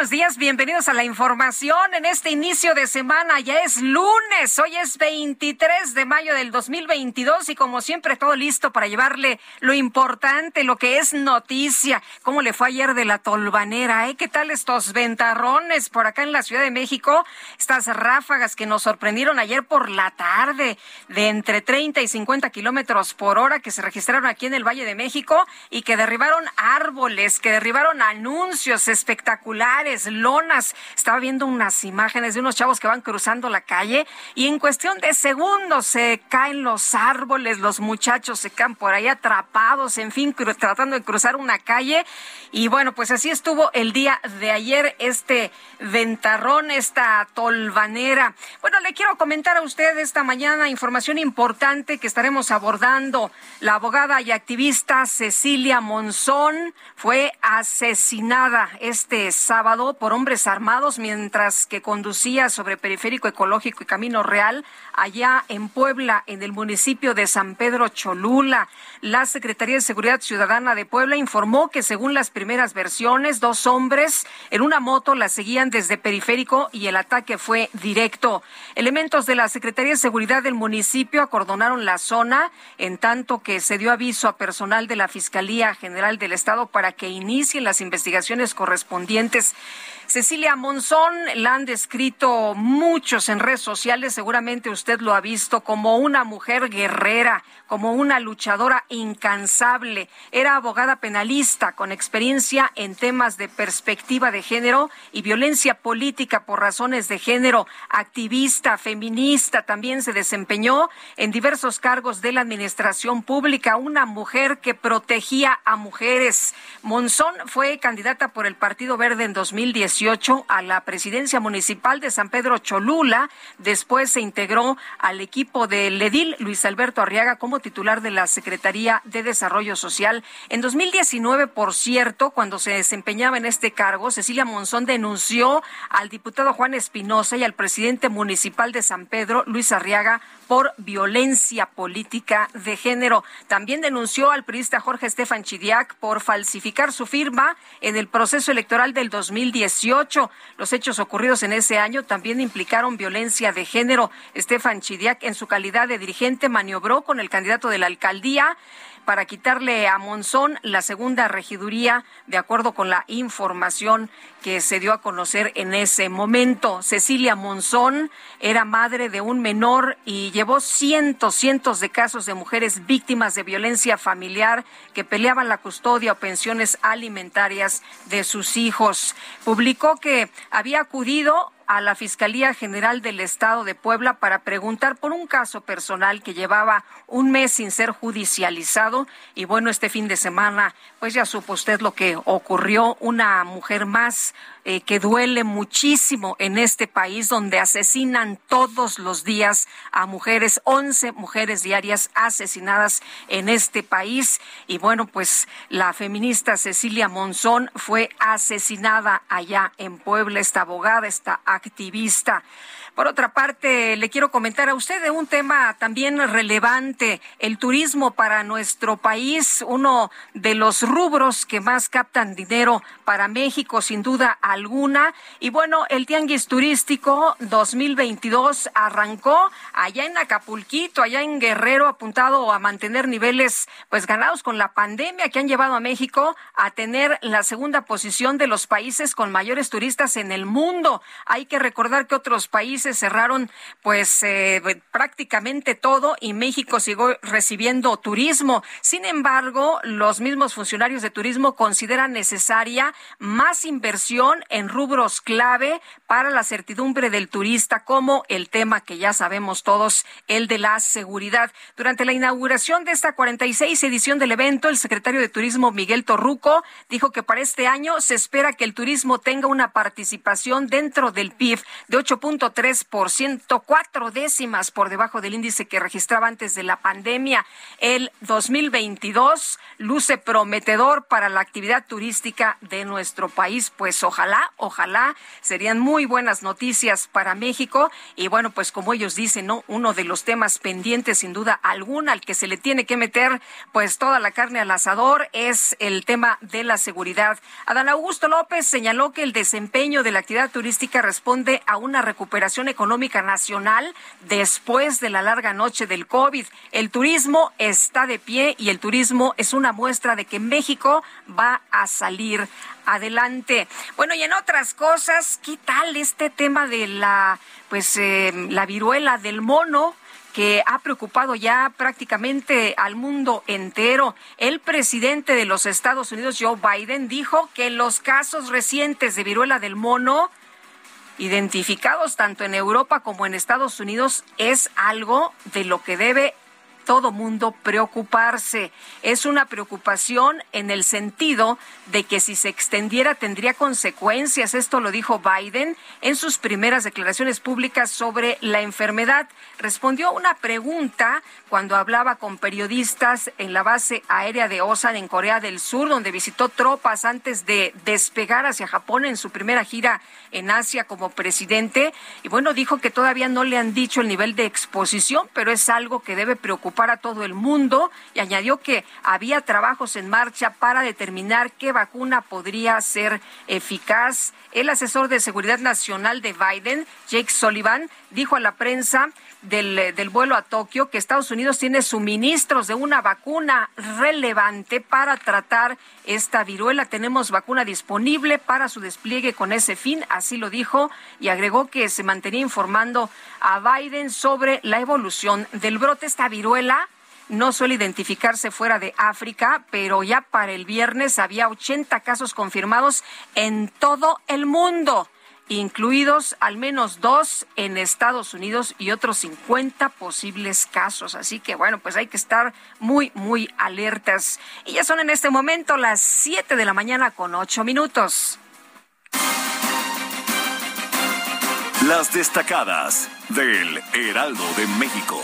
Buenos días, bienvenidos a la información en este inicio de semana. Ya es lunes, hoy es 23 de mayo del 2022 y como siempre todo listo para llevarle lo importante, lo que es noticia. ¿Cómo le fue ayer de la tolvanera? Eh? ¿Qué tal estos ventarrones por acá en la Ciudad de México? Estas ráfagas que nos sorprendieron ayer por la tarde de entre 30 y 50 kilómetros por hora que se registraron aquí en el Valle de México y que derribaron árboles, que derribaron anuncios espectaculares, lonas. Estaba viendo unas imágenes de unos chavos que van cruzando la calle y en cuestión de segundos se caen los árboles, los muchachos se quedan por ahí atrapados, en fin, tratando de cruzar una calle. Y bueno, pues así estuvo el día de ayer este ventarrón, esta tolvanera. Bueno, le quiero comentar a usted esta mañana información importante que estaremos abordando. La abogada y activista Cecilia Monzón fue asesinada este sábado por hombres armados mientras que conducía sobre Periférico Ecológico y Camino Real allá en Puebla, en el municipio de San Pedro Cholula. La Secretaría de Seguridad Ciudadana de Puebla informó que según las primeras versiones, dos hombres en una moto la seguían desde Periférico y el ataque fue directo. Elementos de la Secretaría de Seguridad del municipio acordonaron la zona en tanto que se dio aviso a personal de la Fiscalía General del Estado para que inicien las investigaciones correspondientes. Cecilia Monzón la han descrito muchos en redes sociales, seguramente usted lo ha visto como una mujer guerrera, como una luchadora incansable. Era abogada penalista con experiencia en temas de perspectiva de género y violencia política por razones de género, activista, feminista, también se desempeñó en diversos cargos de la administración pública, una mujer que protegía a mujeres. Monzón fue candidata por el Partido Verde en 2018 a la presidencia municipal de San Pedro Cholula. Después se integró al equipo del edil Luis Alberto Arriaga como titular de la Secretaría de Desarrollo Social. En 2019, por cierto, cuando se desempeñaba en este cargo, Cecilia Monzón denunció al diputado Juan Espinosa y al presidente municipal de San Pedro, Luis Arriaga, por violencia política de género. También denunció al periodista Jorge Estefan Chidiac por falsificar su firma en el proceso electoral del 2018. Los hechos ocurridos en ese año también implicaron violencia de género. Estefan Chidiac, en su calidad de dirigente, maniobró con el candidato de la alcaldía para quitarle a Monzón la segunda regiduría, de acuerdo con la información que se dio a conocer en ese momento. Cecilia Monzón era madre de un menor y llevó cientos, cientos de casos de mujeres víctimas de violencia familiar que peleaban la custodia o pensiones alimentarias de sus hijos. Publicó que había acudido a la Fiscalía General del Estado de Puebla para preguntar por un caso personal que llevaba un mes sin ser judicializado. Y bueno, este fin de semana, pues ya supo usted lo que ocurrió. Una mujer más eh, que duele muchísimo en este país donde asesinan todos los días a mujeres, 11 mujeres diarias asesinadas en este país. Y bueno, pues la feminista Cecilia Monzón fue asesinada allá en Puebla, esta abogada, esta activista. Por otra parte, le quiero comentar a usted de un tema también relevante, el turismo para nuestro país, uno de los rubros que más captan dinero para México, sin duda alguna. Y bueno, el Tianguis Turístico 2022 arrancó allá en Acapulquito, allá en Guerrero, apuntado a mantener niveles pues ganados con la pandemia que han llevado a México a tener la segunda posición de los países con mayores turistas en el mundo. Hay que recordar que otros países cerraron pues eh, prácticamente todo y México siguió recibiendo turismo. Sin embargo, los mismos funcionarios de turismo consideran necesaria más inversión en rubros clave para la certidumbre del turista, como el tema que ya sabemos todos, el de la seguridad. Durante la inauguración de esta 46 edición del evento, el secretario de Turismo Miguel Torruco dijo que para este año se espera que el turismo tenga una participación dentro del PIB de 8.3%, cuatro décimas por debajo del índice que registraba antes de la pandemia. El 2022 luce prometedor para la actividad turística de nuestro país. Pues ojalá, ojalá serían muy buenas noticias para México. Y bueno, pues como ellos dicen, ¿no? Uno de los temas pendientes, sin duda alguna, al que se le tiene que meter pues toda la carne al asador es el tema de la seguridad. Adán Augusto López señaló que el desempeño de la actividad turística responde a una recuperación económica nacional después de la larga noche del COVID. El turismo está de pie y el turismo es una muestra de que México va a salir adelante. Bueno, y en otras cosas, ¿qué tal este tema de la, pues, eh, la viruela del mono? que ha preocupado ya prácticamente al mundo entero. El presidente de los Estados Unidos, Joe Biden, dijo que los casos recientes de viruela del mono identificados tanto en Europa como en Estados Unidos es algo de lo que debe todo mundo preocuparse. Es una preocupación en el sentido de que si se extendiera tendría consecuencias. Esto lo dijo Biden en sus primeras declaraciones públicas sobre la enfermedad. Respondió a una pregunta cuando hablaba con periodistas en la base aérea de Osan en Corea del Sur, donde visitó tropas antes de despegar hacia Japón en su primera gira en Asia como presidente. Y bueno, dijo que todavía no le han dicho el nivel de exposición, pero es algo que debe preocupar para todo el mundo y añadió que había trabajos en marcha para determinar qué vacuna podría ser eficaz. El asesor de seguridad nacional de Biden, Jake Sullivan, dijo a la prensa del, del, vuelo a Tokio que Estados Unidos tiene suministros de una vacuna relevante para tratar esta viruela. Tenemos vacuna disponible para su despliegue con ese fin, así lo dijo, y agregó que se mantenía informando a Biden sobre la evolución del brote. Esta viruela no suele identificarse fuera de África, pero ya para el viernes había 80 casos confirmados en todo el mundo, incluidos al menos dos en Estados Unidos y otros 50 posibles casos. Así que bueno, pues hay que estar muy, muy alertas. Y ya son en este momento las 7 de la mañana con 8 minutos. Las destacadas del Heraldo de México.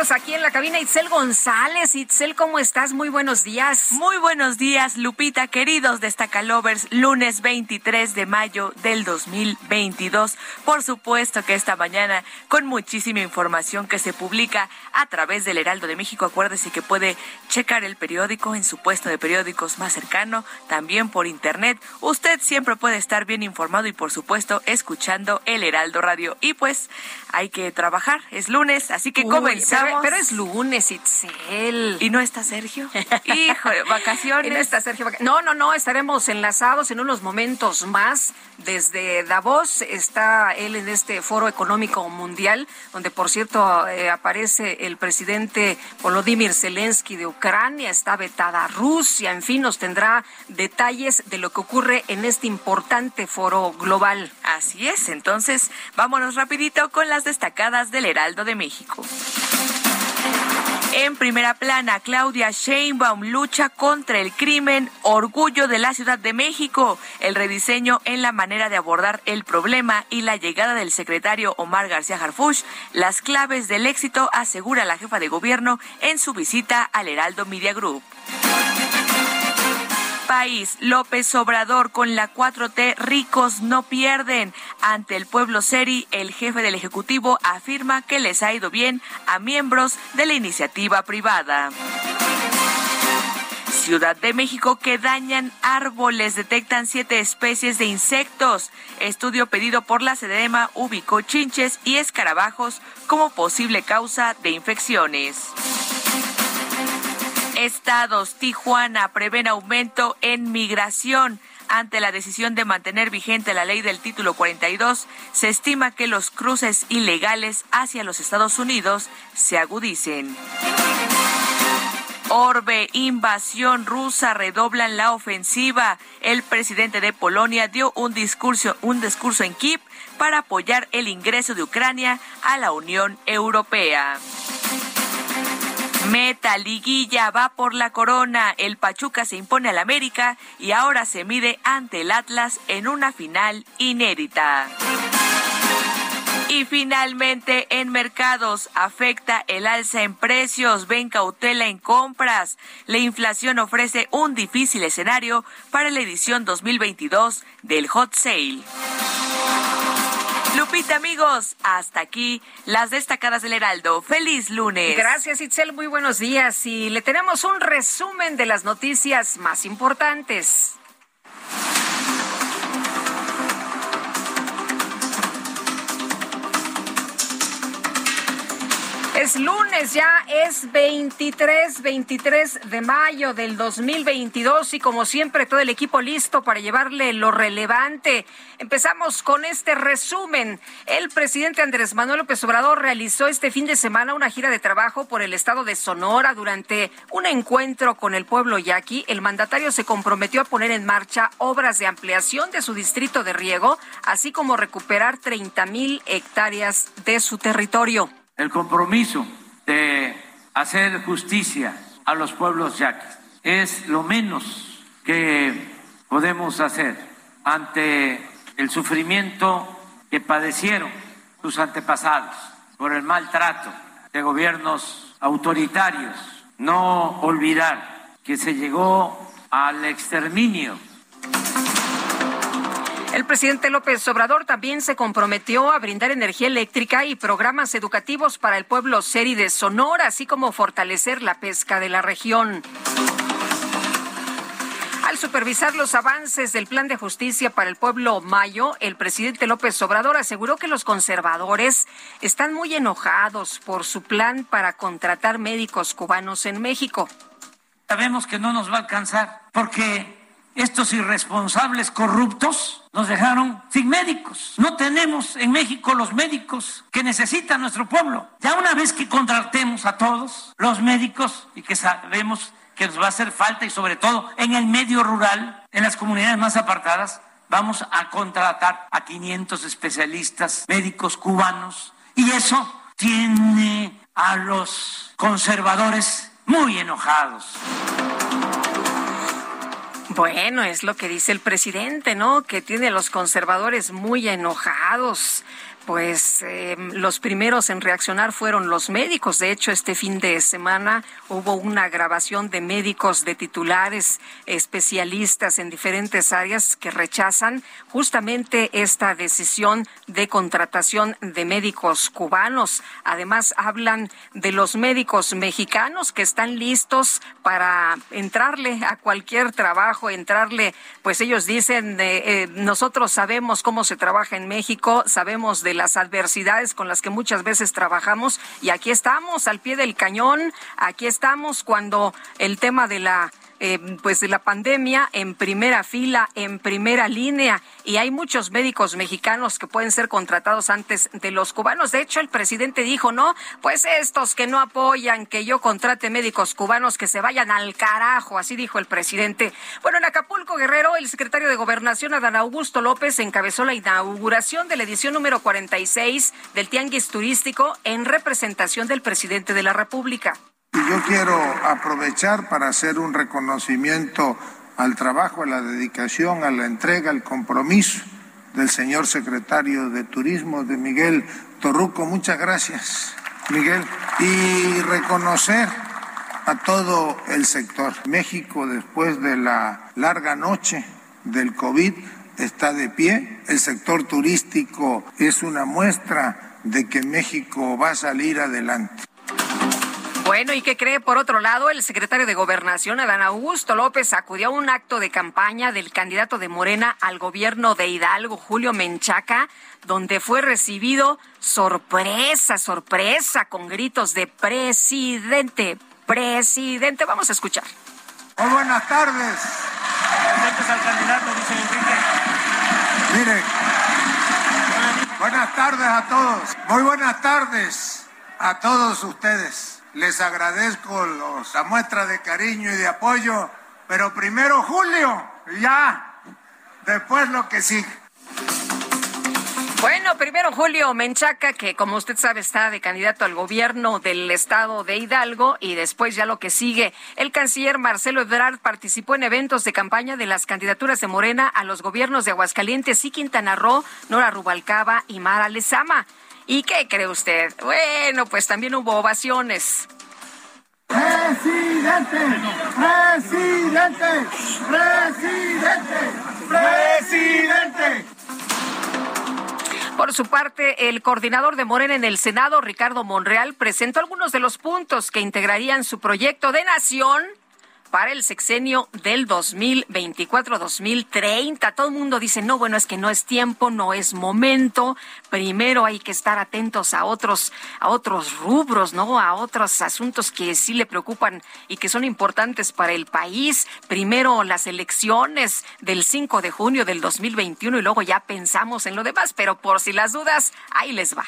Nosotros aquí en la cabina Itzel González. Itzel, ¿cómo estás? Muy buenos días. Muy buenos días, Lupita, queridos Destacalovers, lunes 23 de mayo del 2022. Por supuesto que esta mañana, con muchísima información que se publica a través del Heraldo de México, acuérdese que puede checar el periódico en su puesto de periódicos más cercano, también por internet. Usted siempre puede estar bien informado y, por supuesto, escuchando el Heraldo Radio. Y pues hay que trabajar, es lunes, así que comenzamos. Pero, es lunes, Itzel. ¿Y no está Sergio? Hijo, vacaciones. no está Sergio. No, no, no, estaremos enlazados en unos momentos más. Desde Davos está él en este foro económico mundial, donde por cierto eh, aparece el presidente Volodymyr Zelensky de Ucrania, está vetada Rusia, en fin, nos tendrá detalles de lo que ocurre en este importante foro global. Así es, entonces vámonos rapidito con las destacadas del Heraldo de México. En primera plana, Claudia Sheinbaum lucha contra el crimen, orgullo de la Ciudad de México, el rediseño en la manera de abordar el problema y la llegada del secretario Omar García Harfuch, las claves del éxito, asegura la jefa de gobierno en su visita al Heraldo Media Group. País, López Obrador con la 4T, ricos no pierden. Ante el pueblo Seri, el jefe del Ejecutivo afirma que les ha ido bien a miembros de la iniciativa privada. Ciudad de México que dañan árboles, detectan siete especies de insectos. Estudio pedido por la Sedema ubicó chinches y escarabajos como posible causa de infecciones. Estados, Tijuana prevén aumento en migración. Ante la decisión de mantener vigente la ley del título 42, se estima que los cruces ilegales hacia los Estados Unidos se agudicen. Orbe, invasión rusa, redoblan la ofensiva. El presidente de Polonia dio un discurso, un discurso en Kiev para apoyar el ingreso de Ucrania a la Unión Europea. Meta, liguilla, va por la corona. El Pachuca se impone al América y ahora se mide ante el Atlas en una final inédita. Y finalmente, en mercados afecta el alza en precios, ven cautela en compras. La inflación ofrece un difícil escenario para la edición 2022 del Hot Sale. Lupita, amigos, hasta aquí las destacadas del Heraldo. Feliz lunes. Gracias, Itzel. Muy buenos días. Y le tenemos un resumen de las noticias más importantes. Es lunes, ya es 23, 23 de mayo del 2022 y como siempre todo el equipo listo para llevarle lo relevante. Empezamos con este resumen. El presidente Andrés Manuel López Obrador realizó este fin de semana una gira de trabajo por el estado de Sonora durante un encuentro con el pueblo yaqui. El mandatario se comprometió a poner en marcha obras de ampliación de su distrito de riego, así como recuperar 30 mil hectáreas de su territorio el compromiso de hacer justicia a los pueblos yaquis. Es lo menos que podemos hacer ante el sufrimiento que padecieron sus antepasados por el maltrato de gobiernos autoritarios. No olvidar que se llegó al exterminio el presidente López Obrador también se comprometió a brindar energía eléctrica y programas educativos para el pueblo seri de Sonora, así como fortalecer la pesca de la región. Al supervisar los avances del plan de justicia para el pueblo mayo, el presidente López Obrador aseguró que los conservadores están muy enojados por su plan para contratar médicos cubanos en México. Sabemos que no nos va a alcanzar porque estos irresponsables corruptos nos dejaron sin médicos. No tenemos en México los médicos que necesita nuestro pueblo. Ya una vez que contratemos a todos los médicos y que sabemos que nos va a hacer falta y sobre todo en el medio rural, en las comunidades más apartadas, vamos a contratar a 500 especialistas médicos cubanos y eso tiene a los conservadores muy enojados. Bueno, es lo que dice el presidente, ¿no? Que tiene a los conservadores muy enojados pues eh, los primeros en reaccionar fueron los médicos. De hecho, este fin de semana hubo una grabación de médicos, de titulares, especialistas en diferentes áreas que rechazan justamente esta decisión de contratación de médicos cubanos. Además, hablan de los médicos mexicanos que están listos para entrarle a cualquier trabajo, entrarle, pues ellos dicen, eh, nosotros sabemos cómo se trabaja en México, sabemos de las adversidades con las que muchas veces trabajamos. Y aquí estamos al pie del cañón, aquí estamos cuando el tema de la eh, pues de la pandemia en primera fila, en primera línea, y hay muchos médicos mexicanos que pueden ser contratados antes de los cubanos. De hecho, el presidente dijo, no, pues estos que no apoyan que yo contrate médicos cubanos que se vayan al carajo, así dijo el presidente. Bueno, en Acapulco, Guerrero, el secretario de Gobernación, Adán Augusto López, encabezó la inauguración de la edición número 46 del Tianguis Turístico en representación del presidente de la República. Y yo quiero aprovechar para hacer un reconocimiento al trabajo, a la dedicación, a la entrega, al compromiso del señor secretario de Turismo, de Miguel Torruco. Muchas gracias, Miguel. Y reconocer a todo el sector. México, después de la larga noche del COVID, está de pie. El sector turístico es una muestra de que México va a salir adelante. Bueno, ¿y qué cree? Por otro lado, el secretario de Gobernación, Adán Augusto López, acudió a un acto de campaña del candidato de Morena al gobierno de Hidalgo, Julio Menchaca, donde fue recibido sorpresa, sorpresa, con gritos de presidente, presidente. Vamos a escuchar. Muy buenas tardes. al candidato, dice Enrique. Mire, buenas tardes a todos. Muy buenas tardes a todos ustedes. Les agradezco los, la muestra de cariño y de apoyo, pero primero Julio, ya, después lo que sigue. Bueno, primero Julio Menchaca, que como usted sabe está de candidato al gobierno del estado de Hidalgo, y después ya lo que sigue. El canciller Marcelo Ebrard participó en eventos de campaña de las candidaturas de Morena a los gobiernos de Aguascalientes y Quintana Roo, Nora Rubalcaba y Mara Lezama. ¿Y qué cree usted? Bueno, pues también hubo ovaciones. Presidente, presidente, presidente, presidente. Por su parte, el coordinador de Morena en el Senado, Ricardo Monreal, presentó algunos de los puntos que integrarían su proyecto de nación para el sexenio del 2024-2030. Todo el mundo dice, no, bueno, es que no es tiempo, no es momento. Primero hay que estar atentos a otros, a otros rubros, ¿no? A otros asuntos que sí le preocupan y que son importantes para el país. Primero las elecciones del 5 de junio del 2021 y luego ya pensamos en lo demás, pero por si las dudas, ahí les va.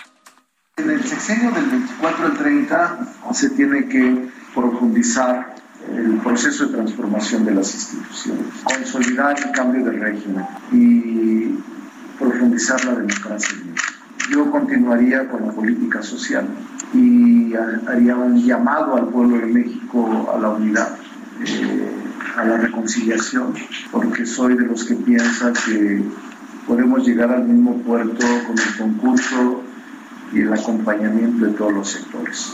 En el sexenio del 24 al 30 se tiene que profundizar el proceso de transformación de las instituciones, consolidar el cambio de régimen y profundizar la democracia. Yo continuaría con la política social y haría un llamado al pueblo de México a la unidad, eh, a la reconciliación, porque soy de los que piensan que podemos llegar al mismo puerto con el concurso y el acompañamiento de todos los sectores.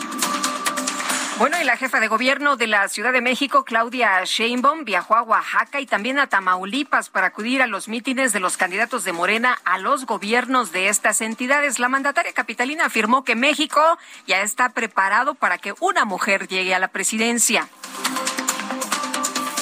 Bueno, y la jefa de gobierno de la Ciudad de México, Claudia Sheinbaum, viajó a Oaxaca y también a Tamaulipas para acudir a los mítines de los candidatos de Morena a los gobiernos de estas entidades. La mandataria capitalina afirmó que México ya está preparado para que una mujer llegue a la presidencia.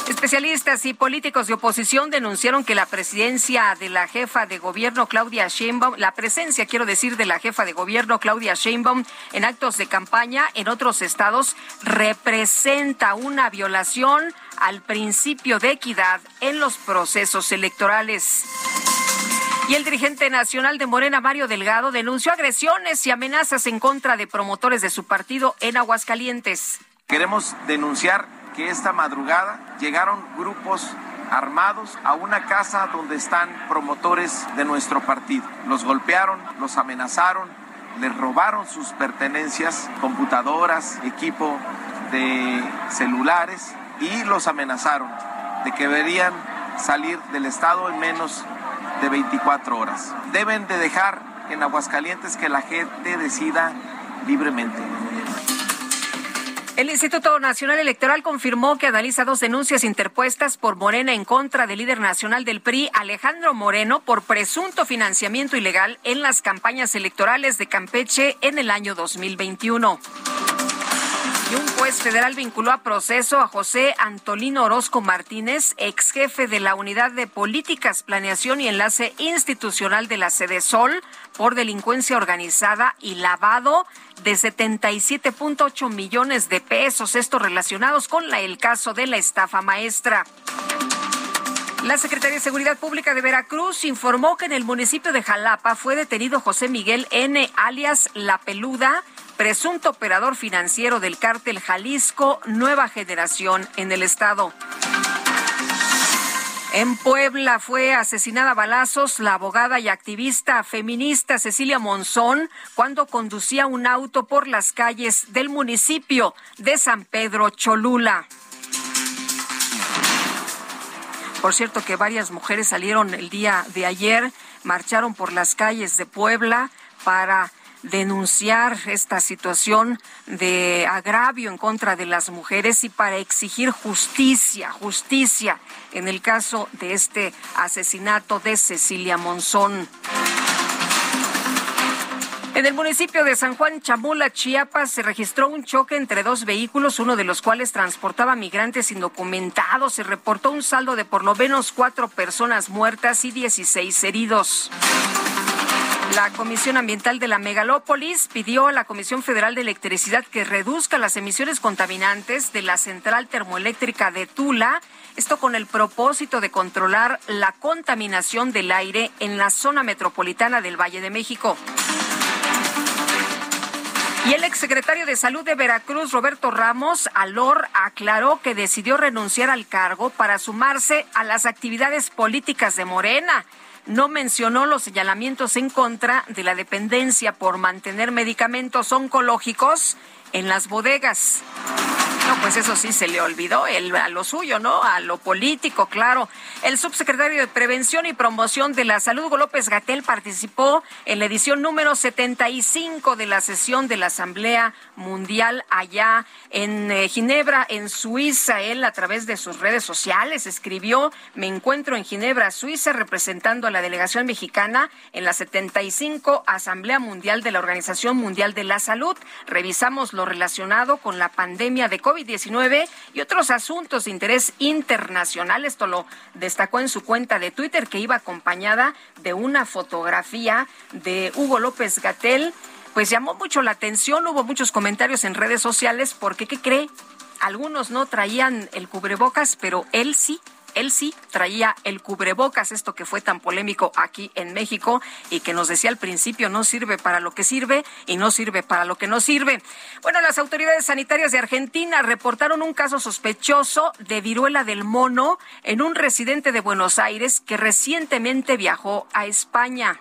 Especialistas y políticos de oposición denunciaron que la presidencia de la jefa de gobierno Claudia Sheinbaum, la presencia, quiero decir, de la jefa de gobierno Claudia Sheinbaum en actos de campaña en otros estados representa una violación al principio de equidad en los procesos electorales. Y el dirigente nacional de Morena, Mario Delgado, denunció agresiones y amenazas en contra de promotores de su partido en Aguascalientes. Queremos denunciar que esta madrugada llegaron grupos armados a una casa donde están promotores de nuestro partido. Los golpearon, los amenazaron, les robaron sus pertenencias, computadoras, equipo de celulares y los amenazaron de que deberían salir del estado en menos de 24 horas. Deben de dejar en Aguascalientes que la gente decida libremente. El Instituto Nacional Electoral confirmó que analiza dos denuncias interpuestas por Morena en contra del líder nacional del PRI, Alejandro Moreno, por presunto financiamiento ilegal en las campañas electorales de Campeche en el año 2021. Un juez federal vinculó a proceso a José Antolino Orozco Martínez, ex jefe de la Unidad de Políticas, Planeación y Enlace Institucional de la Sede Sol, por delincuencia organizada y lavado de 77.8 millones de pesos, estos relacionados con el caso de la estafa maestra. La Secretaría de Seguridad Pública de Veracruz informó que en el municipio de Jalapa fue detenido José Miguel N., alias La Peluda, presunto operador financiero del cártel Jalisco Nueva Generación en el estado. En Puebla fue asesinada a balazos la abogada y activista feminista Cecilia Monzón cuando conducía un auto por las calles del municipio de San Pedro Cholula. Por cierto que varias mujeres salieron el día de ayer, marcharon por las calles de Puebla para denunciar esta situación de agravio en contra de las mujeres y para exigir justicia, justicia en el caso de este asesinato de Cecilia Monzón. En el municipio de San Juan Chamula, Chiapas, se registró un choque entre dos vehículos, uno de los cuales transportaba migrantes indocumentados. Se reportó un saldo de por lo menos cuatro personas muertas y 16 heridos. La Comisión Ambiental de la Megalópolis pidió a la Comisión Federal de Electricidad que reduzca las emisiones contaminantes de la central termoeléctrica de Tula, esto con el propósito de controlar la contaminación del aire en la zona metropolitana del Valle de México. Y el exsecretario de Salud de Veracruz, Roberto Ramos Alor, aclaró que decidió renunciar al cargo para sumarse a las actividades políticas de Morena. No mencionó los señalamientos en contra de la dependencia por mantener medicamentos oncológicos en las bodegas. No, pues eso sí se le olvidó el, a lo suyo, ¿no? A lo político, claro. El subsecretario de Prevención y Promoción de la Salud, Hugo López Gatel, participó en la edición número 75 de la sesión de la Asamblea Mundial allá en eh, Ginebra, en Suiza. Él, a través de sus redes sociales, escribió: Me encuentro en Ginebra, Suiza, representando a la delegación mexicana en la 75 Asamblea Mundial de la Organización Mundial de la Salud. Revisamos lo relacionado con la pandemia de COVID-19 y otros asuntos de interés internacional. Esto lo destacó en su cuenta de Twitter, que iba acompañada de una fotografía de Hugo López Gatel. Pues llamó mucho la atención, hubo muchos comentarios en redes sociales porque, ¿qué cree? Algunos no traían el cubrebocas, pero él sí él sí traía el cubrebocas, esto que fue tan polémico aquí en México y que nos decía al principio no sirve para lo que sirve y no sirve para lo que no sirve. Bueno, las autoridades sanitarias de Argentina reportaron un caso sospechoso de viruela del mono en un residente de Buenos Aires que recientemente viajó a España.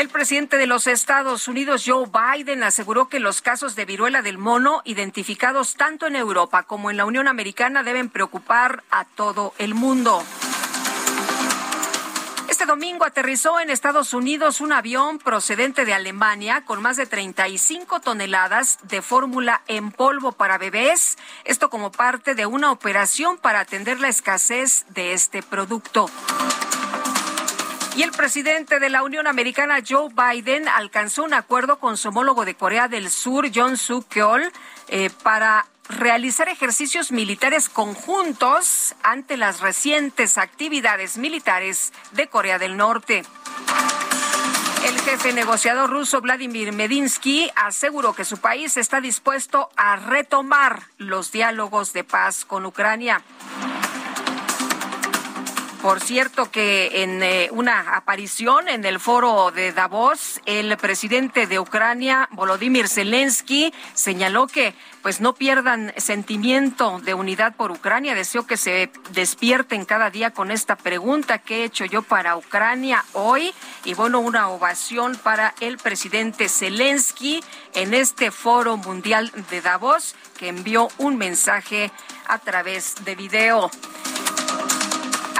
El presidente de los Estados Unidos, Joe Biden, aseguró que los casos de viruela del mono identificados tanto en Europa como en la Unión Americana deben preocupar a todo el mundo. Este domingo aterrizó en Estados Unidos un avión procedente de Alemania con más de 35 toneladas de fórmula en polvo para bebés, esto como parte de una operación para atender la escasez de este producto. Y el presidente de la Unión Americana, Joe Biden, alcanzó un acuerdo con su homólogo de Corea del Sur, John Suk Yeol, eh, para realizar ejercicios militares conjuntos ante las recientes actividades militares de Corea del Norte. El jefe negociador ruso Vladimir Medinsky aseguró que su país está dispuesto a retomar los diálogos de paz con Ucrania. Por cierto que en eh, una aparición en el foro de Davos, el presidente de Ucrania, Volodymyr Zelensky, señaló que pues no pierdan sentimiento de unidad por Ucrania. Deseo que se despierten cada día con esta pregunta que he hecho yo para Ucrania hoy. Y bueno, una ovación para el presidente Zelensky en este foro mundial de Davos que envió un mensaje a través de video.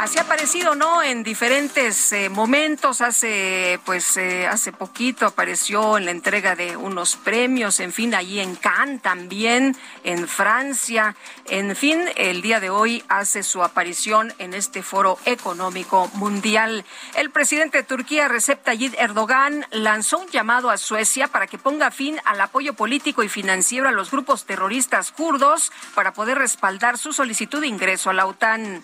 Así ha aparecido, ¿no? En diferentes eh, momentos. Hace, pues, eh, hace poquito apareció en la entrega de unos premios, en fin, allí en Cannes también, en Francia. En fin, el día de hoy hace su aparición en este foro económico mundial. El presidente de Turquía, Recep Tayyip Erdogan, lanzó un llamado a Suecia para que ponga fin al apoyo político y financiero a los grupos terroristas kurdos para poder respaldar su solicitud de ingreso a la OTAN.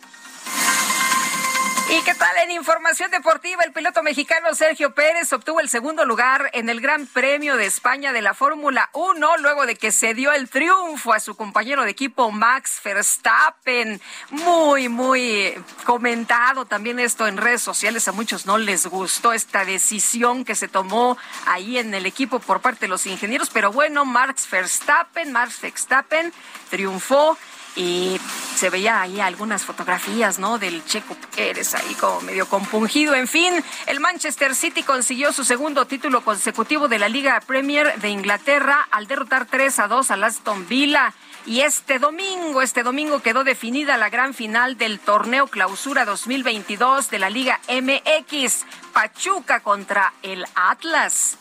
¿Y qué tal en información deportiva? El piloto mexicano Sergio Pérez obtuvo el segundo lugar en el Gran Premio de España de la Fórmula 1 luego de que se dio el triunfo a su compañero de equipo Max Verstappen. Muy, muy comentado también esto en redes sociales. A muchos no les gustó esta decisión que se tomó ahí en el equipo por parte de los ingenieros, pero bueno, Max Verstappen, Max Verstappen triunfó y se veía ahí algunas fotografías, ¿no? Del Checo Pérez ahí como medio compungido. En fin, el Manchester City consiguió su segundo título consecutivo de la Liga Premier de Inglaterra al derrotar 3 a 2 al Aston Villa. Y este domingo, este domingo quedó definida la gran final del torneo Clausura 2022 de la Liga MX, Pachuca contra el Atlas.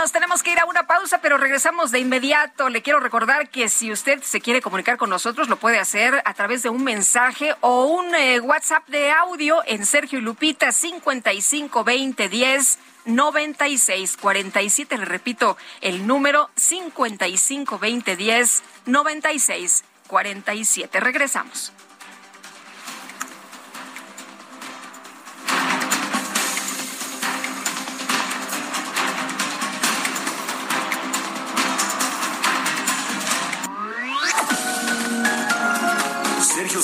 Nos tenemos que ir a una pausa, pero regresamos de inmediato. Le quiero recordar que si usted se quiere comunicar con nosotros, lo puede hacer a través de un mensaje o un eh, WhatsApp de audio en Sergio y Lupita 552010 9647. Le repito, el número 552010 9647. Regresamos.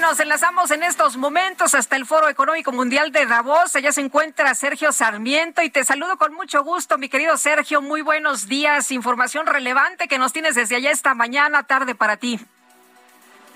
Nos enlazamos en estos momentos hasta el Foro Económico Mundial de Davos. Allá se encuentra Sergio Sarmiento y te saludo con mucho gusto, mi querido Sergio. Muy buenos días. Información relevante que nos tienes desde allá esta mañana, tarde para ti.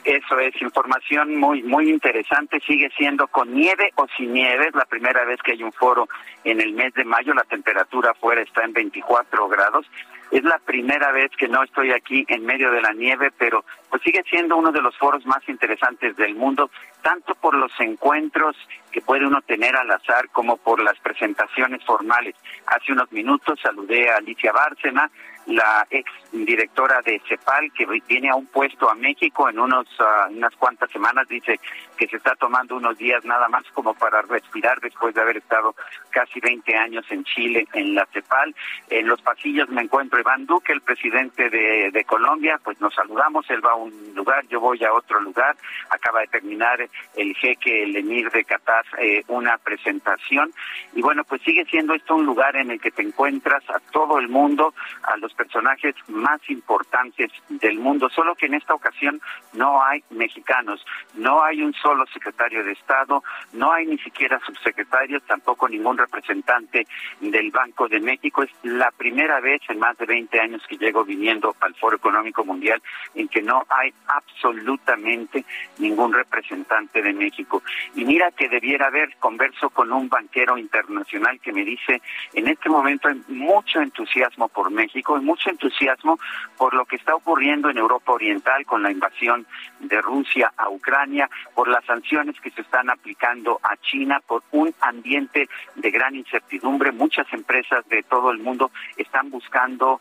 Eso es información muy muy interesante. Sigue siendo con nieve o sin nieve. Es la primera vez que hay un foro en el mes de mayo. La temperatura afuera está en 24 grados. Es la primera vez que no estoy aquí en medio de la nieve, pero pues sigue siendo uno de los foros más interesantes del mundo, tanto por los encuentros que puede uno tener al azar como por las presentaciones formales. Hace unos minutos saludé a Alicia Bárcena, la ex directora de CEPAL, que viene a un puesto a México en unos uh, unas cuantas semanas, dice que se está tomando unos días nada más como para respirar después de haber estado casi 20 años en Chile, en la CEPAL. En los pasillos me encuentro Iván Duque, el presidente de, de Colombia, pues nos saludamos, él va a un lugar, yo voy a otro lugar, acaba de terminar el jeque, el emir de Qatar, eh, una presentación, y bueno, pues sigue siendo esto un lugar en el que te encuentras a todo el mundo, a los personajes más importantes del mundo, solo que en esta ocasión no hay mexicanos, no hay un solo secretario de Estado, no hay ni siquiera subsecretarios, tampoco ningún representante del Banco de México. Es la primera vez en más de 20 años que llego viniendo al Foro Económico Mundial en que no hay absolutamente ningún representante de México. Y mira que debiera haber, converso con un banquero internacional que me dice, en este momento hay mucho entusiasmo por México, hay mucho entusiasmo por lo que está ocurriendo en Europa Oriental con la invasión de Rusia a Ucrania, por las sanciones que se están aplicando a China, por un ambiente de gran incertidumbre. Muchas empresas de todo el mundo están buscando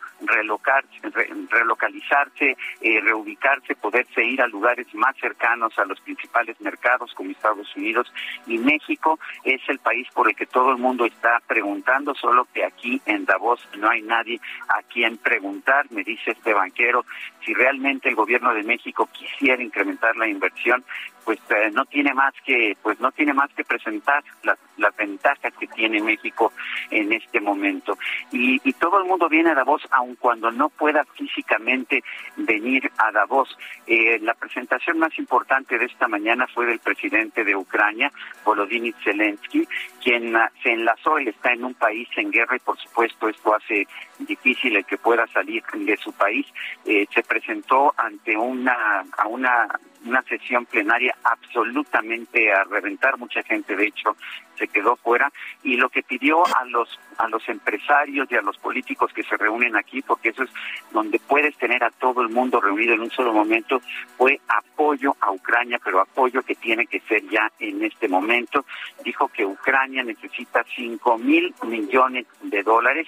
relocalizarse, eh, reubicarse, poderse ir a lugares más cercanos a los principales mercados como Estados Unidos y México. Es el país por el que todo el mundo está preguntando, solo que aquí en Davos no hay nadie a quien preguntar, me dice este banquero, si realmente el gobierno de México quisiera incrementar la inversión, pues eh, no tiene más que pues no tiene más que presentar las, las ventajas que tiene México en este momento. Y, y todo el mundo viene a Davos aun cuando no pueda físicamente venir a Davos. Eh, la presentación más importante de esta mañana fue del presidente de Ucrania Volodymyr Zelensky quien uh, se enlazó y está en un país en guerra y por supuesto esto hace difícil el que pueda salir de su país. Eh, se presentó ante una a una una sesión plenaria absolutamente a reventar, mucha gente de hecho se quedó fuera y lo que pidió a los a los empresarios y a los políticos que se reúnen aquí, porque eso es donde puedes tener a todo el mundo reunido en un solo momento, fue apoyo a Ucrania, pero apoyo que tiene que ser ya en este momento. Dijo que Ucrania necesita cinco mil millones de dólares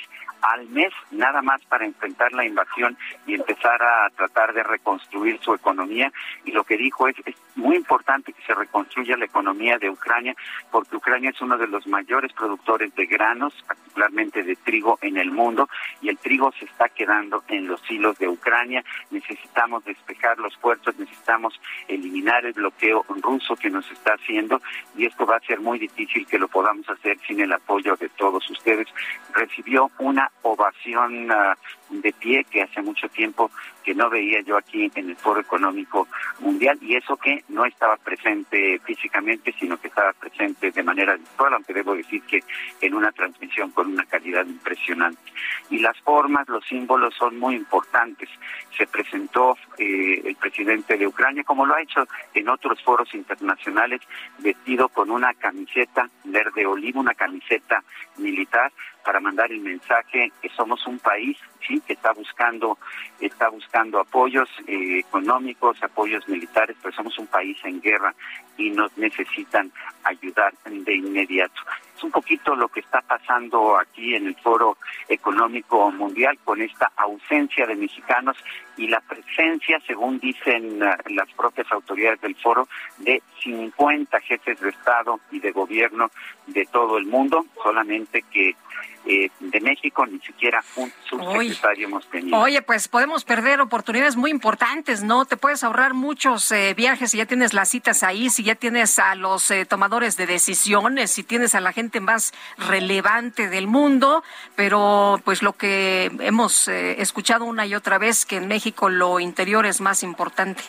al mes nada más para enfrentar la invasión y empezar a tratar de reconstruir su economía. Y lo que dijo es, es muy importante que se reconstruya la economía de Ucrania porque Ucrania es uno de los mayores productores de granos, particularmente de trigo en el mundo, y el trigo se está quedando en los hilos de Ucrania. Necesitamos despejar los puertos, necesitamos eliminar el bloqueo ruso que nos está haciendo y esto va a ser muy difícil que lo podamos hacer sin el apoyo de todos ustedes. Recibió una ovación uh, de pie que hace mucho tiempo que no veía yo aquí en el Foro Económico Mundial y eso que no estaba presente físicamente, sino que estaba presente de manera virtual, aunque debo decir que en una transmisión con una calidad impresionante. Y las formas, los símbolos son muy importantes. Se presentó eh, el presidente de Ucrania, como lo ha hecho en otros foros internacionales, vestido con una camiseta verde olivo, una camiseta militar, para mandar el mensaje que somos un país sí que está buscando está buscando apoyos eh, económicos apoyos militares pero somos un país en guerra y nos necesitan ayudar de inmediato es un poquito lo que está pasando aquí en el foro económico mundial con esta ausencia de mexicanos y la presencia según dicen uh, las propias autoridades del foro de 50 jefes de estado y de gobierno de todo el mundo solamente que eh, de México, ni siquiera un subsecretario hemos tenido. Oye, pues podemos perder oportunidades muy importantes, ¿no? Te puedes ahorrar muchos eh, viajes si ya tienes las citas ahí, si ya tienes a los eh, tomadores de decisiones, si tienes a la gente más relevante del mundo, pero pues lo que hemos escuchado una y otra vez, que en México lo interior es más importante.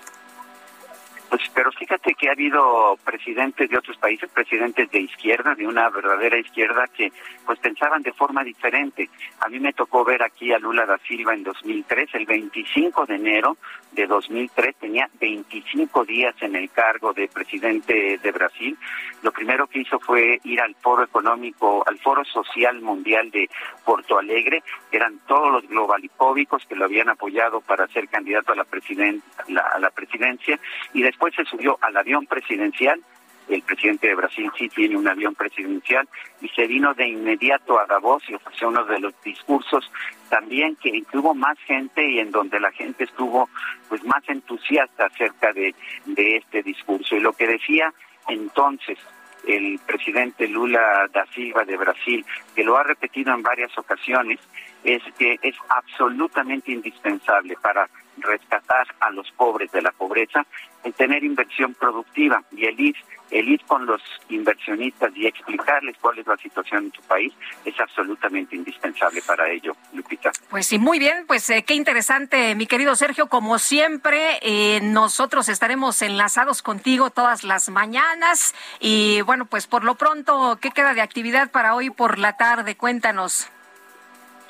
Pues, pero fíjate que ha habido presidentes de otros países, presidentes de izquierda, de una verdadera izquierda, que pues pensaban de forma diferente. A mí me tocó ver aquí a Lula da Silva en 2003, el 25 de enero de 2003, tenía 25 días en el cargo de presidente de Brasil. Lo primero que hizo fue ir al foro económico, al foro social mundial de Porto Alegre, eran todos los globalipóbicos que lo habían apoyado para ser candidato a la, a la presidencia, y después se subió al avión presidencial. El presidente de Brasil sí tiene un avión presidencial y se vino de inmediato a Davos y ofreció uno de los discursos también que, hubo más gente y en donde la gente estuvo pues más entusiasta acerca de este discurso. Y lo que decía entonces el presidente Lula da Silva de Brasil, que lo ha repetido en varias ocasiones, es que es absolutamente indispensable para rescatar a los pobres de la pobreza el tener inversión productiva y el ir el ir con los inversionistas y explicarles cuál es la situación en tu país es absolutamente indispensable para ello, Lupita. Pues sí, muy bien, pues eh, qué interesante, mi querido Sergio, como siempre, eh, nosotros estaremos enlazados contigo todas las mañanas y bueno, pues por lo pronto, ¿qué queda de actividad para hoy por la tarde? Cuéntanos.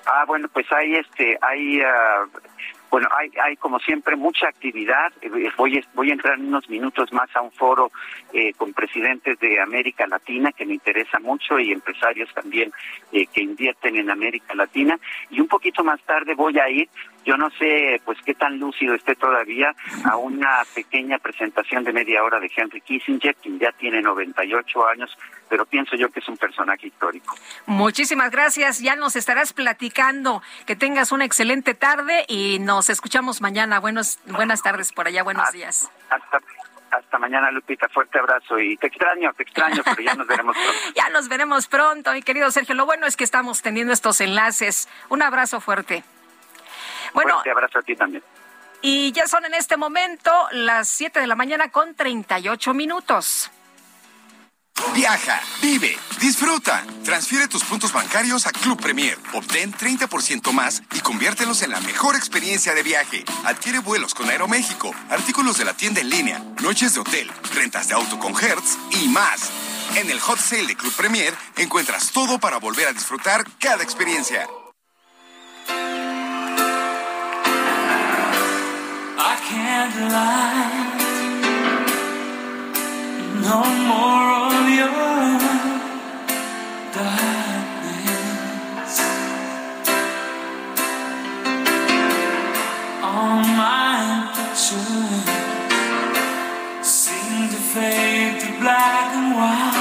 Ah, bueno, pues hay este, hay uh, bueno, hay, hay como siempre mucha actividad. Eh, voy, voy a entrar en unos minutos más a un foro eh, con presidentes de América Latina que me interesa mucho y empresarios también eh, que invierten en América Latina. Y un poquito más tarde voy a ir yo no sé, pues, qué tan lúcido esté todavía a una pequeña presentación de media hora de Henry Kissinger, quien ya tiene 98 años, pero pienso yo que es un personaje histórico. Muchísimas gracias. Ya nos estarás platicando. Que tengas una excelente tarde y nos escuchamos mañana. Buenos, buenas tardes por allá. Buenos días. Hasta hasta mañana, Lupita. Fuerte abrazo y te extraño, te extraño, pero ya nos veremos pronto. ya nos veremos pronto, mi querido Sergio. Lo bueno es que estamos teniendo estos enlaces. Un abrazo fuerte. Bueno, te abrazo a ti también. Y ya son en este momento las 7 de la mañana con 38 minutos. Viaja, vive, disfruta. Transfiere tus puntos bancarios a Club Premier. Obtén 30% más y conviértelos en la mejor experiencia de viaje. Adquiere vuelos con Aeroméxico, artículos de la tienda en línea, noches de hotel, rentas de auto con Hertz y más. En el hot sale de Club Premier encuentras todo para volver a disfrutar cada experiencia. Can't lie. no more of your darkness. All my pictures seem to fade to black and white.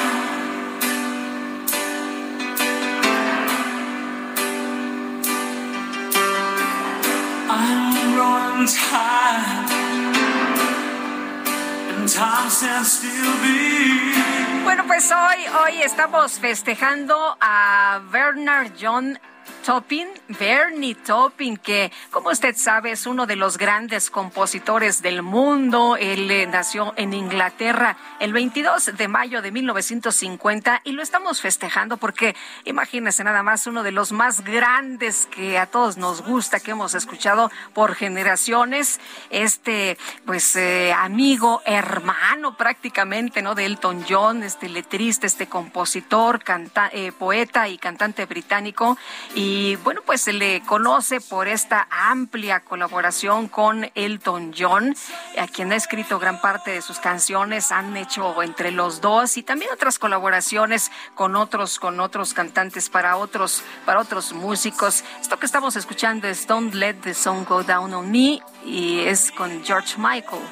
Bueno, pues hoy, hoy estamos festejando a Bernard John Topping, Bernie Topping, que como usted sabe es uno de los grandes compositores del mundo. Él eh, nació en Inglaterra el 22 de mayo de 1950 y lo estamos festejando porque imagínese nada más uno de los más grandes que a todos nos gusta, que hemos escuchado por generaciones. Este, pues, eh, amigo, hermano prácticamente, ¿no? De Elton John, este letrista, este compositor, canta, eh, poeta y cantante británico. Y y bueno, pues se le conoce por esta amplia colaboración con Elton John, a quien ha escrito gran parte de sus canciones, han hecho entre los dos y también otras colaboraciones con otros, con otros cantantes para otros, para otros músicos. Esto que estamos escuchando es Don't Let the Song Go Down on Me y es con George Michael.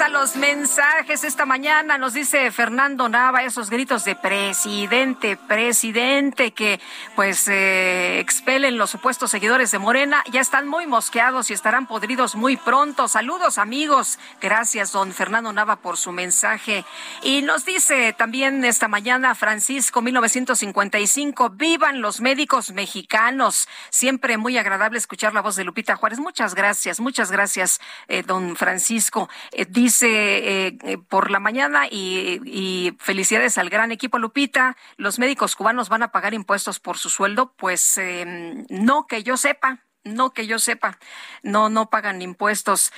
A los mensajes esta mañana. Nos dice Fernando Nava esos gritos de presidente, presidente, que pues eh, expelen los supuestos seguidores de Morena. Ya están muy mosqueados y estarán podridos muy pronto. Saludos amigos. Gracias, don Fernando Nava, por su mensaje. Y nos dice también esta mañana Francisco 1955, vivan los médicos mexicanos. Siempre muy agradable escuchar la voz de Lupita Juárez. Muchas gracias, muchas gracias, eh, don Francisco. Eh, dice eh, eh, por la mañana y, felicidades al gran equipo Lupita. ¿Los médicos cubanos van a pagar impuestos por su sueldo? Pues em, no que yo sepa. No que yo sepa, no, no pagan impuestos.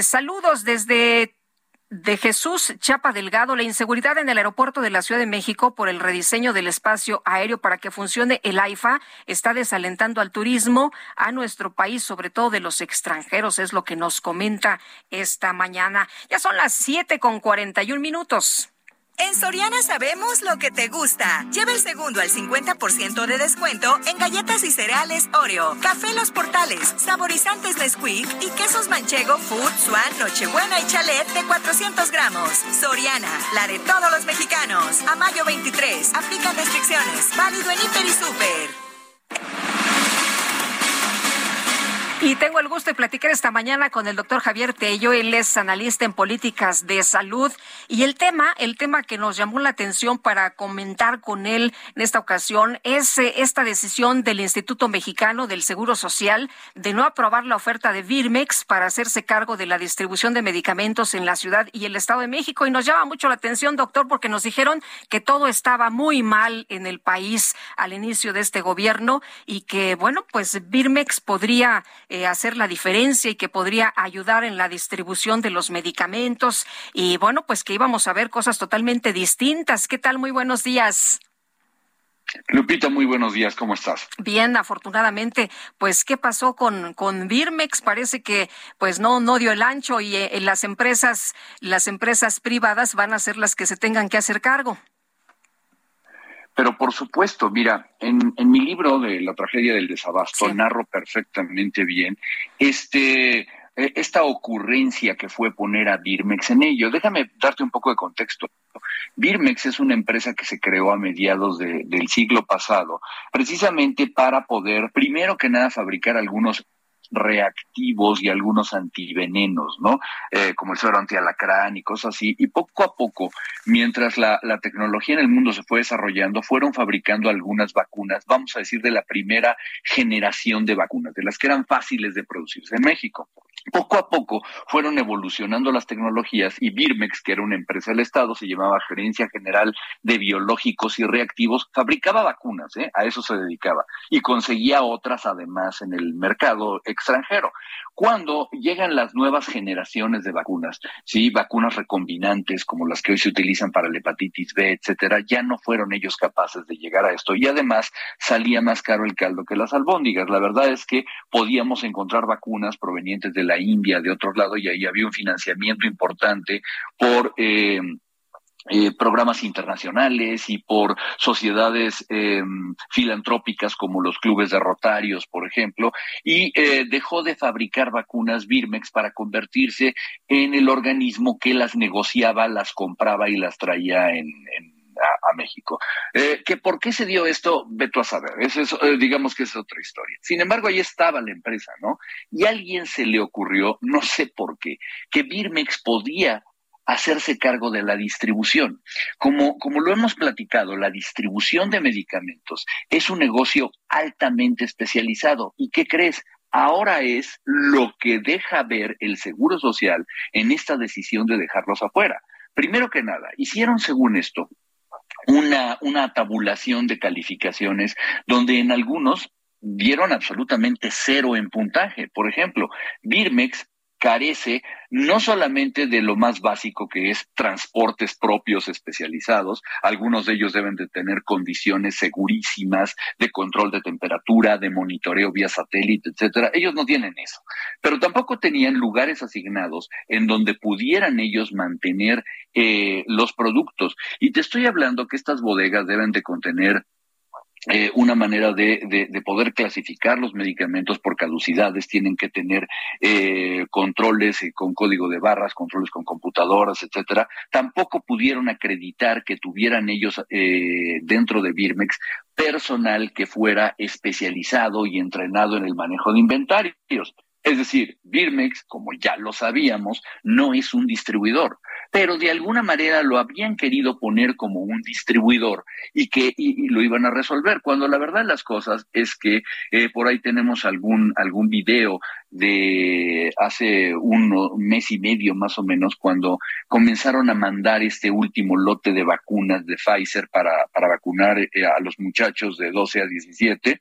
saludos desde de Jesús Chapa Delgado, la inseguridad en el aeropuerto de la Ciudad de México por el rediseño del espacio aéreo para que funcione el AIFA está desalentando al turismo a nuestro país, sobre todo de los extranjeros, es lo que nos comenta esta mañana. Ya son las siete con cuarenta y un minutos. En Soriana sabemos lo que te gusta. Lleva el segundo al 50% de descuento en galletas y cereales Oreo, café Los Portales, saborizantes Nesquik y quesos manchego, Food, Swan, Nochebuena y Chalet de 400 gramos. Soriana, la de todos los mexicanos. A mayo 23, aplican restricciones. Válido en Hiper y Super. Y tengo el gusto de platicar esta mañana con el doctor Javier Tello. Él es analista en políticas de salud. Y el tema, el tema que nos llamó la atención para comentar con él en esta ocasión es eh, esta decisión del Instituto Mexicano del Seguro Social de no aprobar la oferta de Virmex para hacerse cargo de la distribución de medicamentos en la ciudad y el Estado de México. Y nos llama mucho la atención, doctor, porque nos dijeron que todo estaba muy mal en el país al inicio de este gobierno y que, bueno, pues Virmex podría eh, hacer la diferencia y que podría ayudar en la distribución de los medicamentos. Y bueno, pues que íbamos a ver cosas totalmente distintas. ¿Qué tal? Muy buenos días. Lupita, muy buenos días, ¿cómo estás? Bien, afortunadamente, pues qué pasó con con Birmex? Parece que pues no no dio el ancho y eh, las empresas las empresas privadas van a ser las que se tengan que hacer cargo. Pero por supuesto, mira, en, en mi libro de la tragedia del desabasto narro perfectamente bien este e, esta ocurrencia que fue poner a Birmex en ello. Déjame darte un poco de contexto. Birmex es una empresa que se creó a mediados del siglo pasado, precisamente para poder, primero que nada, fabricar algunos reactivos y algunos antivenenos, ¿no? Eh, como el suero antialacrán y cosas así. Y poco a poco, mientras la, la tecnología en el mundo se fue desarrollando, fueron fabricando algunas vacunas, vamos a decir, de la primera generación de vacunas, de las que eran fáciles de producirse en México. Poco a poco fueron evolucionando las tecnologías y Birmex, que era una empresa del Estado, se llamaba Gerencia General de Biológicos y Reactivos, fabricaba vacunas, ¿eh? a eso se dedicaba, y conseguía otras además en el mercado extranjero. Cuando llegan las nuevas generaciones de vacunas, sí, vacunas recombinantes como las que hoy se utilizan para la hepatitis B, etcétera, ya no fueron ellos capaces de llegar a esto y además salía más caro el caldo que las albóndigas. La verdad es que podíamos encontrar vacunas provenientes de la India, de otros lados, y ahí había un financiamiento importante por... Eh, eh, programas internacionales y por sociedades eh, filantrópicas como los clubes de Rotarios, por ejemplo, y eh, dejó de fabricar vacunas Birmex para convertirse en el organismo que las negociaba, las compraba y las traía en, a, México. Eh, que ¿Por qué se dio esto? Veto a saber. Eso es, digamos que es otra historia. Sin embargo, ahí estaba la empresa, ¿no? Y a alguien se le ocurrió, no sé por qué, que Birmex podía hacerse cargo de la distribución. Como, como lo hemos platicado, la distribución de medicamentos es un negocio altamente especializado. ¿Y qué crees? Ahora es lo que deja ver el Seguro Social en esta decisión de dejarlos afuera. Primero que nada, hicieron según esto una, una tabulación de calificaciones donde en algunos dieron absolutamente cero en puntaje. Por ejemplo, Birmex carece no solamente de lo más básico que es transportes propios especializados, algunos de ellos deben de tener condiciones segurísimas de control de temperatura, de monitoreo vía satélite, etcétera. Ellos no tienen eso, pero tampoco tenían lugares asignados en donde pudieran ellos mantener eh, los productos. Y te estoy hablando que estas bodegas deben de contener eh, una manera de, de, poder clasificar los medicamentos por caducidades, tienen que tener eh, controles eh, con código de barras, controles con computadoras, etcétera. Tampoco pudieron acreditar que tuvieran ellos dentro de Birmex personal que fuera especializado y entrenado en el manejo de inventarios. Es decir, Birmex, como ya lo sabíamos, no es un distribuidor, pero de alguna manera lo habían querido poner como un distribuidor y que y, lo iban a resolver, cuando la verdad las cosas es que eh, por ahí tenemos algún, algún video de hace un mes y medio más o menos, cuando comenzaron a mandar este último lote de vacunas de Pfizer para, para vacunar eh, a los muchachos de 12 a 17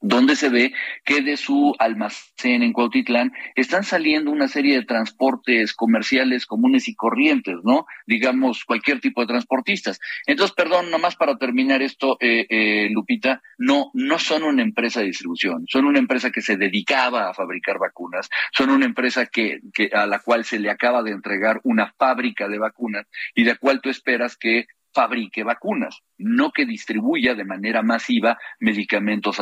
donde se ve que de su almacén en Cuautitlán están saliendo una serie de transportes comerciales comunes y corrientes, ¿no? Digamos, cualquier tipo de transportistas. Entonces, perdón, nomás para terminar esto, eh, eh, Lupita, no, no son una empresa de distribución, son una empresa que se dedicaba a fabricar vacunas, son una empresa que, que a la cual se le acaba de entregar una fábrica de vacunas y de la cual tú esperas que fabrique vacunas, no que distribuya de manera masiva medicamentos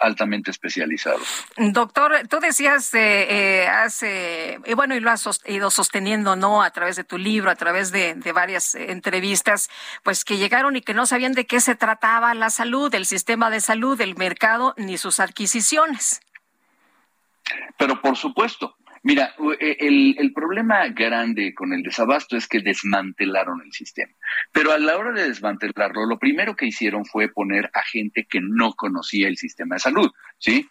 altamente especializados. Doctor, tú decías eh, eh hace, y bueno, y lo has ido sosteniendo, ¿no? A través de tu libro, a través de, de varias entrevistas, pues que llegaron y que no sabían de qué se trataba la salud, el sistema de salud, el mercado, ni sus adquisiciones. Pero por supuesto, Mira, e, el, el, problema grande con el desabasto es que desmantelaron el sistema. Pero a la hora de desmantelarlo, lo primero que hicieron fue poner a gente que no conocía el sistema de salud, ¿sí?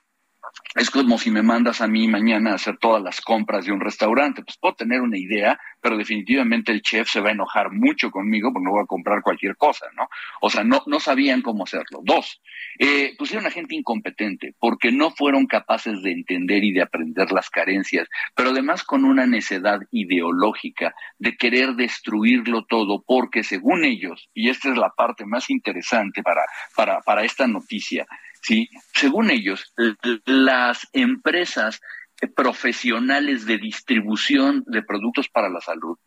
Es como si me mandas a mí mañana a hacer todas las compras de un restaurante. Pues puedo tener una idea, pero definitivamente el chef se va a enojar mucho conmigo porque no voy a comprar cualquier cosa, ¿no? O sea, no, no sabían cómo hacerlo. Dos, eh, pusieron a gente incompetente porque no fueron capaces de entender y de aprender las carencias, pero además con una necedad ideológica de querer destruirlo todo porque según ellos, y esta es la parte más interesante para, para, para esta noticia, ¿sí? Según ellos, las empresas profesionales de distribución de productos para la salud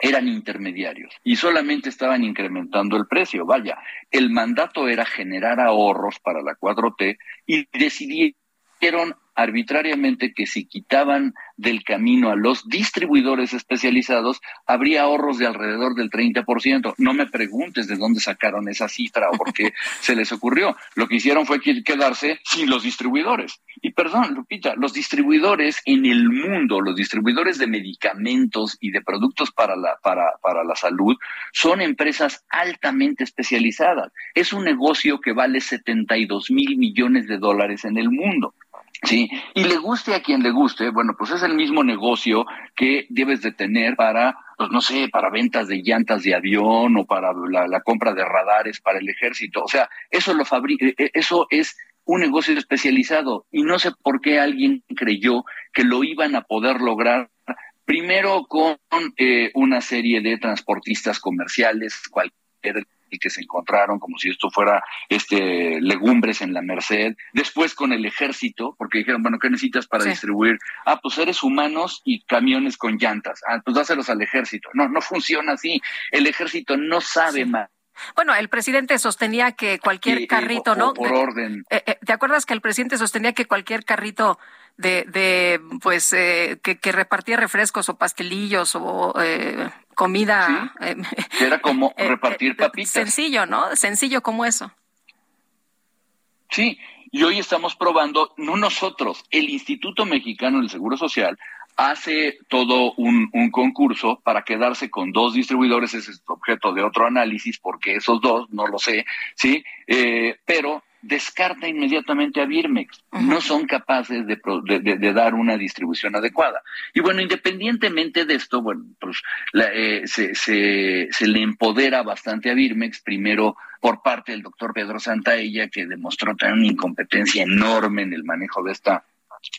eran intermediarios y solamente estaban incrementando el precio. Vaya, el mandato era generar ahorros para la 4T y decidieron arbitrariamente que si quitaban del camino a los distribuidores especializados, habría ahorros de alrededor del 30%. No me preguntes de dónde sacaron esa cifra o por qué se les ocurrió. Lo que hicieron fue quedarse sin los distribuidores. Y perdón, Lupita, los distribuidores en el mundo, los distribuidores de medicamentos y de productos para la, para, para la salud, son empresas altamente especializadas. Es un negocio que vale 72 mil millones de dólares en el mundo. Sí, y le guste a quien le guste, bueno, pues es el mismo negocio que debes de tener para, pues no sé, para ventas de llantas de avión o para la, compra de radares para el ejército. O sea, eso lo fabrica, eh, eh, eso es un negocio especializado y no sé por qué alguien creyó que lo iban a poder lograr primero con eh, una serie de transportistas comerciales, cualquier y que se encontraron como si esto fuera este legumbres en la Merced, después con el ejército, porque dijeron, bueno, ¿qué necesitas para distribuir? Ah, pues seres humanos y camiones con llantas. Ah, pues dáselos al ejército. No, no funciona así. El ejército no sabe más bueno, el presidente sostenía que cualquier carrito, ¿no? Por orden. Eh, eh, ¿Te acuerdas que el presidente sostenía que cualquier carrito de, de pues, eh, que, que, repartía refrescos o pastelillos o comida. Era como repartir papitas. Sencillo, ¿no? Sencillo como eso. Sí, y hoy estamos probando, no nosotros, el Instituto Mexicano del Seguro Social hace todo un, concurso para quedarse con dos distribuidores, ese es objeto de otro análisis, porque esos dos, no lo sé, ¿sí? Eh, pero descarta inmediatamente a Birmex. No son capaces de, dar una distribución adecuada. Y bueno, independientemente de esto, bueno, pues eh, se, se, le empodera bastante a Birmex, primero por parte del doctor Pedro Santaella, que demostró tener una incompetencia enorme en el manejo de esta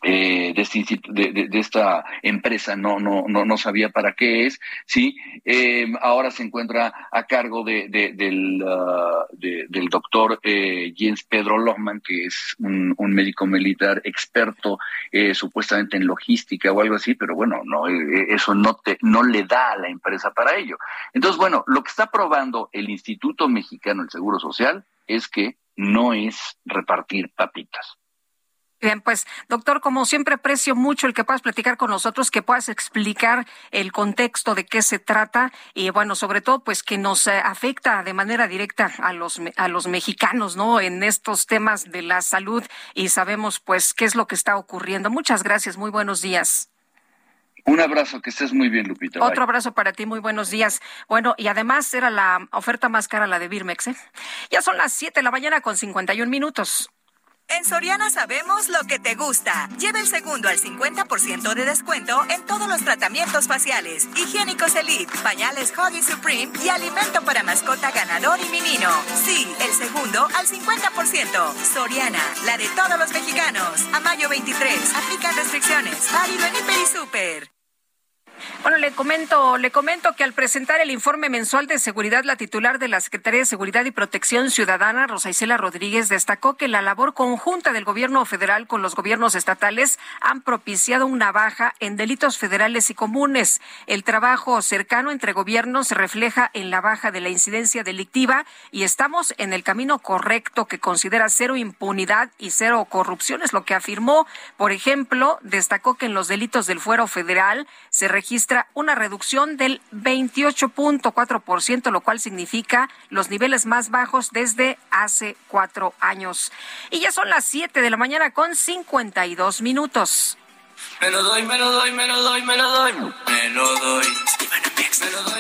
eh, este de, de, esta empresa no, no, no, no sabía para qué es, ¿sí? Eh, ahora se encuentra a cargo de, del, uh, del doctor eh, Jens Pedro Lohmann, que es un, médico militar experto eh, supuestamente en logística o algo así, pero bueno, no, eso no, te, no le da a la empresa para ello. Entonces, bueno, lo que está probando el Instituto Mexicano del Seguro Social es que no es repartir papitas Bien, pues doctor, como siempre aprecio mucho el que puedas platicar con nosotros, que puedas explicar el contexto de qué se trata y bueno, sobre todo pues que nos eh, afecta de manera directa a los a los mexicanos, ¿no? En estos temas de la salud y sabemos pues qué es lo que está ocurriendo. Muchas gracias, muy buenos días. Un abrazo, que estés muy bien, Lupita. Otro abrazo para ti, muy buenos días. Bueno, y además era la oferta más cara la de Birmex, ¿eh? Ya son las 7 de la mañana con 51 minutos. En Soriana sabemos lo que te gusta. Lleva el segundo al 50% de descuento en todos los tratamientos faciales, higiénicos Elite, pañales Huggy Supreme y alimento para mascota ganador y menino. Sí, el segundo al 50%. Soriana, la de todos los mexicanos. A mayo 23, aplican restricciones. Válido en y Super. Bueno, le comento, le comento que al presentar el informe mensual de seguridad, la titular de la Secretaría de Seguridad y Protección Ciudadana, Rosa Isela Rodríguez, destacó que la labor conjunta del gobierno federal con los gobiernos estatales han propiciado una baja en delitos federales y comunes. El trabajo cercano entre gobiernos se refleja en la baja de la incidencia delictiva y estamos en el camino correcto que considera cero impunidad y cero corrupción, es lo que afirmó. Por ejemplo, destacó que en los delitos del fuero federal se registra una reducción del 28.4%, lo cual significa los niveles más bajos desde hace cuatro años. Y ya son las 7 de la mañana con 52 minutos. Me lo doy, me lo doy, me lo doy, me lo doy. Me lo doy.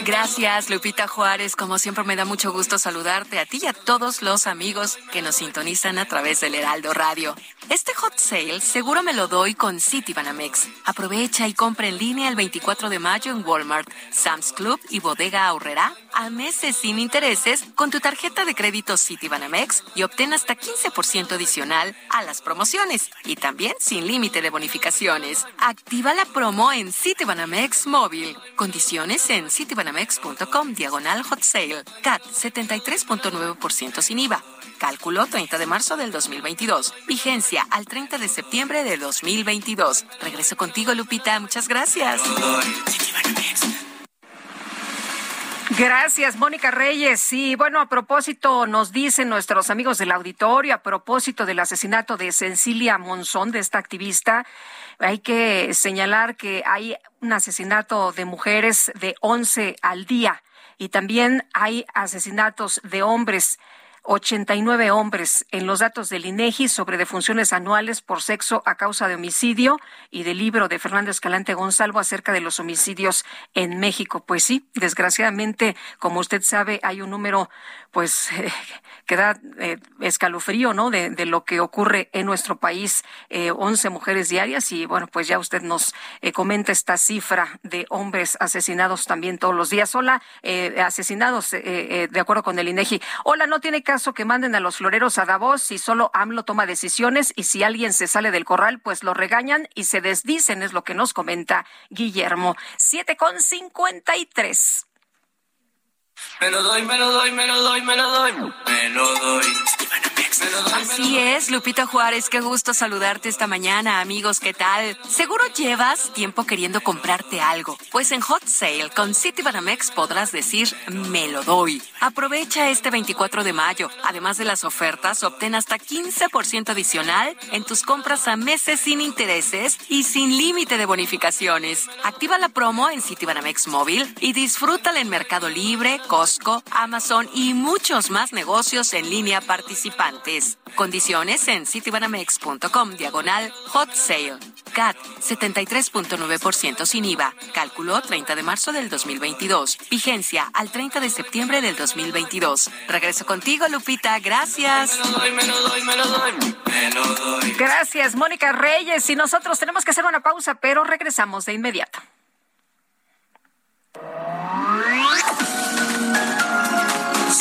Gracias, Lupita Juárez. Como siempre, me da mucho gusto saludarte a ti y a todos los amigos que nos sintonizan a través del Heraldo Radio. Este hot sale seguro me lo doy con Citibanamex. Aprovecha y compra en línea el 24 de mayo en Walmart, Sam's Club y Bodega Aurrera a meses sin intereses con tu tarjeta de crédito Citibanamex y obtén hasta 15% adicional a las promociones y también sin límite de bonificaciones. Activa la promo en Citibanamex móvil. Condiciones en citibanamex.com diagonal hot sale. CAT 73.9% sin IVA. Cálculo 30 de marzo del 2022. Vigencia al 30 de septiembre de 2022. Regreso contigo, Lupita. Muchas gracias. Gracias, Mónica Reyes. Y bueno, a propósito, nos dicen nuestros amigos del auditorio, a propósito del asesinato de Cecilia Monzón, de esta activista, hay que señalar que hay un asesinato de mujeres de 11 al día y también hay asesinatos de hombres. 89 hombres en los datos del INEGI sobre defunciones anuales por sexo a causa de homicidio y del libro de Fernando Escalante Gonzalo acerca de los homicidios en México. Pues sí, desgraciadamente, como usted sabe, hay un número pues eh, que da eh, escalofrío, ¿no? De, lo que ocurre en nuestro país, eh, 11 mujeres diarias y bueno, pues ya usted nos eh, comenta esta cifra de hombres asesinados también todos los días. Hola, eh, asesinados de acuerdo con el INEGI. Hola, no tiene caso que manden a los floreros a Davos si solo AMLO toma decisiones y si alguien se sale del corral, pues lo regañan y se desdicen, es lo que nos comenta Guillermo. Siete con cincuenta y tres. Me lo doy, me lo doy, me lo doy, me lo doy. Me lo doy. Así es, Lupita Juárez, qué gusto saludarte esta mañana, amigos, ¿qué tal? Seguro llevas tiempo queriendo comprarte algo. Pues en Hot Sale con Citibanamex podrás decir me lo doy. Aprovecha este 24 de mayo. Además de las ofertas, obtén hasta 15% adicional en tus compras a meses sin intereses y sin límite de bonificaciones. Activa la promo en Citibanamex Móvil y disfrútala en Mercado Libre, Costco, Amazon y muchos más negocios en línea participantes. Condiciones en citibanamex.com diagonal hot sale. CAT 73.9% sin IVA. Cálculo 30 de marzo del 2022. Vigencia al 30 de septiembre del 2022. Regreso contigo, Lupita. Gracias. Gracias, Mónica Reyes. Y nosotros tenemos que hacer una pausa, pero regresamos de inmediato.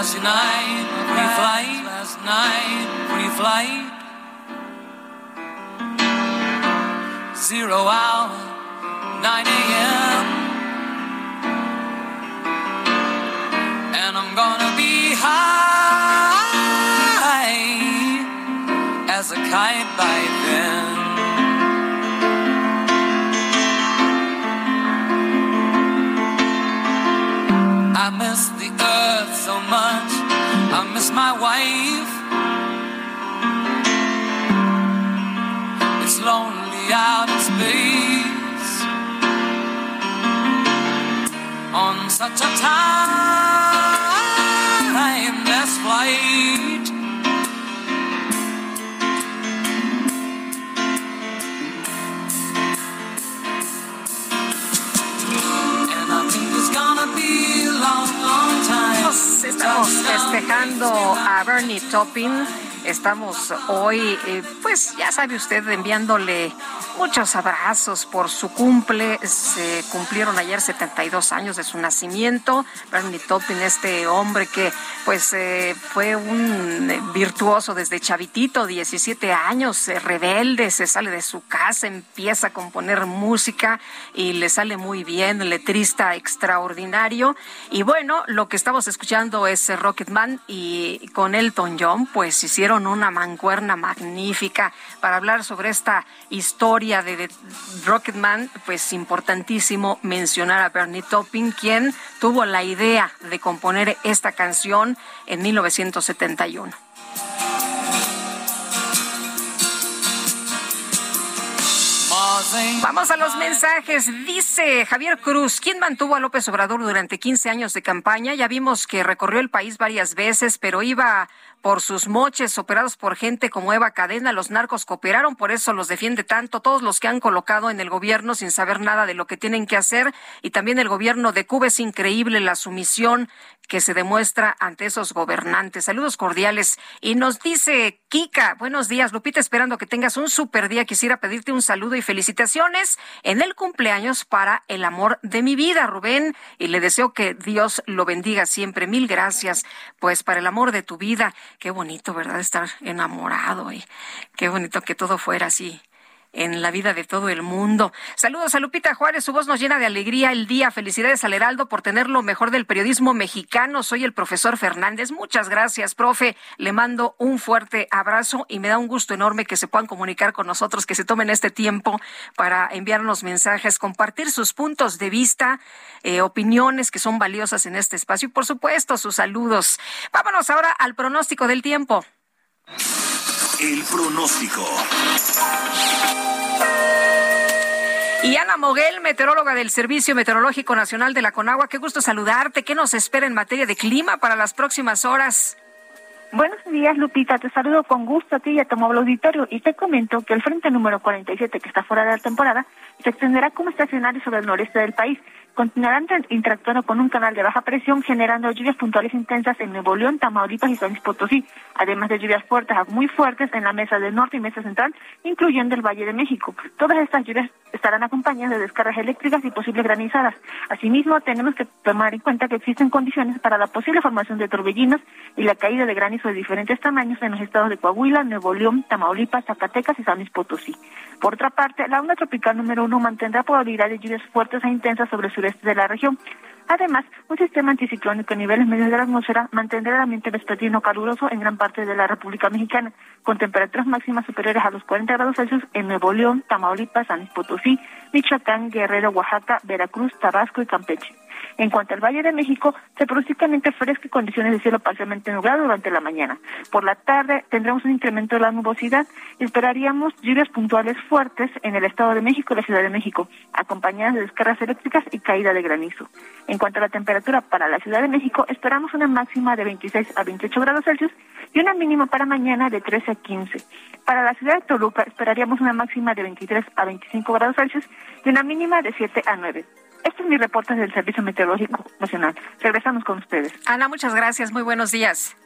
Last night, pre-flight, last night, pre-flight. Zero hour, 9 a.m. And I'm gonna be high as a kite by then. I miss so much. I miss my wife. It's lonely out in space on such a timeless estamos festejando a Bernie Topping. Estamos hoy, eh, pues ya sabe usted, enviándole muchos abrazos por su cumple. Se cumplieron ayer 72 años de su nacimiento. Bernie Topping, este hombre que pues eh, fue un eh, virtuoso desde chavitito, 17 años, eh, rebelde, se sale de su casa, empieza a componer música y le sale muy bien, letrista extraordinario. Y bueno, lo que estamos escuchando es Rocketman y con Elton John, pues hicieron una mancuerna magnífica para hablar sobre esta historia de, Rocketman, pues importantísimo mencionar a Bernie Taupin, quien tuvo la idea de componer esta canción en 1971. Vamos a los mensajes. Dice Javier Cruz, ¿quién mantuvo a López Obrador durante 15 años de campaña? Ya vimos que recorrió el país varias veces, pero iba por sus moches operados por gente como Eva Cadena. Los narcos cooperaron, por eso los defiende tanto. Todos los que han colocado en el gobierno sin saber nada de lo que tienen que hacer. Y también el gobierno de Cuba es increíble la sumisión que se demuestra ante esos gobernantes. Saludos cordiales. Y nos dice Kika, buenos días, Lupita, esperando que tengas un super día. Quisiera pedirte un saludo y felicitaciones en el cumpleaños para el amor de mi vida, Rubén. Y le deseo que Dios lo bendiga siempre. Mil gracias, pues, para el amor de tu vida. Qué bonito, ¿verdad? Estar enamorado y qué bonito que todo fuera así en la vida de todo el mundo. Saludos a Lupita Juárez, su voz nos llena de alegría el día. Felicidades al Heraldo por tener lo mejor del periodismo mexicano. Soy el profesor Fernández. Muchas gracias, profe. Le mando un fuerte abrazo y me da un gusto enorme que se puedan comunicar con nosotros, que se tomen este tiempo para enviarnos mensajes, compartir sus puntos de vista, eh, opiniones que son valiosas en este espacio y, por supuesto, sus saludos. Vámonos ahora al pronóstico del tiempo. El pronóstico. Y Ana Moguel, meteoróloga del Servicio Meteorológico Nacional de la Conagua, qué gusto saludarte. ¿Qué nos espera en materia de clima para las próximas horas? Buenos días, Lupita. Te saludo con gusto a ti y a tu auditorio y te comento que el frente número 47, que está fuera de la temporada, se extenderá como estacionario sobre el noreste del país continuarán interactuando con un canal de baja presión, generando lluvias puntuales intensas en Nuevo León, Tamaulipas y San Luis Potosí, además de lluvias fuertes a muy fuertes en la mesa del norte y mesa central, incluyendo el Valle de México. Todas estas lluvias estarán acompañadas de descargas eléctricas y posibles granizadas. Asimismo, tenemos que tomar en cuenta que existen condiciones para la posible formación de torbellinos y la caída de granizo de diferentes tamaños en los estados de Coahuila, Nuevo León, Tamaulipas, Zacatecas y San Luis Potosí. Por otra parte, la onda tropical número uno mantendrá probabilidad de lluvias fuertes e intensas sobre el sureste de la región. Además, un sistema anticiclónico a niveles medios de la atmósfera mantendrá el ambiente vespertino caluroso en gran parte de la República Mexicana, con temperaturas máximas superiores a los 40 grados Celsius en Nuevo León, Tamaulipas, San Potosí, Michoacán, Guerrero, Oaxaca, Veracruz, Tabasco y Campeche. En cuanto al Valle de México, se produce ambiente fresco y condiciones de cielo parcialmente nublado durante la mañana. Por la tarde tendremos un incremento de la nubosidad y esperaríamos lluvias puntuales fuertes en el Estado de México y la Ciudad de México, acompañadas de descargas eléctricas y caída de granizo. En cuanto a la temperatura para la Ciudad de México, esperamos una máxima de 26 a 28 grados Celsius y una mínima para mañana de 13 a 15. Para la ciudad de Toluca esperaríamos una máxima de 23 a 25 grados Celsius y una mínima de 7 a 9. Este es mi reporte del Servicio Meteorológico Nacional. Regresamos con ustedes. Ana, muchas gracias. Muy buenos días.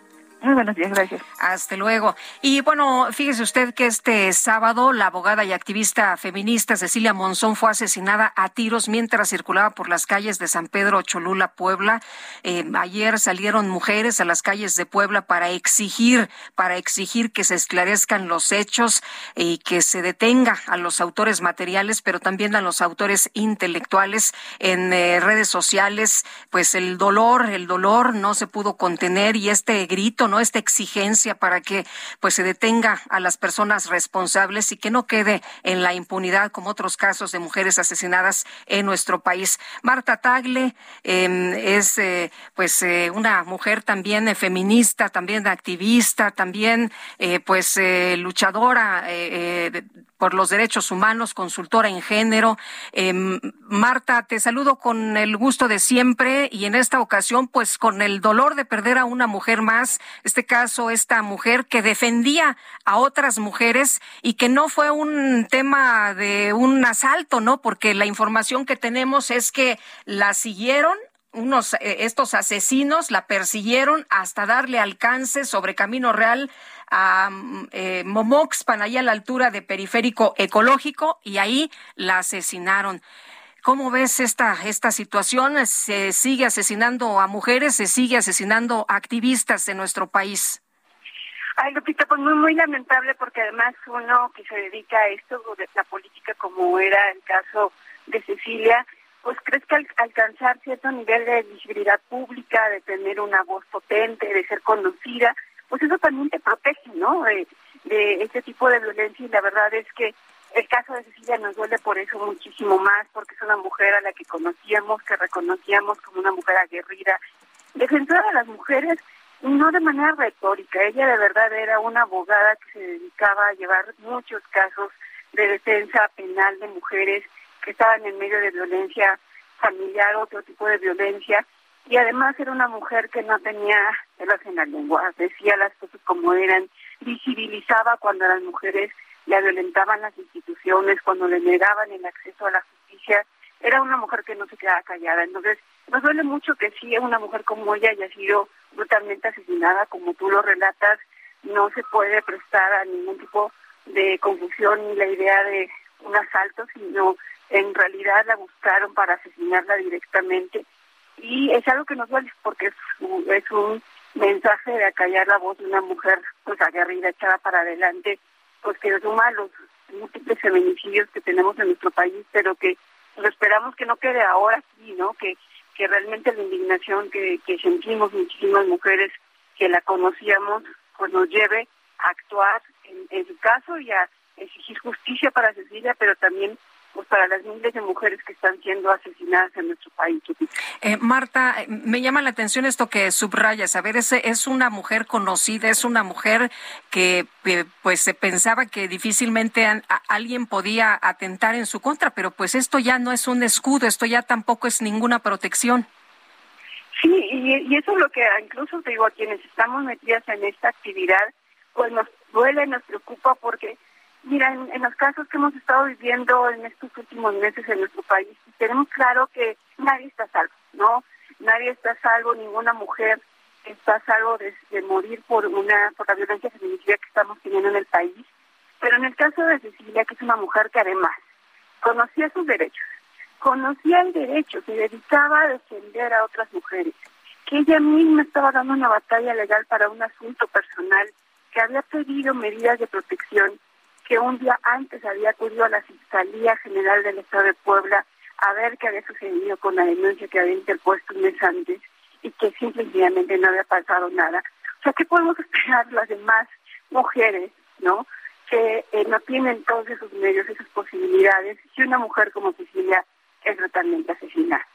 Muy buenos días, gracias. Hasta luego. Y bueno, fíjese usted que este sábado la abogada y activista feminista Cecilia Monzón fue asesinada a tiros mientras circulaba por las calles de San Pedro Cholula, Puebla. Eh, ayer salieron mujeres a las calles de Puebla para exigir, para exigir que se esclarezcan los hechos y que se detenga a los autores materiales, pero también a los autores intelectuales en eh, redes sociales. Pues el dolor, el dolor no se pudo contener y este grito esta exigencia para que pues se detenga a las personas responsables y que no quede en la impunidad como otros casos de mujeres asesinadas en nuestro país. Marta Tagle em, es eh, pues eh, una mujer también eh, feminista, también activista, también pues luchadora por los derechos humanos, consultora en género. Em, Marta, te saludo con el gusto de siempre y en esta ocasión, pues con el dolor de perder a una mujer más, este caso, esta mujer que defendía a otras mujeres y que no fue un tema de un asalto, ¿no? Porque la información que tenemos es que la siguieron unos eh, estos asesinos la persiguieron hasta darle alcance sobre Camino Real a eh, Momoxpan, ahí a la altura de Periférico Ecológico, y ahí la asesinaron. ¿Cómo ves esta, esta situación? ¿Se sigue asesinando a mujeres? ¿Se sigue asesinando a activistas en nuestro país? Ay, Lupita, pues muy, muy lamentable porque además uno que se dedica a esto de la política como era el caso de Cecilia, pues crees que al alcanzar cierto nivel de visibilidad pública, de tener una voz potente, de ser conocida, pues eso también te protege, ¿no? De, este tipo de violencia y la verdad es que el caso de Cecilia nos duele por eso muchísimo más, porque es una mujer a la que conocíamos, que reconocíamos como una mujer aguerrida, defensora de las mujeres, no de manera retórica, ella de verdad era una abogada que se dedicaba a llevar muchos casos de defensa penal de mujeres que estaban en medio de violencia familiar, otro tipo de violencia, y además era una mujer que no tenía en la lengua, decía las cosas como eran, visibilizaba cuando las mujeres le violentaban las instituciones, cuando le negaban el acceso a la justicia, era una mujer que no se quedaba callada. Entonces, nos duele mucho que sí, una mujer como ella haya sido brutalmente asesinada, como tú lo relatas, no se puede prestar a ningún tipo de confusión ni la idea de un asalto, sino en realidad la buscaron para asesinarla directamente y es algo que nos duele porque es un mensaje de acallar la voz de una mujer pues aguerrida, echada para adelante, pues que suma los múltiples feminicidios que tenemos en nuestro país, pero que lo esperamos que no quede ahora aquí, ¿no? Que, que realmente la indignación que, que sentimos muchísimas mujeres que la conocíamos, pues nos lleve a actuar en, en su caso y a exigir justicia para Cecilia, pero también pues para las miles de mujeres que están siendo asesinadas en nuestro país. Eh, Marta, eh, me llama la atención esto que subrayas. A ver, es, es una mujer conocida, es una mujer que pues se pensaba que difícilmente alguien podía atentar en su contra, pero pues esto ya no es un escudo, esto ya tampoco es ninguna protección. Sí, y, eso es lo que incluso digo a quienes estamos metidas en esta actividad, pues nos duele, nos preocupa porque Mira, en, los casos que hemos estado viviendo en estos últimos meses en nuestro país, tenemos claro que nadie está salvo, ¿no? Nadie está salvo, ninguna mujer está salvo de, morir por una por la violencia feminicida que estamos teniendo en el país. Pero en el caso de Cecilia, que es una mujer que además conocía sus derechos, conocía el derecho, se dedicaba a defender a otras mujeres, que ella misma estaba dando una batalla legal para un asunto personal, que había pedido medidas de protección, que un día antes había acudido a la Fiscalía General del Estado de Puebla a ver qué había sucedido con la denuncia que había interpuesto un mes antes y que simplemente no había pasado nada. O sea, ¿qué podemos esperar las demás mujeres, no? Que eh, no tienen todos esos medios, esas posibilidades, si una mujer como Cecilia es totalmente asesinada.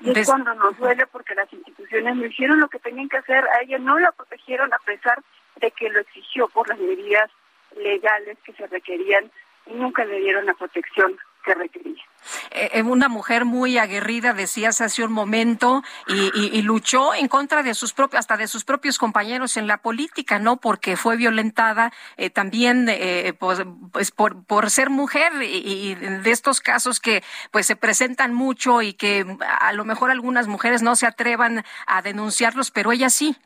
Y es cuando nos duele porque las instituciones no hicieron lo que tenían que hacer, a ella no la protegieron a pesar de que lo exigió por las medidas legales que se requerían y nunca le dieron la protección que requería. Eh, eh, una mujer muy aguerrida, decías hace un momento, y, luchó en contra de sus propios, hasta de sus propios compañeros en la política, ¿no? Porque fue violentada eh, también pues, pues, por, por ser mujer y, de estos casos que pues se presentan mucho y que a lo mejor algunas mujeres no se atrevan a denunciarlos, pero ella sí.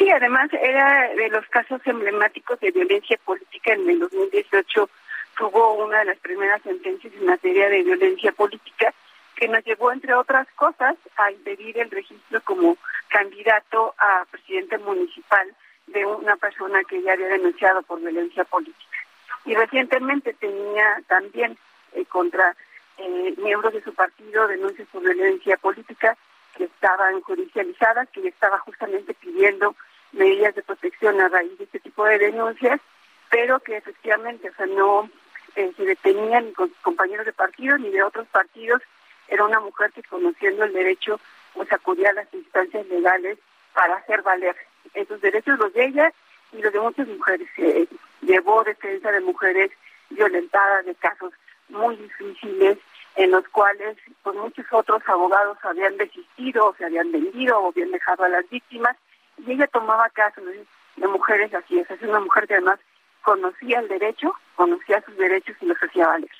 Sí, además era de los casos emblemáticos de violencia política en el 2018 tuvo una de las primeras sentencias en materia de violencia política que nos llevó, entre otras cosas, a impedir el registro como candidato a presidente municipal de una persona que ya había denunciado por violencia política. Y recientemente tenía también eh, contra eh, miembros de su partido denuncias por violencia política que estaban judicializadas, que estaba justamente pidiendo medidas de protección a raíz de este tipo de denuncias, pero que efectivamente, o sea, no eh, se detenía ni con sus compañeros de partido ni de otros partidos. Era una mujer que conociendo el derecho pues acudía a las instancias legales para hacer valer esos derechos, los de ella y los de muchas mujeres. Llevó defensa de mujeres violentadas, de casos muy difíciles en los cuales pues muchos otros abogados habían desistido o se habían vendido o habían dejado a las víctimas y ella tomaba casos de mujeres así, es, es una mujer que además conocía el derecho, conocía sus derechos y los hacía valer.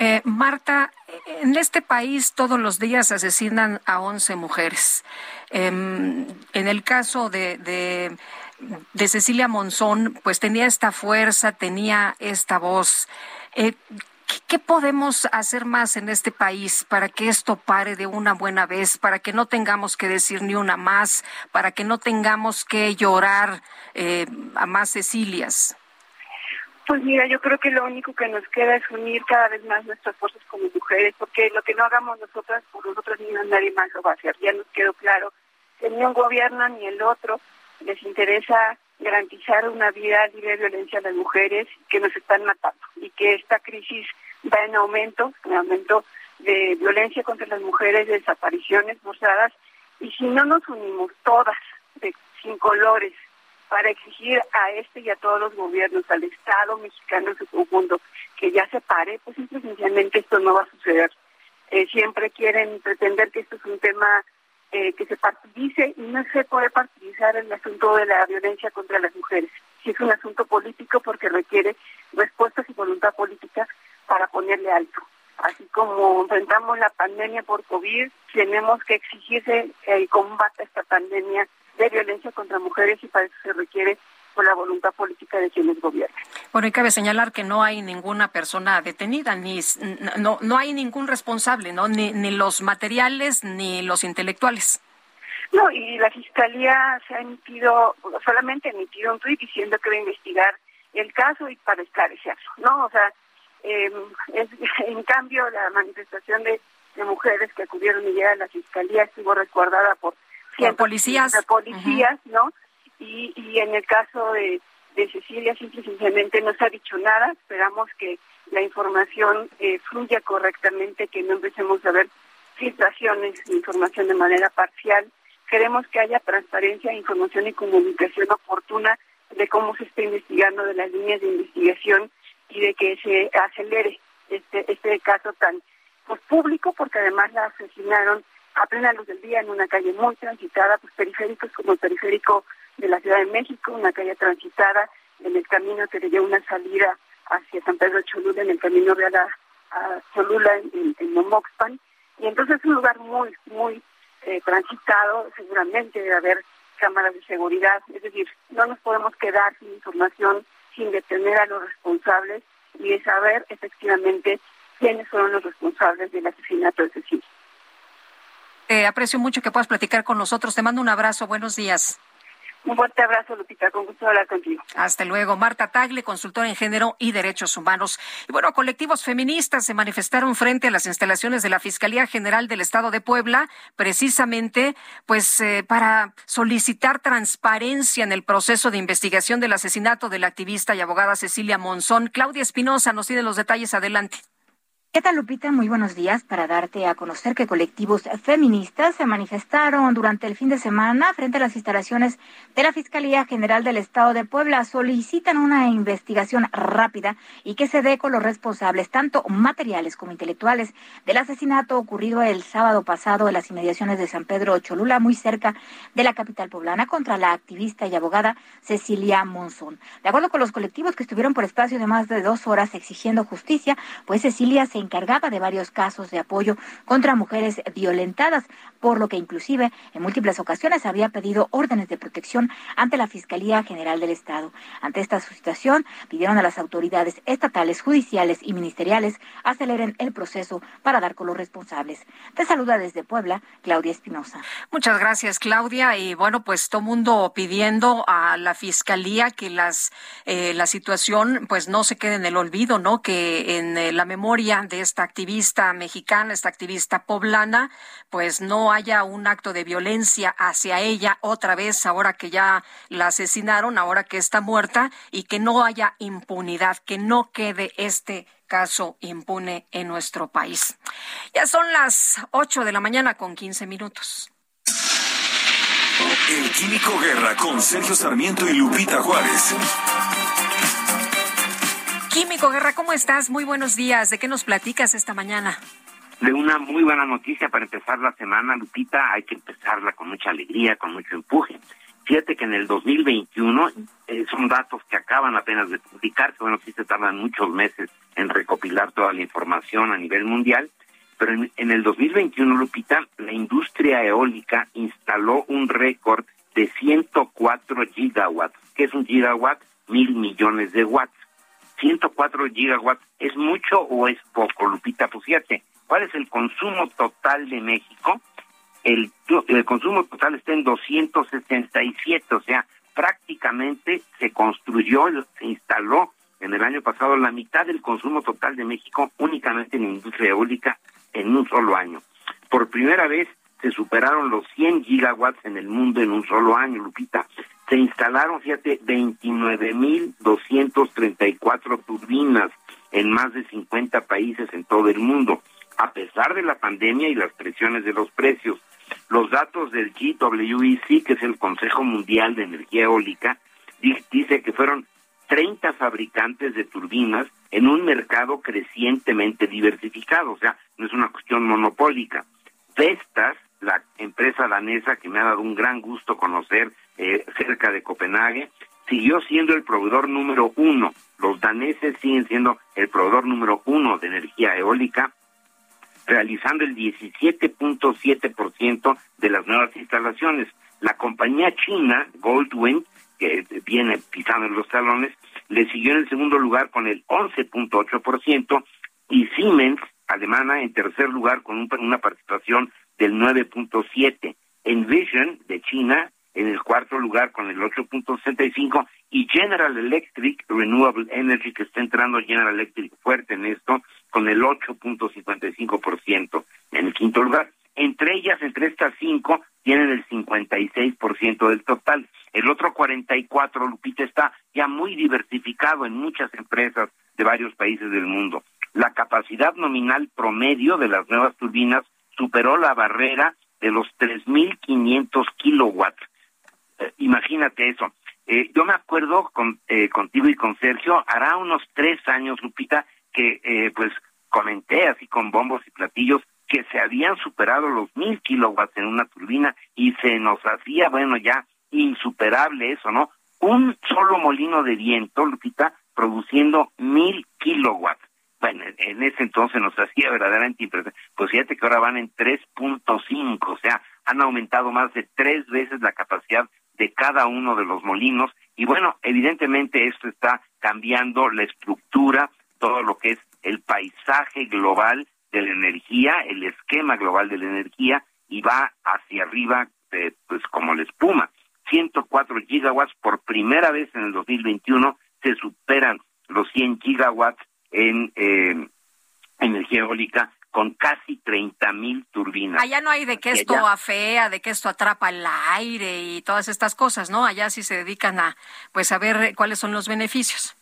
Eh, Marta, en este país todos los días asesinan a 11 mujeres. Em, en el caso de, de, Cecilia Monzón, pues tenía esta fuerza, tenía esta voz. Eh, ¿Qué podemos hacer más en este país para que esto pare de una buena vez, para que no tengamos que decir ni una más, para que no tengamos que llorar eh, a más Cecilias? Pues mira, yo creo que lo único que nos queda es unir cada vez más nuestras fuerzas como mujeres, porque lo que no hagamos nosotras por nosotras ni nadie más lo va a hacer. Ya nos quedó claro que ni un gobierno ni el otro les interesa garantizar una vida libre de violencia a las mujeres que nos están matando y que esta crisis va en aumento, en aumento de violencia contra las mujeres, de desapariciones forzadas y si no nos unimos todas, de, sin colores, para exigir a este y a todos los gobiernos, al Estado mexicano en su conjunto, que ya se pare, pues sencillamente esto no va a suceder. Eh, siempre quieren pretender que esto es un tema eh, que se partidice y no se puede partidizar el asunto de la violencia contra las mujeres. Si es un asunto político porque requiere respuestas y voluntad política para ponerle alto. Así como enfrentamos la pandemia por COVID, tenemos que exigirse el combate a esta pandemia de violencia contra mujeres y para eso se requiere con la voluntad política de quienes gobiernan. Bueno, y cabe señalar que no hay ninguna persona detenida, ni no, no hay ningún responsable, ¿no? Ni, ni los materiales ni los intelectuales. No, y la Fiscalía se ha emitido, solamente ha emitido un tuit diciendo que va a investigar el caso y para esclarecerlo, ¿no? O sea, eh, es, en cambio, la manifestación de, de mujeres que acudieron y a la Fiscalía estuvo resguardada por policías. policías, ¿no? Y, y en el caso de, de Cecilia, simplemente no se ha dicho nada. Esperamos que la información eh, fluya correctamente, que no empecemos a ver filtraciones de información de manera parcial. Queremos que haya transparencia, información y comunicación oportuna de cómo se está investigando, de las líneas de investigación y de que se acelere este, este caso tan pues, público, porque además la asesinaron a plena luz del día en una calle muy transitada, pues periféricos como el periférico de la Ciudad de México, una calle transitada en el camino que le dio una salida hacia San Pedro Cholula, en el camino real a, Cholula, en, en Momoxpan, Y entonces es un lugar muy, muy eh, transitado, seguramente debe haber cámaras de seguridad, es decir, no nos podemos quedar sin información, sin detener a los responsables y de saber efectivamente quiénes fueron los responsables del asesinato de Cecilia. Te aprecio mucho que puedas platicar con nosotros. Te mando un abrazo. Buenos días. Un fuerte abrazo, Lupita. Con gusto hablar contigo. Hasta luego. Marta Tagle, consultora en género y derechos humanos. Y bueno, colectivos feministas se manifestaron frente a las instalaciones de la Fiscalía General del Estado de Puebla, precisamente, pues, eh, para solicitar transparencia en el proceso de investigación del asesinato de la activista y abogada Cecilia Monzón. Claudia Espinosa nos tiene los detalles. Adelante. ¿Qué tal, Lupita? Muy buenos días para darte a conocer que colectivos feministas se manifestaron durante el fin de semana frente a las instalaciones de la Fiscalía General del Estado de Puebla. Solicitan una investigación rápida y que se dé con los responsables, tanto materiales como intelectuales, del asesinato ocurrido el sábado pasado en las inmediaciones de San Pedro Cholula, muy cerca de la capital poblana, contra la activista y abogada Cecilia Monzón. De acuerdo con los colectivos que estuvieron por espacio de más de dos horas exigiendo justicia, pues Cecilia se encargaba de varios casos de apoyo contra mujeres violentadas, por lo que inclusive en múltiples ocasiones había pedido órdenes de protección ante la Fiscalía General del Estado. Ante esta situación, pidieron a las autoridades estatales, judiciales y ministeriales aceleren el proceso para dar con los responsables. Te saluda desde Puebla, Claudia Espinosa. Muchas gracias, Claudia. Y bueno, pues todo mundo pidiendo a la Fiscalía que las eh, la situación pues no se quede en el olvido, ¿no? Que en eh, la memoria de esta activista mexicana, esta activista poblana, pues no haya un acto de violencia hacia ella otra vez ahora que ya la asesinaron, ahora que está muerta y que no haya impunidad, que no quede este caso impune en nuestro país. Ya son las 8 de la mañana con 15 minutos. El Químico Guerra con Sergio Sarmiento y Lupita Juárez. Químico Guerra, ¿cómo estás? Muy buenos días. ¿De qué nos platicas esta mañana? De una muy buena noticia para empezar la semana, Lupita. Hay que empezarla con mucha alegría, con mucho empuje. Fíjate que en el 2021 eh, son datos que acaban apenas de publicarse. Bueno, sí se tardan muchos meses en recopilar toda la información a nivel mundial. Pero en, en el 2021, Lupita, la industria eólica instaló un récord de 104 gigawatts. ¿Qué es un gigawatt? Mil millones de watts. 104 gigawatts, ¿es mucho o es poco, Lupita? Pues fíjate, ¿cuál es el consumo total de México? El, el consumo total está en 267, o sea, prácticamente se construyó, se instaló en el año pasado la mitad del consumo total de México únicamente en industria eólica en un solo año. Por primera vez se superaron los 100 gigawatts en el mundo en un solo año, Lupita se instalaron, fíjate, 29.234 turbinas en más de 50 países en todo el mundo, a pesar de la pandemia y las presiones de los precios. Los datos del GWEC, que es el Consejo Mundial de Energía Eólica, dice que fueron 30 fabricantes de turbinas en un mercado crecientemente diversificado, o sea, no es una cuestión monopólica. Vestas, la empresa danesa que me ha dado un gran gusto conocer eh, cerca de Copenhague, siguió siendo el proveedor número uno. Los daneses siguen siendo el proveedor número uno de energía eólica, realizando el 17.7% de las nuevas instalaciones. La compañía china Goldwind, que viene pisando en los talones, le siguió en el segundo lugar con el 11.8% y Siemens, alemana, en tercer lugar con una participación del 9.7%. Envision, de China, en el cuarto lugar con el 8.65 y General Electric Renewable Energy que está entrando General Electric fuerte en esto con el 8.55% en el quinto lugar. Entre ellas, entre estas cinco, tienen el 56% del total. El otro 44, Lupita, está ya muy diversificado en muchas empresas de varios países del mundo. La capacidad nominal promedio de las nuevas turbinas superó la barrera de los 3.500 kilowatts eh, imagínate eso. Eh, yo me acuerdo con, eh, contigo y con Sergio, hará unos tres años, Lupita, que pues comenté así con bombos y platillos que se habían superado los mil kilowatts en una turbina y se nos hacía, bueno, ya insuperable eso, ¿no? Un solo molino de viento, Lupita, produciendo mil kilowatts. Bueno, en ese entonces nos hacía verdaderamente impresionante. Pues fíjate que ahora van en 3.5, o sea, han aumentado más de tres veces la capacidad de cada uno de los molinos. Y bueno, evidentemente esto está cambiando la estructura, todo lo que es el paisaje global de la energía, el esquema global de la energía, y va hacia arriba, eh, pues como la espuma. 104 gigawatts por primera vez en el 2021 se superan los 100 gigawatts en eh, energía eólica con casi 30 mil turbinas. Allá no hay de que esto afea, de que esto atrapa el aire y todas estas cosas, ¿no? Allá sí se dedican a, pues, a ver cuáles son los beneficios.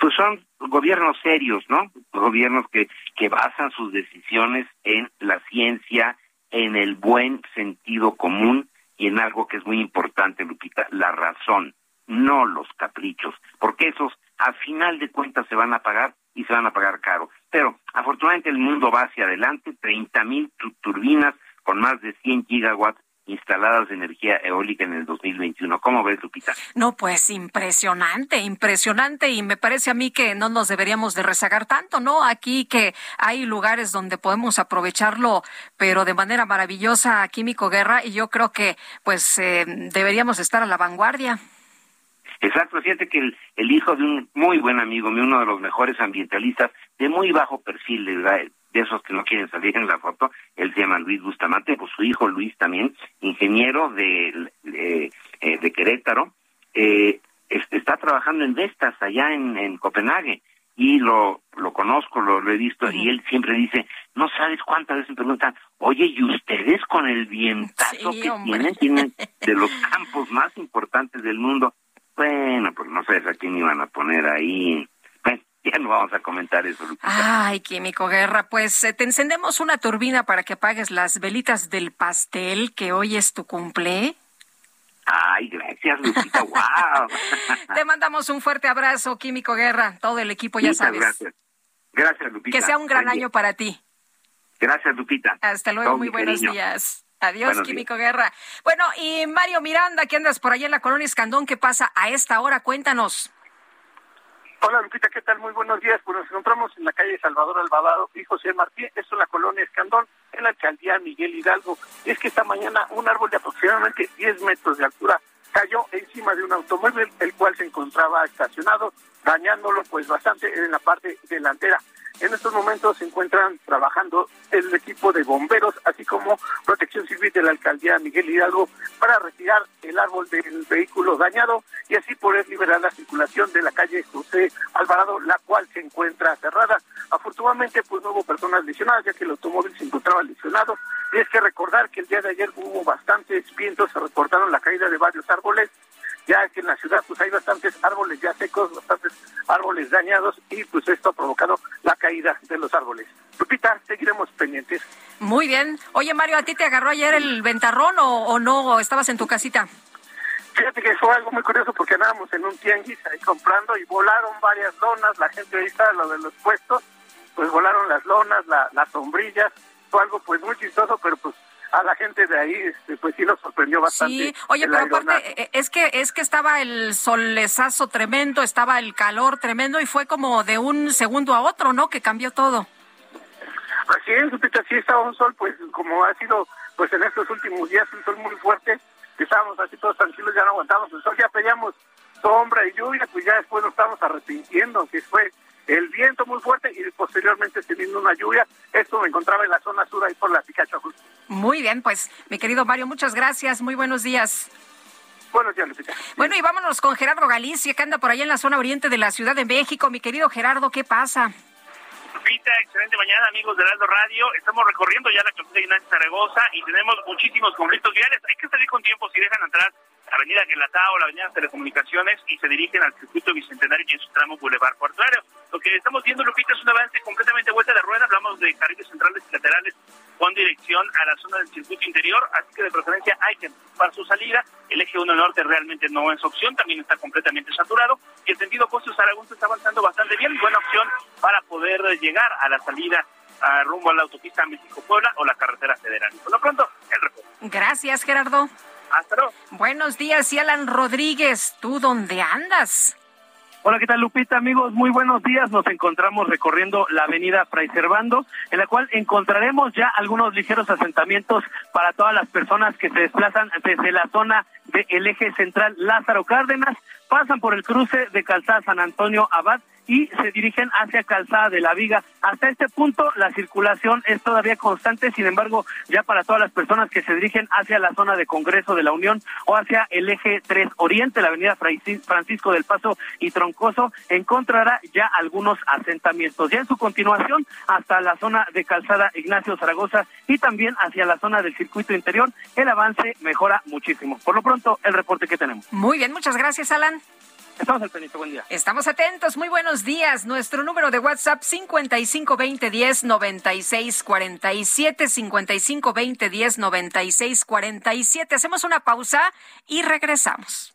Pues son gobiernos serios, ¿no? Gobiernos que, que basan sus decisiones en la ciencia, en el buen sentido común y en algo que es muy importante, Lupita, la razón, no los caprichos, porque esos a final de cuentas se van a pagar y se van a pagar caro. Pero afortunadamente el mundo va hacia adelante, 30 mil turbinas con más de 100 gigawatts instaladas de energía eólica en el 2021. ¿Cómo ves, Lupita? No, pues impresionante, impresionante y me parece a mí que no nos deberíamos de rezagar tanto, ¿no? Aquí que hay lugares donde podemos aprovecharlo, pero de manera maravillosa, Químico Guerra, y yo creo que pues eh, deberíamos estar a la vanguardia. Exacto, fíjate que el, hijo de un muy buen amigo mío, uno de los mejores ambientalistas, de muy bajo perfil, de, de esos que no quieren salir en la foto, él se llama Luis Bustamante, pues su hijo Luis también, ingeniero de, de, eh, Querétaro, eh, está trabajando en Vestas allá en, en Copenhague y lo, lo conozco, lo, he visto, y él siempre dice, no sabes cuántas veces me preguntan, oye, ¿y ustedes con el vientazo que tienen, tienen de los campos más importantes del mundo? Bueno, pues no sé a quién iban a poner ahí. ya no vamos a comentar eso. Ay, Químico Guerra, pues eh, te encendemos una turbina para que apagues las velitas del pastel, que hoy es tu cumple. Ay, gracias, Lupita, wow. te mandamos un fuerte abrazo, Químico Guerra, todo el equipo, ya sabes. Gracias. Gracias, Lupita. Que sea un gran año para ti. Gracias, Lupita. Hasta luego, muy buenos días. Adiós, Químico Guerra. Bueno, y Mario Miranda, que andas por allá en la colonia Escandón, ¿qué pasa a esta hora? Cuéntanos. Hola Lupita, ¿qué tal? Muy buenos días. Pues nos encontramos en la calle Salvador Alvarado y José Martí, esto es la colonia Escandón, en la alcaldía Miguel Hidalgo. Y es que esta mañana un árbol de aproximadamente 10 metros de altura cayó encima de un automóvil, el cual se encontraba estacionado, dañándolo pues bastante en la parte delantera. En estos momentos se encuentran trabajando el equipo de bomberos, así como Protección Civil de la Alcaldía Miguel Hidalgo, para retirar el árbol del vehículo dañado y así poder liberar la circulación de la calle José Alvarado, la cual se encuentra cerrada. Afortunadamente, pues no hubo personas lesionadas, ya que el automóvil se encontraba lesionado. Y es que recordar que el día de ayer hubo bastantes vientos, se reportaron la caída de varios árboles ya que en la ciudad pues hay bastantes árboles ya secos, bastantes árboles dañados y pues esto ha provocado la caída de los árboles. Lupita, seguiremos pendientes. Muy bien. Oye Mario, ¿a ti te agarró ayer el ventarrón o, no? ¿O estabas en tu casita? Fíjate que fue algo muy curioso porque andábamos en un tianguis ahí comprando y volaron varias lonas, la gente ahí está, lo de los puestos, pues volaron las lonas, las sombrillas, fue algo pues muy chistoso, pero pues a la gente de ahí, este, pues sí nos sorprendió bastante. Sí, oye, pero aparte, eh, es que, es que estaba el solezazo tremendo, estaba el calor tremendo y fue como de un segundo a otro, ¿no? Que cambió todo. Así es, Lupita, sí estaba un sol, pues como ha sido, pues en estos últimos días, un sol muy fuerte, estábamos así todos tranquilos, ya no aguantamos el sol, ya pedíamos sombra y lluvia, pues ya después nos estábamos arrepintiendo, que fue el viento muy fuerte y posteriormente teniendo una lluvia. Esto me encontraba en la zona sur ahí por la Picacho. Muy bien, pues mi querido Mario, muchas gracias. Muy buenos días. Buenos días, Lupita. Bueno, y vámonos con Gerardo Galicia, que anda por allá en la zona oriente de la Ciudad de México. Mi querido Gerardo, ¿qué pasa? Lupita, excelente mañana, amigos de Aldo Radio. Estamos recorriendo ya la costa de Zaragoza y tenemos muchísimos conflictos viales. Hay que salir con tiempo si dejan entrar Avenida Guelatao, la Avenida Telecomunicaciones y se dirigen al circuito bicentenario y en su tramo Boulevard Portuario. Lo que estamos viendo, Lupita, es un avance completamente vuelta de rueda. Hablamos de carriles centrales y laterales con dirección a la zona del circuito interior, así que de preferencia hay que para su salida. El eje 1 norte realmente no es opción, también está completamente saturado. Y el sentido Costo Aragón está avanzando bastante bien, buena opción para poder llegar a la salida a rumbo a la autopista México-Puebla o la carretera federal. Por lo pronto, el reporte. Gracias, Gerardo. Hasta luego. Buenos días, y Alan Rodríguez. ¿Tú dónde andas? Hola, ¿qué tal Lupita? Amigos, muy buenos días. Nos encontramos recorriendo la avenida Fray Servando, en la cual encontraremos ya algunos ligeros asentamientos para todas las personas que se desplazan desde la zona del eje central Lázaro Cárdenas, pasan por el cruce de Calzada San Antonio Abad y se dirigen hacia Calzada de la Viga. Hasta este punto la circulación es todavía constante, sin embargo, ya para todas las personas que se dirigen hacia la zona de Congreso de la Unión o hacia el eje 3 Oriente, la avenida Francisco del Paso y Troncoso, encontrará ya algunos asentamientos. Ya en su continuación hasta la zona de Calzada Ignacio Zaragoza y también hacia la zona del circuito interior, el avance mejora muchísimo. Por lo pronto, el reporte que tenemos. Muy bien, muchas gracias, Alan. Estamos al pendiente, buen día. Estamos atentos, muy buenos días. Nuestro número de WhatsApp 552010 9647 552010 9647. Hacemos una pausa y regresamos.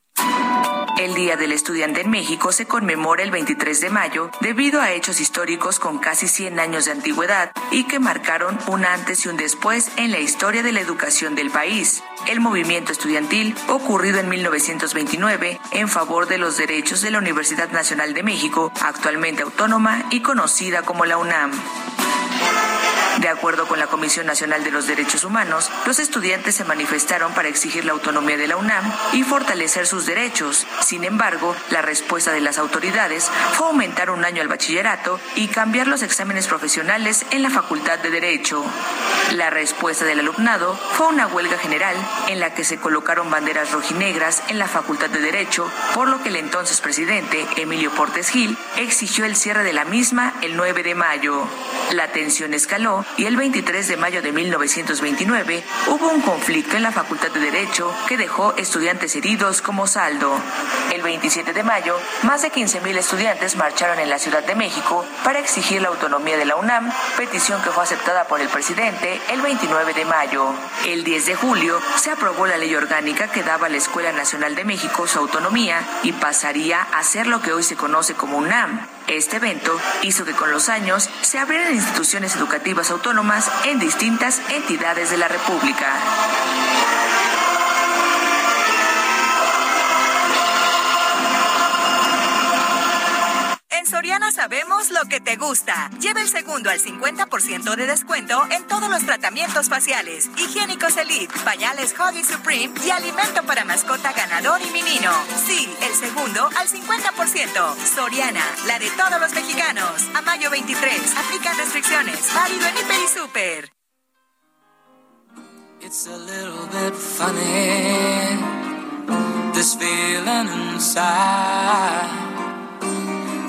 El Día del Estudiante en México se conmemora el 23 de mayo debido a hechos históricos con casi 100 años de antigüedad y que marcaron un antes y un después en la historia de la educación del país. El movimiento estudiantil ocurrido en 1929 en favor de los derechos de la Universidad Nacional de México, actualmente autónoma y conocida como la UNAM. De acuerdo con la Comisión Nacional de los Derechos Humanos, los estudiantes se manifestaron para exigir la autonomía de la UNAM y fortalecer sus derechos. Sin embargo, la respuesta de las autoridades fue aumentar un año al bachillerato y cambiar los exámenes profesionales en la Facultad de Derecho. La respuesta del alumnado fue una huelga general en la que se colocaron banderas rojinegras en la Facultad de Derecho, por lo que el entonces presidente, Emilio Portes Gil, exigió el cierre de la misma el 9 de mayo. La tensión escaló y el 23 de mayo de 1929 hubo un conflicto en la Facultad de Derecho que dejó estudiantes heridos como saldo. El 27 de mayo, más de 15.000 estudiantes marcharon en la Ciudad de México para exigir la autonomía de la UNAM, petición que fue aceptada por el presidente el 29 de mayo. El 10 de julio se aprobó la ley orgánica que daba a la Escuela Nacional de México su autonomía y pasaría a ser lo que hoy se conoce como UNAM. Este evento hizo que con los años se abrieran instituciones educativas autónomas en distintas entidades de la República. En Soriana sabemos lo que te gusta. Lleva el segundo al 50% de descuento en todos los tratamientos faciales, higiénicos Elite, pañales Huggy Supreme y alimento para mascota ganador y menino. Sí, el segundo al 50%. Soriana, la de todos los mexicanos. A mayo 23, aplican restricciones. Válido en Hiper y Super. It's a little bit funny.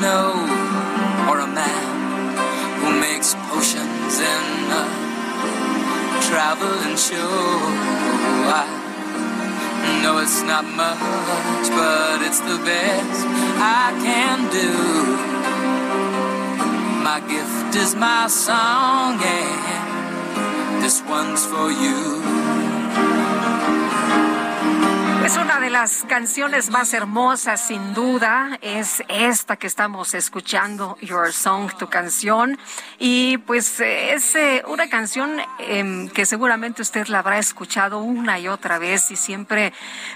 no, or a man who makes potions in a traveling show. I know it's not much, but it's the best I can do. My gift is my song, and this one's for you. Es una de las canciones más hermosas, sin duda, es esta que estamos escuchando, Your Song, tu canción. Y pues es eh, una canción em, que seguramente usted la habrá escuchado una y otra vez y siempre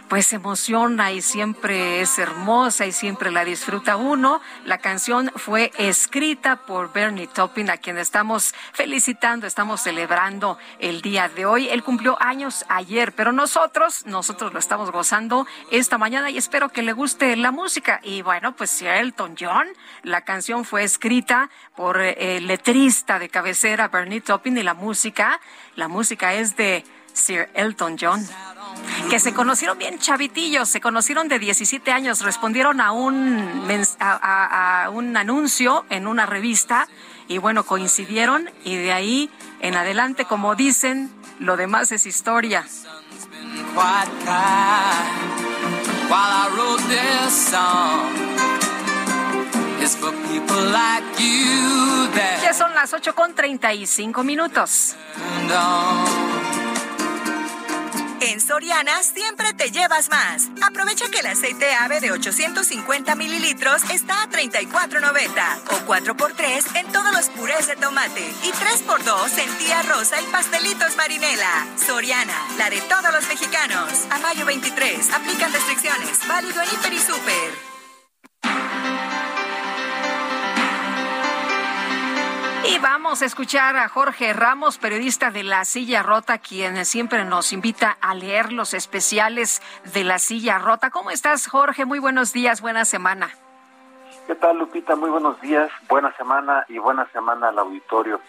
pues emociona y siempre es hermosa y siempre la disfruta uno. La canción fue escrita por Bernie Taupin, a quien estamos felicitando, estamos celebrando el día de hoy. Él cumplió años ayer, pero nosotros, nosotros lo estamos gozando esta mañana y espero que le guste la música. Y bueno, pues Elton John, la canción fue escrita por eh, el letrista de cabecera Bernie Taupin y la música, la música es de Sir Elton John que se conocieron bien chavitillos, se conocieron de 17 años, respondieron a un, a, a un anuncio en una revista y bueno, coincidieron y de ahí en adelante, como dicen, lo demás es historia. Quite kind while I wrote this song. It's for people like you that Ya son las 8 con 35 minutos. En Soriana siempre te llevas más. Aprovecha que el aceite ave de 850 mililitros está a 34.90 o 4x3 en todos los purés de tomate y 3x2 en tía rosa y pastelitos marinela. Soriana, la de todos los mexicanos. A mayo 23, aplican restricciones. Válido en Hiper y Super. Y vamos a escuchar a Jorge Ramos, periodista de La Silla Rota, quien siempre nos invita a leer los especiales de La Silla Rota. ¿Cómo estás, Jorge? Muy buenos días, buena semana. ¿Qué tal, Lupita? Muy buenos días, buena semana y buena semana al auditorio.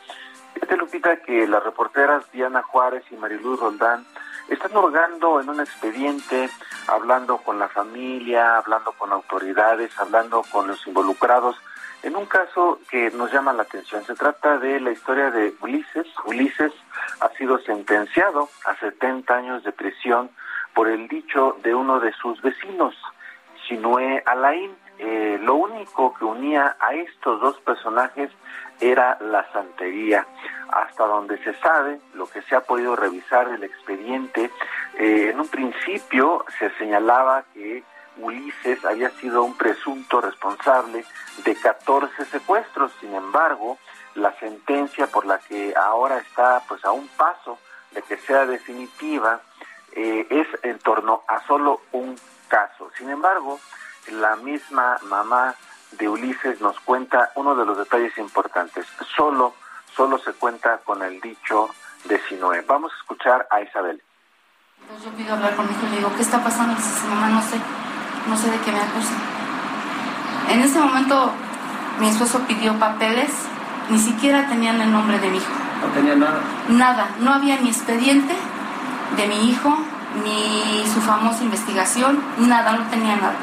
Fíjate, Lupita, que las reporteras Diana Juárez y Mariluz Roldán están hurgando en un expediente, hablando con la familia, hablando con autoridades, hablando con los involucrados en un caso que nos llama la atención. Se trata de la historia de Ulises. Ulises ha sido sentenciado a 70 años de prisión por el dicho de uno de sus vecinos, Sinué Alain. Eh, lo único que unía a estos dos personajes era la santería. Hasta donde se sabe, lo que se ha podido revisar el expediente, eh, en un principio se señalaba que Ulises había sido un presunto responsable de 14 secuestros. Sin embargo, la sentencia por la que ahora está pues a un paso de que sea definitiva eh, es en torno a solo un caso. Sin embargo, la misma mamá de Ulises nos cuenta uno de los detalles importantes. Solo, solo se cuenta con el dicho de Sinoé. Vamos a escuchar a Isabel. Entonces yo pido hablar con mi hijo y le digo, ¿qué está pasando? Dice, mamá, no sé, no sé de qué me acusan. En ese momento mi esposo pidió papeles, ni siquiera tenían el nombre de mi hijo. No tenía nada. Nada, no había ni expediente de mi hijo, ni su famosa investigación, nada, no tenía nada.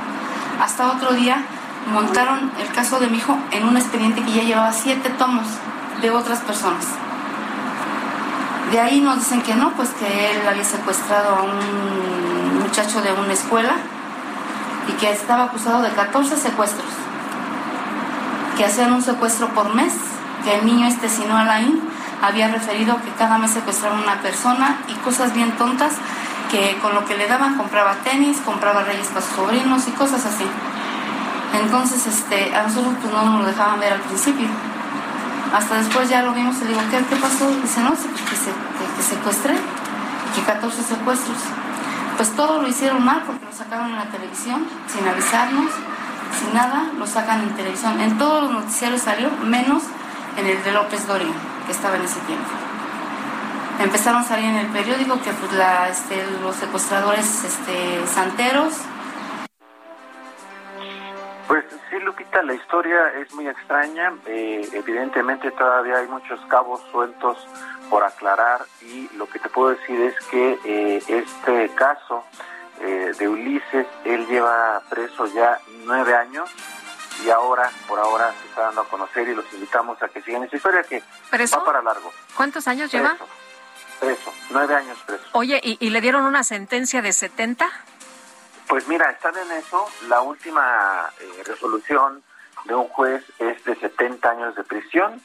Hasta otro día montaron el caso de mi hijo en un expediente que ya llevaba siete tomos de otras personas. De ahí nos dicen que no, pues que él había secuestrado a un muchacho de una escuela y que estaba acusado de 14 secuestros, que hacían un secuestro por mes, que el niño este Sino Alain había referido que cada mes secuestraban una persona y cosas bien tontas que con lo que le daban compraba tenis, compraba reyes para sus sobrinos y cosas así. Entonces, este, a nosotros pues no nos lo dejaban ver al principio. Hasta después ya lo vimos y le digo, ¿qué, qué pasó? Dice, no, pues que, se, que, que secuestré, que 14 secuestros. Pues todo lo hicieron mal porque lo sacaron en la televisión, sin avisarnos, sin nada, lo sacan en televisión. En todos los noticiarios salió, menos en el de López Dóriga, que estaba en ese tiempo. Empezaron a salir en el periódico que pues, la, este, los secuestradores este, santeros pues sí, Lupita, la historia es muy extraña. Eh, evidentemente todavía hay muchos cabos sueltos por aclarar y lo que te puedo decir es que eh, este caso eh, de Ulises, él lleva preso ya nueve años y ahora, por ahora, se está dando a conocer y los invitamos a que sigan esa historia que va para largo. ¿Cuántos años lleva? Preso, nueve años preso. Oye, ¿y, ¿y le dieron una sentencia de 70? Pues mira, están en eso. La última eh, resolución de un juez es de 70 años de prisión,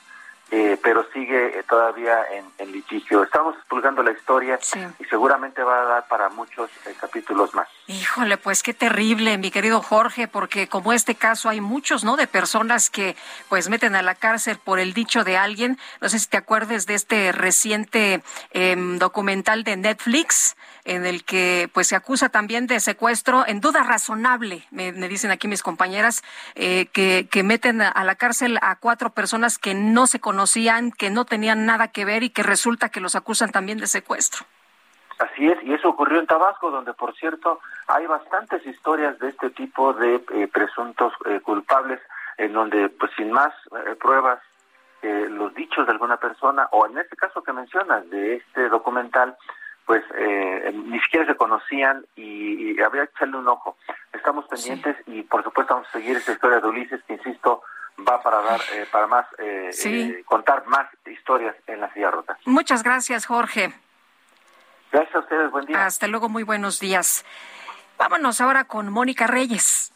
eh, pero sigue eh, todavía en, litigio. Estamos expulgando la historia y seguramente va a dar para muchos capítulos más. Híjole, pues qué terrible, mi querido Jorge, porque como este caso hay muchos, ¿no? De personas que pues meten a la cárcel por el dicho de alguien. No sé si te acuerdes de este reciente em, documental de Netflix en el que pues se acusa también de secuestro en duda razonable, me, dicen aquí mis compañeras, eh, que, meten a la cárcel a cuatro personas que no se conocían, que no tenían nada que ver y que resulta que los acusan también de secuestro. Así es, y eso ocurrió en Tabasco, donde por cierto hay bastantes historias de este tipo de eh, presuntos eh, culpables, en donde pues sin más pruebas los dichos de alguna persona, o en este caso que mencionas de este documental, pues eh, ni siquiera se conocían y, habría que echarle un ojo. Estamos pendientes y por supuesto vamos a seguir esta historia de Ulises que insisto va para dar eh, para más eh, eh, contar más historias en la silla rota. Muchas gracias Jorge. Gracias a ustedes, buen día. Hasta luego, muy buenos días. Vámonos ahora con Mónica Reyes.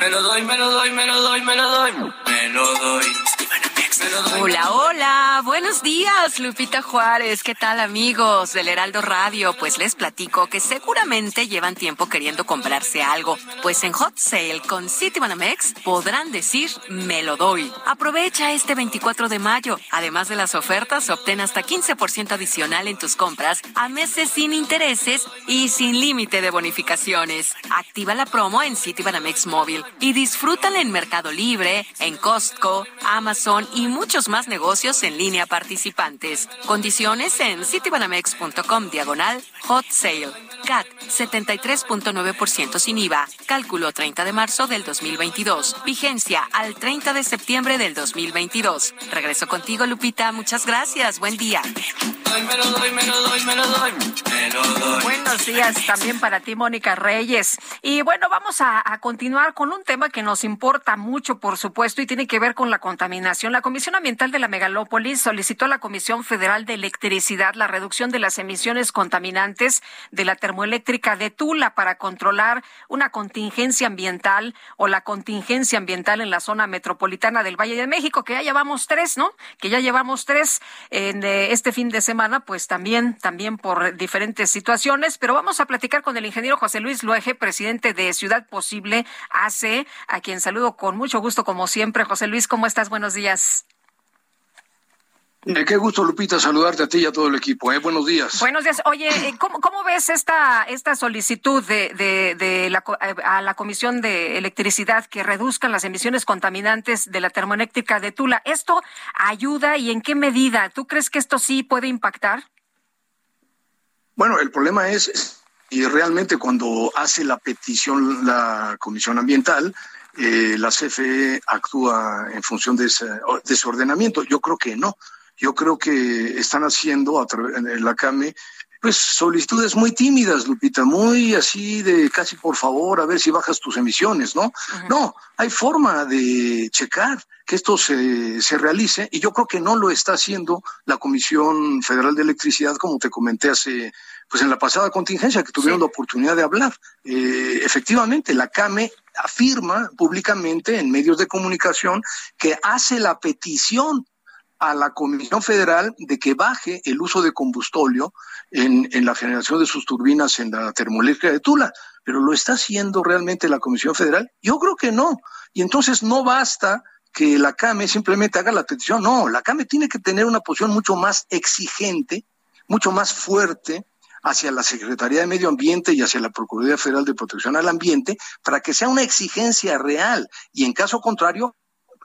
Me lo doy, me lo doy, me lo doy, me lo doy. Me lo doy. Hola, hola, buenos días, Lupita Juárez. ¿Qué tal, amigos del Heraldo Radio? Pues les platico que seguramente llevan tiempo queriendo comprarse algo. Pues en Hot Sale con Citibanamex podrán decir me lo doy. Aprovecha este 24 de mayo. Además de las ofertas, obtén hasta 15% adicional en tus compras a meses sin intereses y sin límite de bonificaciones. Activa la promo en Citibanamex Móvil y disfrútala en Mercado Libre, en Costco, Amazon y muchos más negocios en línea participantes. Condiciones en citibanamex.com diagonal hot sale. CAT 73.9% sin IVA. Cálculo 30 de marzo del 2022. Vigencia al 30 de septiembre del 2022. Regreso contigo, Lupita. Muchas gracias. Buen día. Buenos días también para ti, Mónica Reyes. Y bueno, vamos a, a continuar con un tema que nos importa mucho, por supuesto, y tiene que ver con la contaminación. La Comisión Ambiental de la Megalópolis solicitó a la Comisión Federal de Electricidad la reducción de las emisiones contaminantes de la termoeléctrica de Tula para controlar una contingencia ambiental o la contingencia ambiental en la zona metropolitana del Valle de México, que ya llevamos tres, ¿no? Que ya llevamos tres en eh, este fin de semana, pues también, también por diferentes situaciones. Pero vamos a platicar con el ingeniero José Luis Luege, presidente de Ciudad Posible AC, a quien saludo con mucho gusto, como siempre. José Luis, ¿cómo estás? Buenos días. Eh, qué gusto, Lupita, saludarte a ti y a todo el equipo. ¿eh? Buenos días. Buenos días. Oye, eh, ¿cómo, cómo ves esta, esta solicitud de, de, de la, eh, a la Comisión de Electricidad que reduzcan las emisiones contaminantes de la termoeléctrica de Tula? ¿Esto ayuda y en qué medida? ¿Tú crees que esto sí puede impactar? Bueno, el problema es, y realmente cuando hace la petición la Comisión Ambiental, eh, la CFE actúa en función de ese, de ese ordenamiento. Yo creo que no yo creo que están haciendo a en la CAME pues solicitudes muy tímidas, Lupita, muy así de casi por favor, a ver si bajas tus emisiones, ¿no? No, hay forma de checar que esto se, se realice y yo creo que no lo está haciendo la Comisión Federal de Electricidad, como te comenté hace, pues en la pasada contingencia que tuvieron la oportunidad de hablar. Eh, efectivamente, la CAME afirma públicamente en medios de comunicación que hace la petición a la Comisión Federal de que baje el uso de combustóleo en, en la generación de sus turbinas en la termoeléctrica de Tula. Pero ¿lo está haciendo realmente la Comisión Federal? Yo creo que no. Y entonces no basta que la CAME simplemente haga la petición. No, la CAME tiene que tener una posición mucho más exigente, mucho más fuerte hacia la Secretaría de Medio Ambiente y hacia la Procuraduría Federal de Protección al Ambiente para que sea una exigencia real y en caso contrario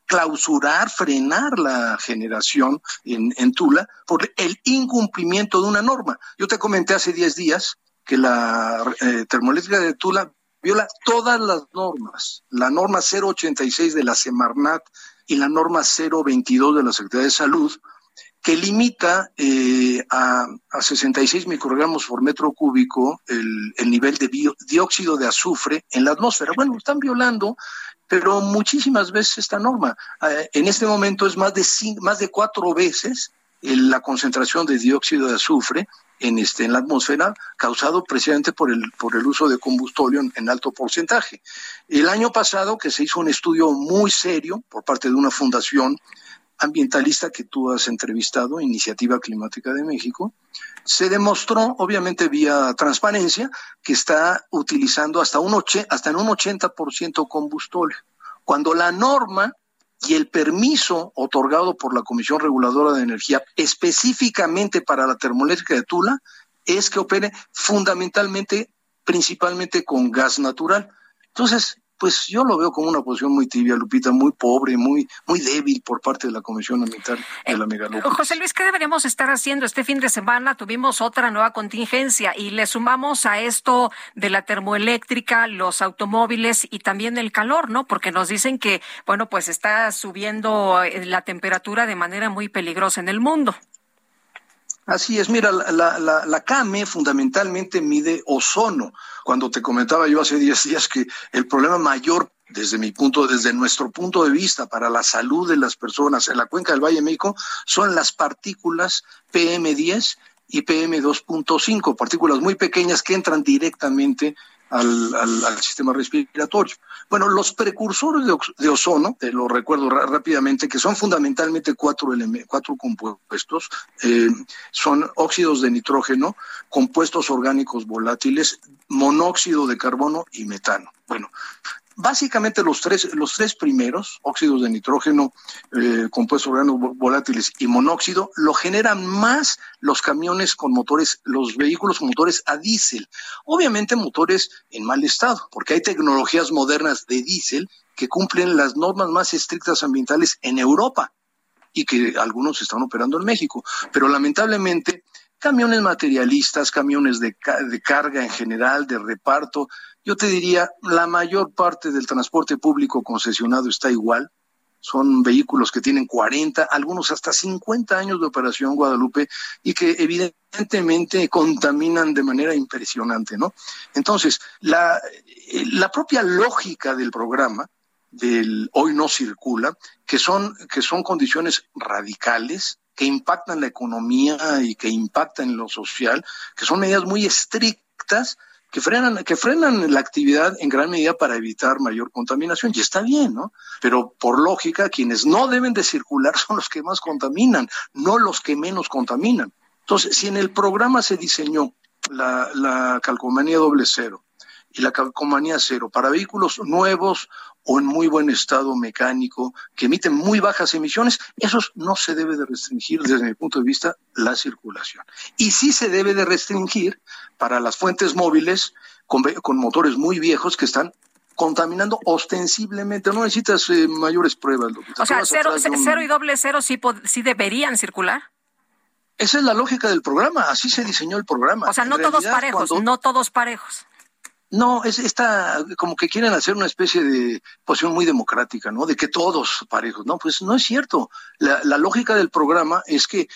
clausurar, frenar la generación en, en Tula por el incumplimiento de una norma. Yo te comenté hace 10 días que la eh, termoeléctrica de Tula viola todas las normas, la norma 086 de la Semarnat y la norma 022 de la Secretaría de Salud, que limita eh, a, a, 66 microgramos por metro cúbico el, el nivel de dióxido de azufre en la atmósfera. Bueno, están violando, pero muchísimas veces esta norma. Eh, en este momento es más de, más de cuatro veces la concentración de dióxido de azufre en, este, en la atmósfera causado precisamente por el, por el uso de combustóleo en, en, alto porcentaje. El año pasado que se hizo un estudio muy serio por parte de una fundación ambientalista que tú has entrevistado, Iniciativa Climática de México, se demostró, obviamente vía transparencia, que está utilizando hasta, un hasta en un 80% combustóleo, cuando la norma y el permiso otorgado por la Comisión Reguladora de Energía específicamente para la termoeléctrica de Tula es que opere fundamentalmente, principalmente con gas natural. Entonces, pues yo lo veo como una posición muy tibia, Lupita, muy pobre, muy, muy débil por parte de la Comisión Ambiental de la Megalópolis. José Luis, ¿qué deberíamos estar haciendo? Este fin de semana tuvimos otra nueva contingencia y le sumamos a esto de la termoeléctrica, los automóviles y también el calor, ¿no? Porque nos dicen que, bueno, pues está subiendo eh, la temperatura de manera muy peligrosa en el mundo. Así es, mira, la, la, la, CAME fundamentalmente mide ozono. Cuando te comentaba yo hace 10 días que el problema mayor desde mi punto, desde nuestro punto de vista para la salud de las personas en la cuenca del Valle de México son las partículas PM10 y PM2.5, partículas muy pequeñas que entran directamente al, al, al, sistema respiratorio. Bueno, los precursores de, de, ozono, te lo recuerdo rápidamente, que son fundamentalmente cuatro, cuatro compuestos, eh, son óxidos de nitrógeno, compuestos orgánicos volátiles, monóxido de carbono y metano. Bueno, básicamente los tres, los tres primeros, óxidos de nitrógeno, eh, compuestos orgánicos volátiles y monóxido, lo generan más los camiones con motores, los vehículos con motores a diésel. Obviamente motores en mal estado, porque hay tecnologías modernas de diésel que cumplen las normas más estrictas ambientales en Europa y que algunos están operando en México. Pero lamentablemente camiones materialistas, camiones de, de carga en general, de reparto, yo te diría, la mayor parte del transporte público concesionado está igual. Son vehículos que tienen 40, algunos hasta 50 años de operación Guadalupe y que evidentemente contaminan de manera impresionante, ¿no? Entonces, la, la propia lógica del programa del hoy no circula, que son, que son condiciones radicales, que impactan la economía y que impactan lo social, que son medidas muy estrictas que frenan, que frenan la actividad en gran medida para evitar mayor contaminación. Y está bien, ¿no? Pero por lógica, quienes no deben de circular son los que más contaminan, no los que menos contaminan. Entonces, si en el programa se diseñó la, la calcomanía doble cero y la calcomanía cero para vehículos nuevos o en muy buen estado mecánico, que emiten muy bajas emisiones, esos no se debe de restringir desde mi punto de vista la circulación. Y sí se debe de restringir para las fuentes móviles con, con motores muy viejos que están contaminando ostensiblemente. No necesitas eh, mayores pruebas. O sea, cero, un... cero, y doble cero sí, sí deberían circular. Esa es la lógica del programa, así se diseñó el programa. O sea, no todos parejos, cuando... no todos parejos. No, es esta, como que quieren hacer una especie de posición muy democrática, ¿no? De que todos parejos. No, pues no es cierto. La, la lógica del programa es que,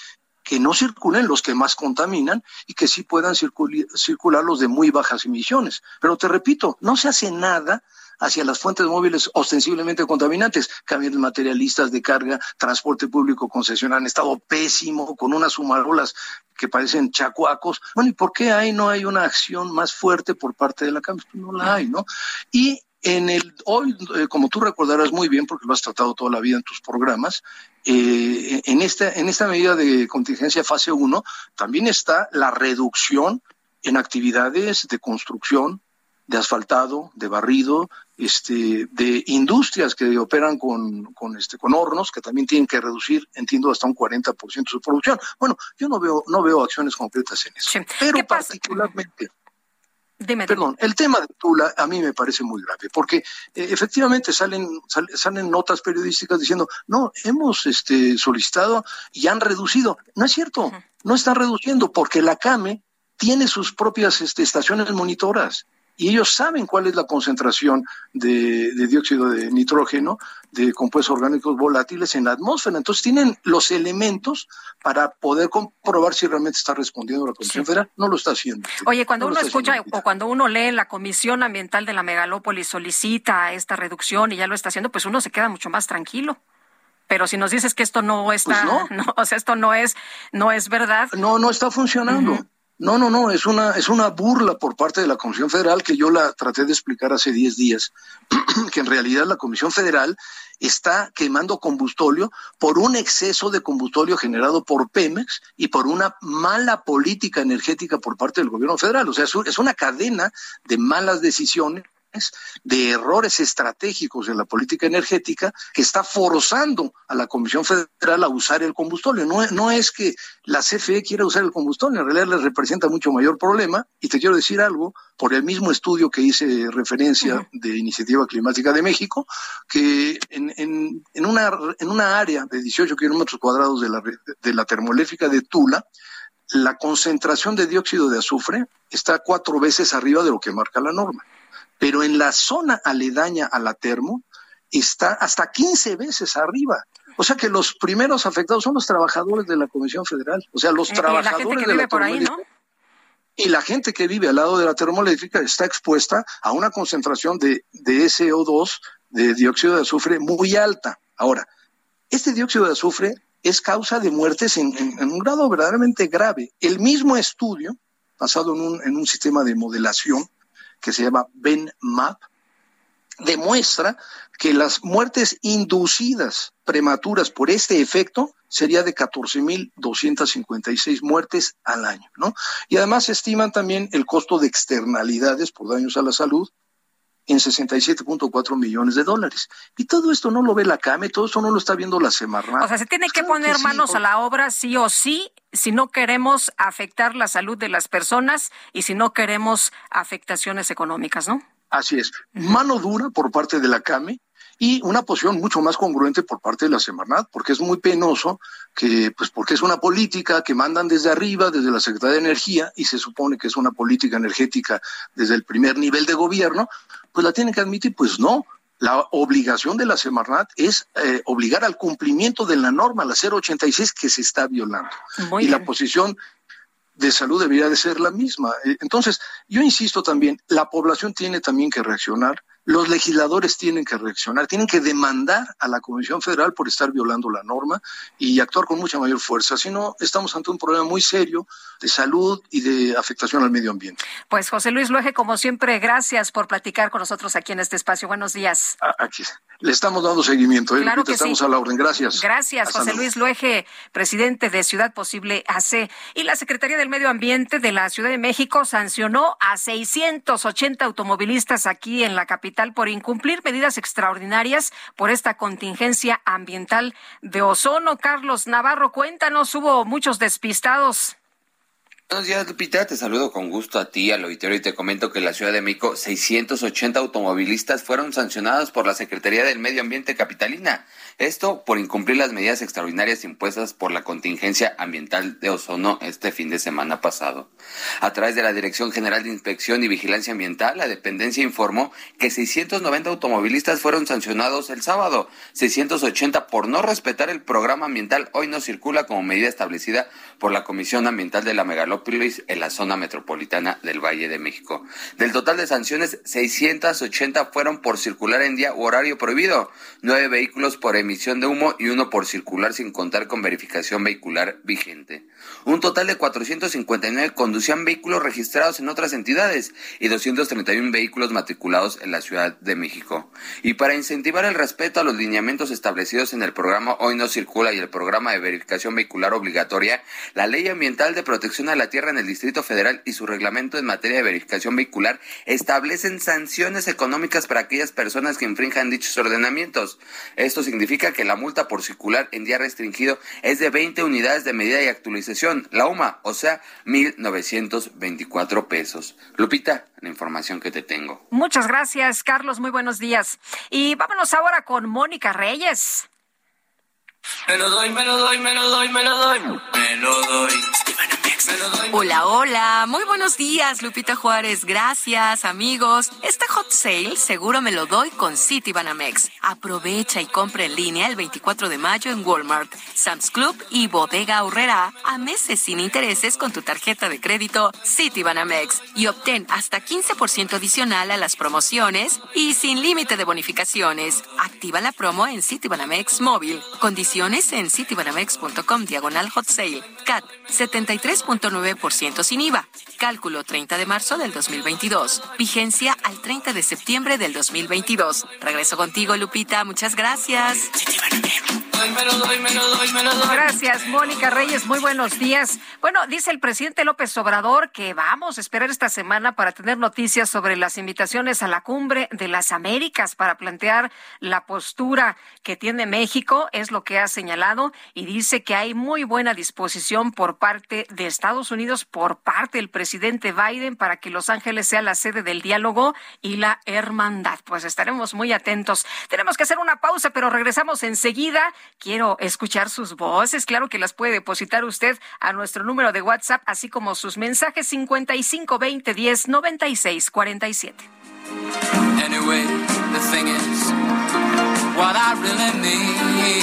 que no circulen los que más contaminan y que sí puedan circular, los de muy bajas emisiones. Pero te repito, no se hace nada hacia las fuentes móviles ostensiblemente contaminantes. Camiones materialistas de carga, transporte público concesional han estado pésimo, con unas sumarolas que parecen chacuacos. Bueno, ¿y por qué ahí no hay una acción más fuerte por parte de la CAMES? Pues no la hay, ¿no? Y en el hoy, eh, como tú recordarás muy bien, porque lo has tratado toda la vida en tus programas, eh, en, esta, en esta medida de contingencia fase 1 también está la reducción en actividades de construcción, de asfaltado, de barrido, este, de industrias que operan con, con, este, con hornos, que también tienen que reducir, entiendo, hasta un 40% su producción. Bueno, yo no veo, no veo acciones concretas en eso. Sí. Pero particularmente, Perdón, el tema de Tula a mí me parece muy grave, porque eh, efectivamente salen, salen notas periodísticas diciendo, no, hemos este, solicitado y han reducido. No es cierto, no están reduciendo, porque la CAME tiene sus propias este, estaciones monitoras y ellos saben cuál es la concentración de, dióxido de nitrógeno, de compuestos orgánicos volátiles en la atmósfera. Entonces tienen los elementos para poder comprobar si realmente está respondiendo la Comisión Federal. No lo está haciendo. Oye, cuando uno escucha o cuando uno lee la Comisión Ambiental de la Megalópolis solicita esta reducción y ya lo está haciendo, pues uno se queda mucho más tranquilo. Pero si nos dices que esto no está, pues no. o sea, esto no es, no es verdad. No, no está funcionando. No, no, no, es una, es una burla por parte de la Comisión Federal que yo la traté de explicar hace 10 días, que en realidad la Comisión Federal está quemando combustóleo por un exceso de combustóleo generado por Pemex y por una mala política energética por parte del gobierno federal. O sea, es una cadena de malas decisiones de errores estratégicos en la política energética que está forzando a la Comisión Federal a usar el combustible. No, no es que la CFE quiera usar el combustible, en realidad les representa mucho mayor problema. Y te quiero decir algo, por el mismo estudio que hice referencia de Iniciativa Climática de México, que en, en, en, una, en una área de 18 kilómetros cuadrados de la, de la termoeléctrica de Tula, la concentración de dióxido de azufre está cuatro veces arriba de lo que marca la norma pero en la zona aledaña a la termo está hasta 15 veces arriba. O sea que los primeros afectados son los trabajadores de la Comisión Federal, o sea, los trabajadores la de la por ahí, ¿no? Y la gente que vive al lado de la termoeléctrica está expuesta a una concentración de, de SO2, de dióxido de azufre, muy alta. Ahora, este dióxido de azufre es causa de muertes en, un grado verdaderamente grave. El mismo estudio, basado en un, en un sistema de modelación, que se llama BenMap, demuestra que las muertes inducidas prematuras por este efecto sería de 14.256 muertes al año, ¿no? Y además estiman también el costo de externalidades por daños a la salud en 67.4 millones de dólares. Y todo esto no lo ve la CAME, todo esto no lo está viendo la Semarnat. O sea, se tiene que poner manos a la obra sí o sí si no queremos afectar la salud de las personas y si no queremos afectaciones económicas, ¿no? Así es. Mano dura por parte de la CAME y una posición mucho más congruente por parte de la Semarnat, porque es muy penoso que, pues porque es una política que mandan desde arriba, desde la Secretaría de Energía, y se supone que es una política energética desde el primer nivel de gobierno, pues la tienen que admitir, pues no, la obligación de la Semarnat es eh, obligar al cumplimiento de la norma, la 086, que se está violando. y la posición de salud debería de ser la misma. Eh, entonces, yo insisto también, la población tiene también que reaccionar los legisladores tienen que reaccionar, tienen que demandar a la Comisión Federal por estar violando la norma y actuar con mucha mayor fuerza. Si no, estamos ante un problema muy serio de salud y de afectación al medio ambiente. Pues José Luis Luege, como siempre, gracias por platicar con nosotros aquí en este espacio. Buenos días. Aquí le estamos dando seguimiento. ¿eh? Claro que estamos a la orden. Gracias. Gracias, José Luis Luege, presidente de Ciudad Posible AC. Y la Secretaría del Medio Ambiente de la Ciudad de México sancionó a 680 automovilistas aquí en la capital por incumplir medidas extraordinarias por esta contingencia ambiental de ozono. Carlos Navarro, cuéntanos, hubo muchos despistados. Buenos días, Lupita. Te saludo con gusto a ti, al auditorio, y te comento que en la Ciudad de México 680 automovilistas fueron sancionados por la Secretaría del Medio Ambiente Capitalina. Esto por incumplir las medidas extraordinarias impuestas por la contingencia ambiental de ozono este fin de semana pasado. A través de la Dirección General de Inspección y Vigilancia Ambiental, la dependencia informó que 690 automovilistas fueron sancionados el sábado, 680 por no respetar el programa ambiental Hoy no circula como medida establecida por la Comisión Ambiental de la Megalópolis en la zona metropolitana del Valle de México. Del total de sanciones, 680 fueron por circular en día u horario prohibido, nueve vehículos por emisión de humo y uno por circular sin contar con verificación vehicular vigente. Un total de 459 conducían vehículos registrados en otras entidades y 231 vehículos matriculados en la Ciudad de México. Y para incentivar el respeto a los lineamientos establecidos en el programa Hoy no circula y el programa de verificación vehicular obligatoria, la Ley Ambiental de Protección a la Tierra en el Distrito Federal y su reglamento en materia de verificación vehicular establecen sanciones económicas para aquellas personas que infrinjan dichos ordenamientos. Esto significa que la multa por circular en día restringido es de 20 unidades de medida y actualización, la UMA, o sea, 1.924 pesos. Lupita, la información que te tengo. Muchas gracias, Carlos. Muy buenos días. Y vámonos ahora con Mónica Reyes. Me lo doy, me lo doy, me lo doy, me lo doy. Me lo doy. Hola, hola. Muy buenos días, Lupita Juárez. Gracias, amigos. Este hot sale seguro me lo doy con City Banamex. Aprovecha y compra en línea el 24 de mayo en Walmart, Sam's Club y Bodega Aurrera a meses sin intereses con tu tarjeta de crédito City Banamex y obtén hasta 15% adicional a las promociones y sin límite de bonificaciones. Activa la promo en City Banamex móvil. Condiciones en citybanamex.com diagonal hot sale. CAT 73.9% sin IVA. Cálculo 30 de marzo del 2022. Vigencia al 30 de septiembre del 2022. Regreso contigo, Lupita. Muchas gracias. Gracias, Mónica Reyes. Muy buenos días. Bueno, dice el presidente López Obrador que vamos a esperar esta semana para tener noticias sobre las invitaciones a la cumbre de las Américas para plantear la postura que tiene México, es lo que ha señalado, y dice que hay muy buena disposición por parte de Estados Unidos, por parte del presidente Biden, para que Los Ángeles sea la sede del diálogo y la hermandad. Pues estaremos muy atentos. Tenemos que hacer una pausa, pero regresamos enseguida. Quiero escuchar sus voces. Claro que las puede depositar usted a nuestro número de WhatsApp, así como sus mensajes 55 20 10 96 47. Anyway, the thing is, what I really need.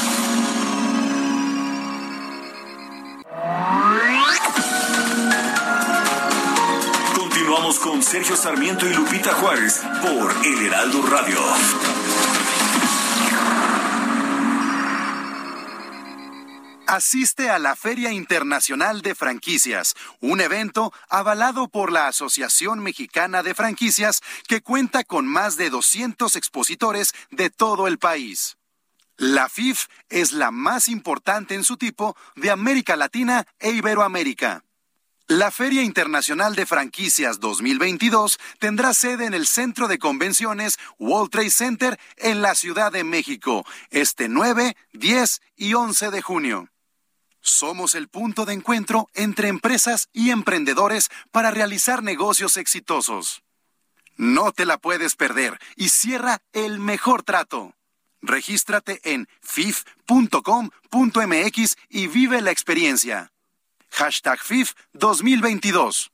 Continuamos con Sergio Sarmiento y Lupita Juárez por El Heraldo Radio. Asiste a la Feria Internacional de Franquicias, un evento avalado por la Asociación Mexicana de Franquicias que cuenta con más de 200 expositores de todo el país. La FIF es la más importante en su tipo de América Latina e Iberoamérica. La Feria Internacional de Franquicias 2022 tendrá sede en el Centro de Convenciones World Trade Center en la Ciudad de México este 9, 10 y 11 de junio. Somos el punto de encuentro entre empresas y emprendedores para realizar negocios exitosos. No te la puedes perder y cierra el mejor trato. Regístrate en fif.com.mx y vive la experiencia. Hashtag FIF 2022.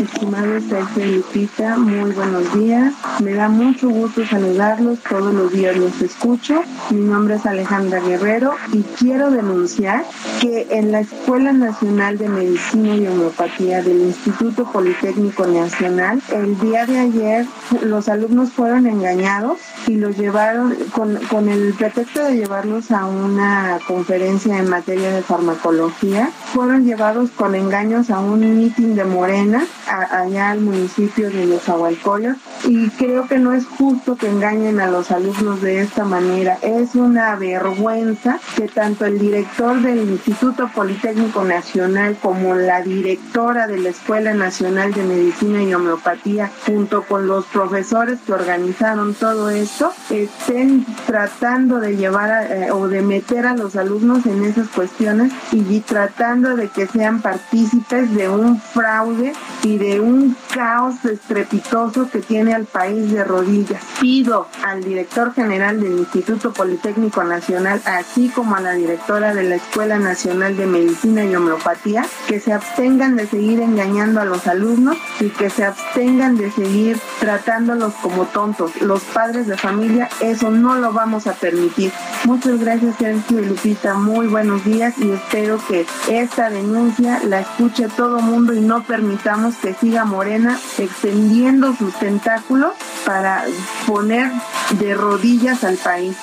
Estimado Sergio Lupita, muy buenos días. Me da mucho gusto saludarlos. Todos los días los escucho. Mi nombre es Alejandra Guerrero y quiero denunciar que en la Escuela Nacional de Medicina y Homeopatía del Instituto Politécnico Nacional, el día de ayer los alumnos fueron engañados y los llevaron con, con el pretexto de llevarlos a una conferencia en materia de farmacología. Fueron llevados con engaños a un meeting de Morena allá al municipio de Los Agualcoyos y creo que no es justo que engañen a los alumnos de esta manera. Es una vergüenza que tanto el director del Instituto Politécnico Nacional como la directora de la Escuela Nacional de Medicina y Homeopatía, junto con los profesores que organizaron todo esto, estén tratando de llevar eh, o de meter a los alumnos en esas cuestiones y tratando de que sean partícipes de un fraude y de un caos estrepitoso que tiene al país de rodillas. Pido al director general del Instituto Politécnico Nacional, así como a la directora de la Escuela Nacional de Medicina y Homeopatía, que se abstengan de seguir engañando a los alumnos y que se abstengan de seguir tratándolos como tontos. Los padres de familia, eso no lo vamos a permitir. Muchas gracias, Sergio y Lupita. Muy buenos días y espero que esta denuncia la escuche todo mundo y no permitamos queremos que siga Morena extendiendo sus tentáculos para poner de rodillas al país.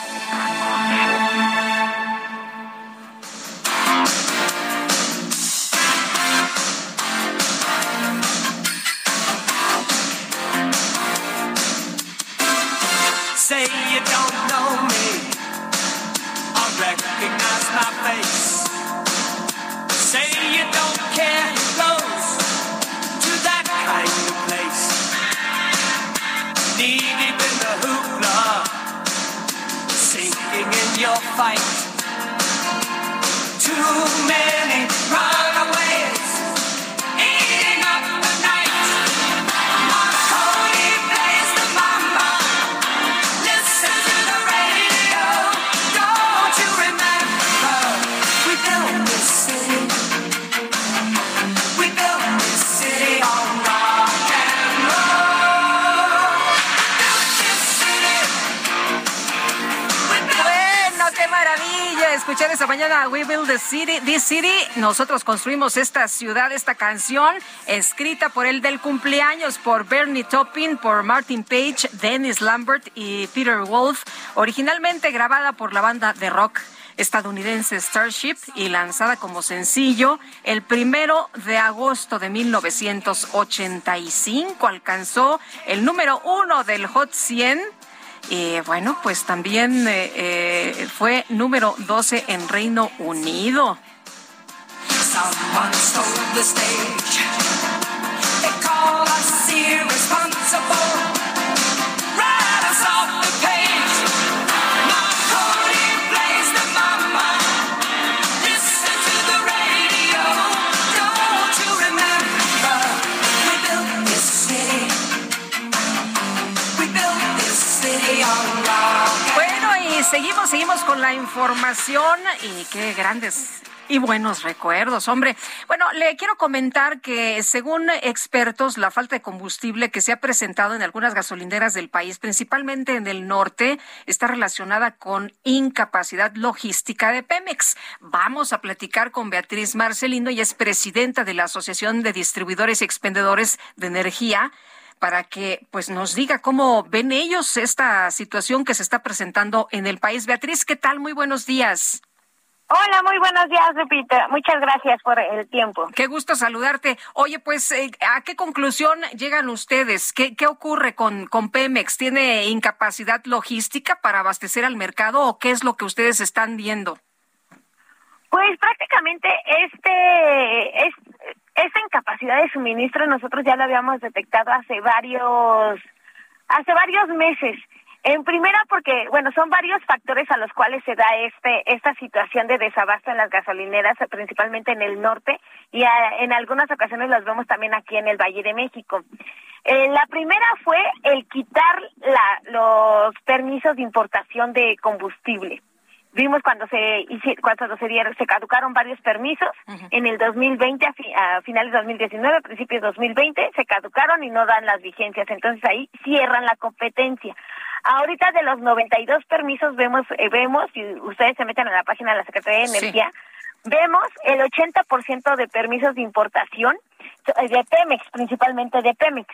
City, This City, nosotros construimos esta ciudad, esta canción, escrita por el del cumpleaños, por Bernie Taupin, por Martin Page, Dennis Lambert y Peter Wolf, originalmente grabada por la banda de rock estadounidense Starship y lanzada como sencillo el primero de agosto de 1985. Alcanzó el número uno del Hot 100 y bueno, pues también eh, eh, fue número 12 en Reino Unido. Seguimos, seguimos con la información y qué grandes y buenos recuerdos, hombre. Bueno, le quiero comentar que según expertos, la falta de combustible que se ha presentado en algunas gasolineras del país, principalmente en el norte, está relacionada con incapacidad logística de Pemex. Vamos a platicar con Beatriz Marcelino, y es presidenta de la Asociación de Distribuidores y Expendedores de Energía para que pues nos diga cómo ven ellos esta situación que se está presentando en el país. Beatriz, ¿qué tal? Muy buenos días. Hola, muy buenos días, Lupita. Muchas gracias por el tiempo. Qué gusto saludarte. Oye, pues, eh, ¿a qué conclusión llegan ustedes? ¿Qué, qué ocurre con, con Pemex? ¿Tiene incapacidad logística para abastecer al mercado o qué es lo que ustedes están viendo? Pues prácticamente este es esta incapacidad de suministro nosotros ya lo habíamos detectado hace varios hace varios meses. En primera porque bueno, son varios factores a los cuales se da este esta situación de desabasto en las gasolineras, principalmente en el norte y en algunas ocasiones las vemos también aquí en el Valle de México. Eh, la primera fue el quitar la, los permisos de importación de combustible. Vimos cuando se cuando se dieron, se caducaron varios permisos en el 2020 a, finales de 2019, a principios de 2020 se caducaron y no dan las vigencias, entonces ahí cierran la competencia. Ahorita de los 92 permisos vemos eh, vemos si ustedes se meten a la página de la Secretaría de Energía, vemos el 80% de permisos de importación eh, de Pemex, principalmente de Pemex,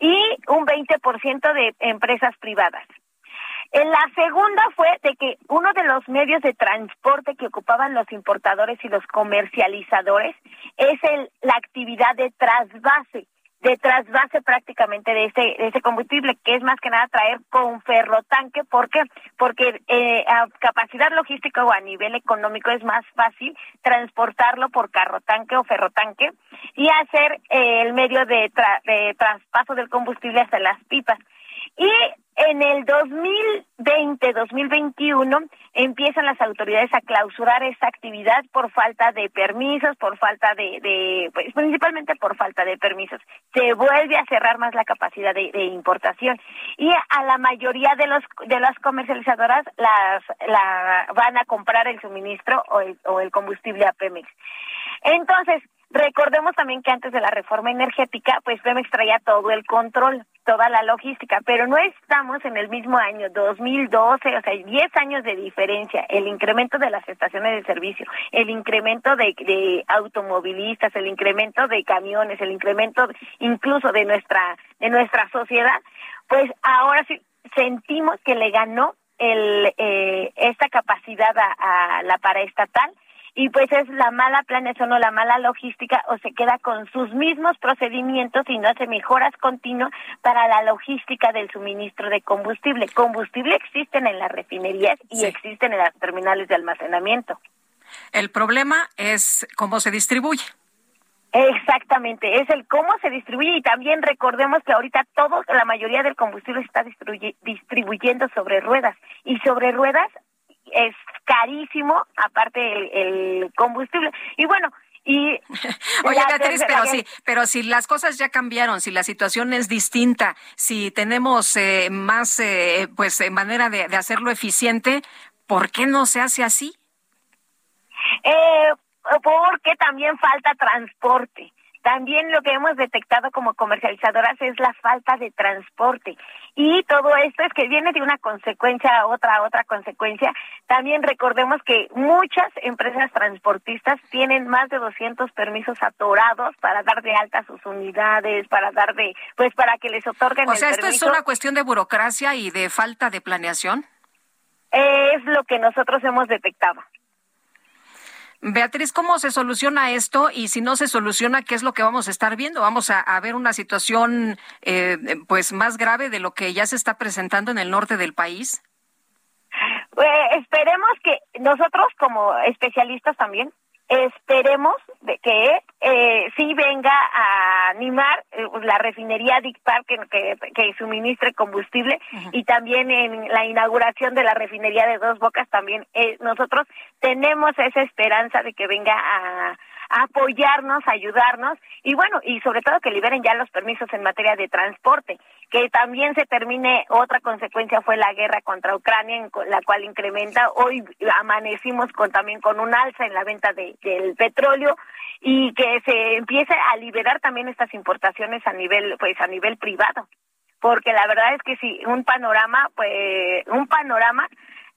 y un 20% de empresas privadas. La segunda fue de que uno de los medios de transporte que ocupaban los importadores y los comercializadores es el, la actividad de trasvase, de trasvase prácticamente de ese, de ese combustible, que es más que nada traer con ferrotanque. ¿Por qué? Porque eh, a capacidad logística o a nivel económico es más fácil transportarlo por carrotanque o ferrotanque y hacer eh, el medio de, de traspaso del combustible hasta las pipas. Y en el 2020-2021 empiezan las autoridades a clausurar esta actividad por falta de permisos, por falta de, pues, principalmente por falta de permisos. Se vuelve a cerrar más la capacidad de, importación y a la mayoría de los de las comercializadoras las la, van a comprar el suministro o el, o el combustible a Pemex. Entonces, recordemos también que antes de la reforma energética, pues Pemex traía todo el control toda la logística, pero no estamos en el mismo año, 2012, o sea, 10 años de diferencia, el incremento de las estaciones de servicio, el incremento de, automovilistas, el incremento de camiones, el incremento incluso de nuestra, de nuestra sociedad, pues ahora sí sentimos que le ganó el, eh, esta capacidad a la paraestatal y pues es la mala planeación o la mala logística o se queda con sus mismos procedimientos y no hace mejoras continuas para la logística del suministro de combustible. Combustible existen en las refinerías y existen en las terminales de almacenamiento. El problema es cómo se distribuye. Exactamente, es el cómo se distribuye y también recordemos que ahorita todo, la mayoría del combustible se está distribuyendo sobre ruedas y sobre ruedas es carísimo, aparte el, combustible. Y bueno, y Oye, Beatriz, pero sí, pero si las cosas ya cambiaron, si la situación es distinta, si tenemos eh, más, eh, pues, manera de, de, hacerlo eficiente, ¿por qué no se hace así? Eh, porque también falta transporte. También lo que hemos detectado como comercializadoras es la falta de transporte. Y todo esto es que viene de una consecuencia a otra, otra consecuencia. También recordemos que muchas empresas transportistas tienen más de 200 permisos atorados para dar de alta sus unidades, para dar de, pues para que les otorguen o sea, ¿esto es una cuestión de burocracia y de falta de planeación? Es lo que nosotros hemos detectado. Beatriz, ¿cómo se soluciona esto? Y si no se soluciona, ¿qué es lo que vamos a estar viendo? ¿Vamos a, ver una situación eh, pues más grave de lo que ya se está presentando en el norte del país? Pues, esperemos que nosotros como especialistas también esperemos de que eh, sí venga a animar eh, la refinería Dictar que, que, suministre combustible y también en la inauguración de la refinería de Dos Bocas también eh, nosotros tenemos esa esperanza de que venga a apoyarnos, ayudarnos y bueno, y sobre todo que liberen ya los permisos en materia de transporte, que también se termine, otra consecuencia fue la guerra contra Ucrania, en la cual incrementa, hoy amanecimos con también con un alza en la venta de, del petróleo y que se empiece a liberar también estas importaciones a nivel, pues a nivel privado, porque la verdad es que si un panorama, pues un panorama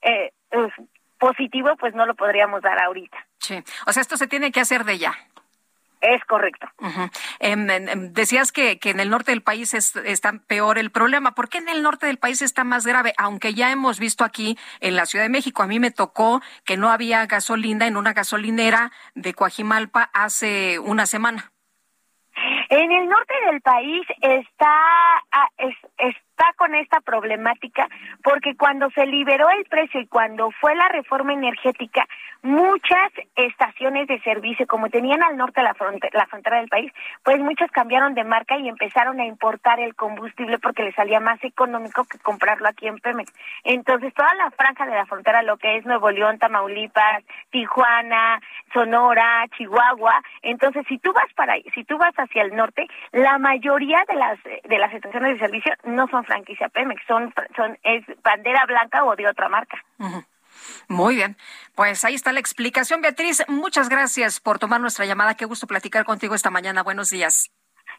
eh, positivo, pues no lo podríamos dar ahorita. Sí, o sea, esto se tiene que hacer de ya. Es correcto. Em, decías que, que, en el norte del país es, está peor el problema. ¿Por qué en el norte del país está más grave? Aunque ya hemos visto aquí en la Ciudad de México, a mí me tocó que no había gasolina en una gasolinera de Coajimalpa hace una semana. En el norte del país está, ah, está con esta problemática porque cuando se liberó el precio y cuando fue la reforma energética, muchas estaciones de servicio, como tenían al norte la, frontera, la frontera del país, pues muchas cambiaron de marca y empezaron a importar el combustible porque les salía más económico que comprarlo aquí en Pemex. Entonces, toda la franja de la frontera, lo que es Nuevo León, Tamaulipas, Tijuana, Sonora, Chihuahua, entonces si tú vas para si tú vas hacia el norte, la mayoría de las de las estaciones de servicio no son franquicia Pemex, son son es bandera blanca o de otra marca. Muy bien, pues ahí está la explicación. Beatriz, muchas gracias por tomar nuestra llamada. Qué gusto platicar contigo esta mañana. Buenos días.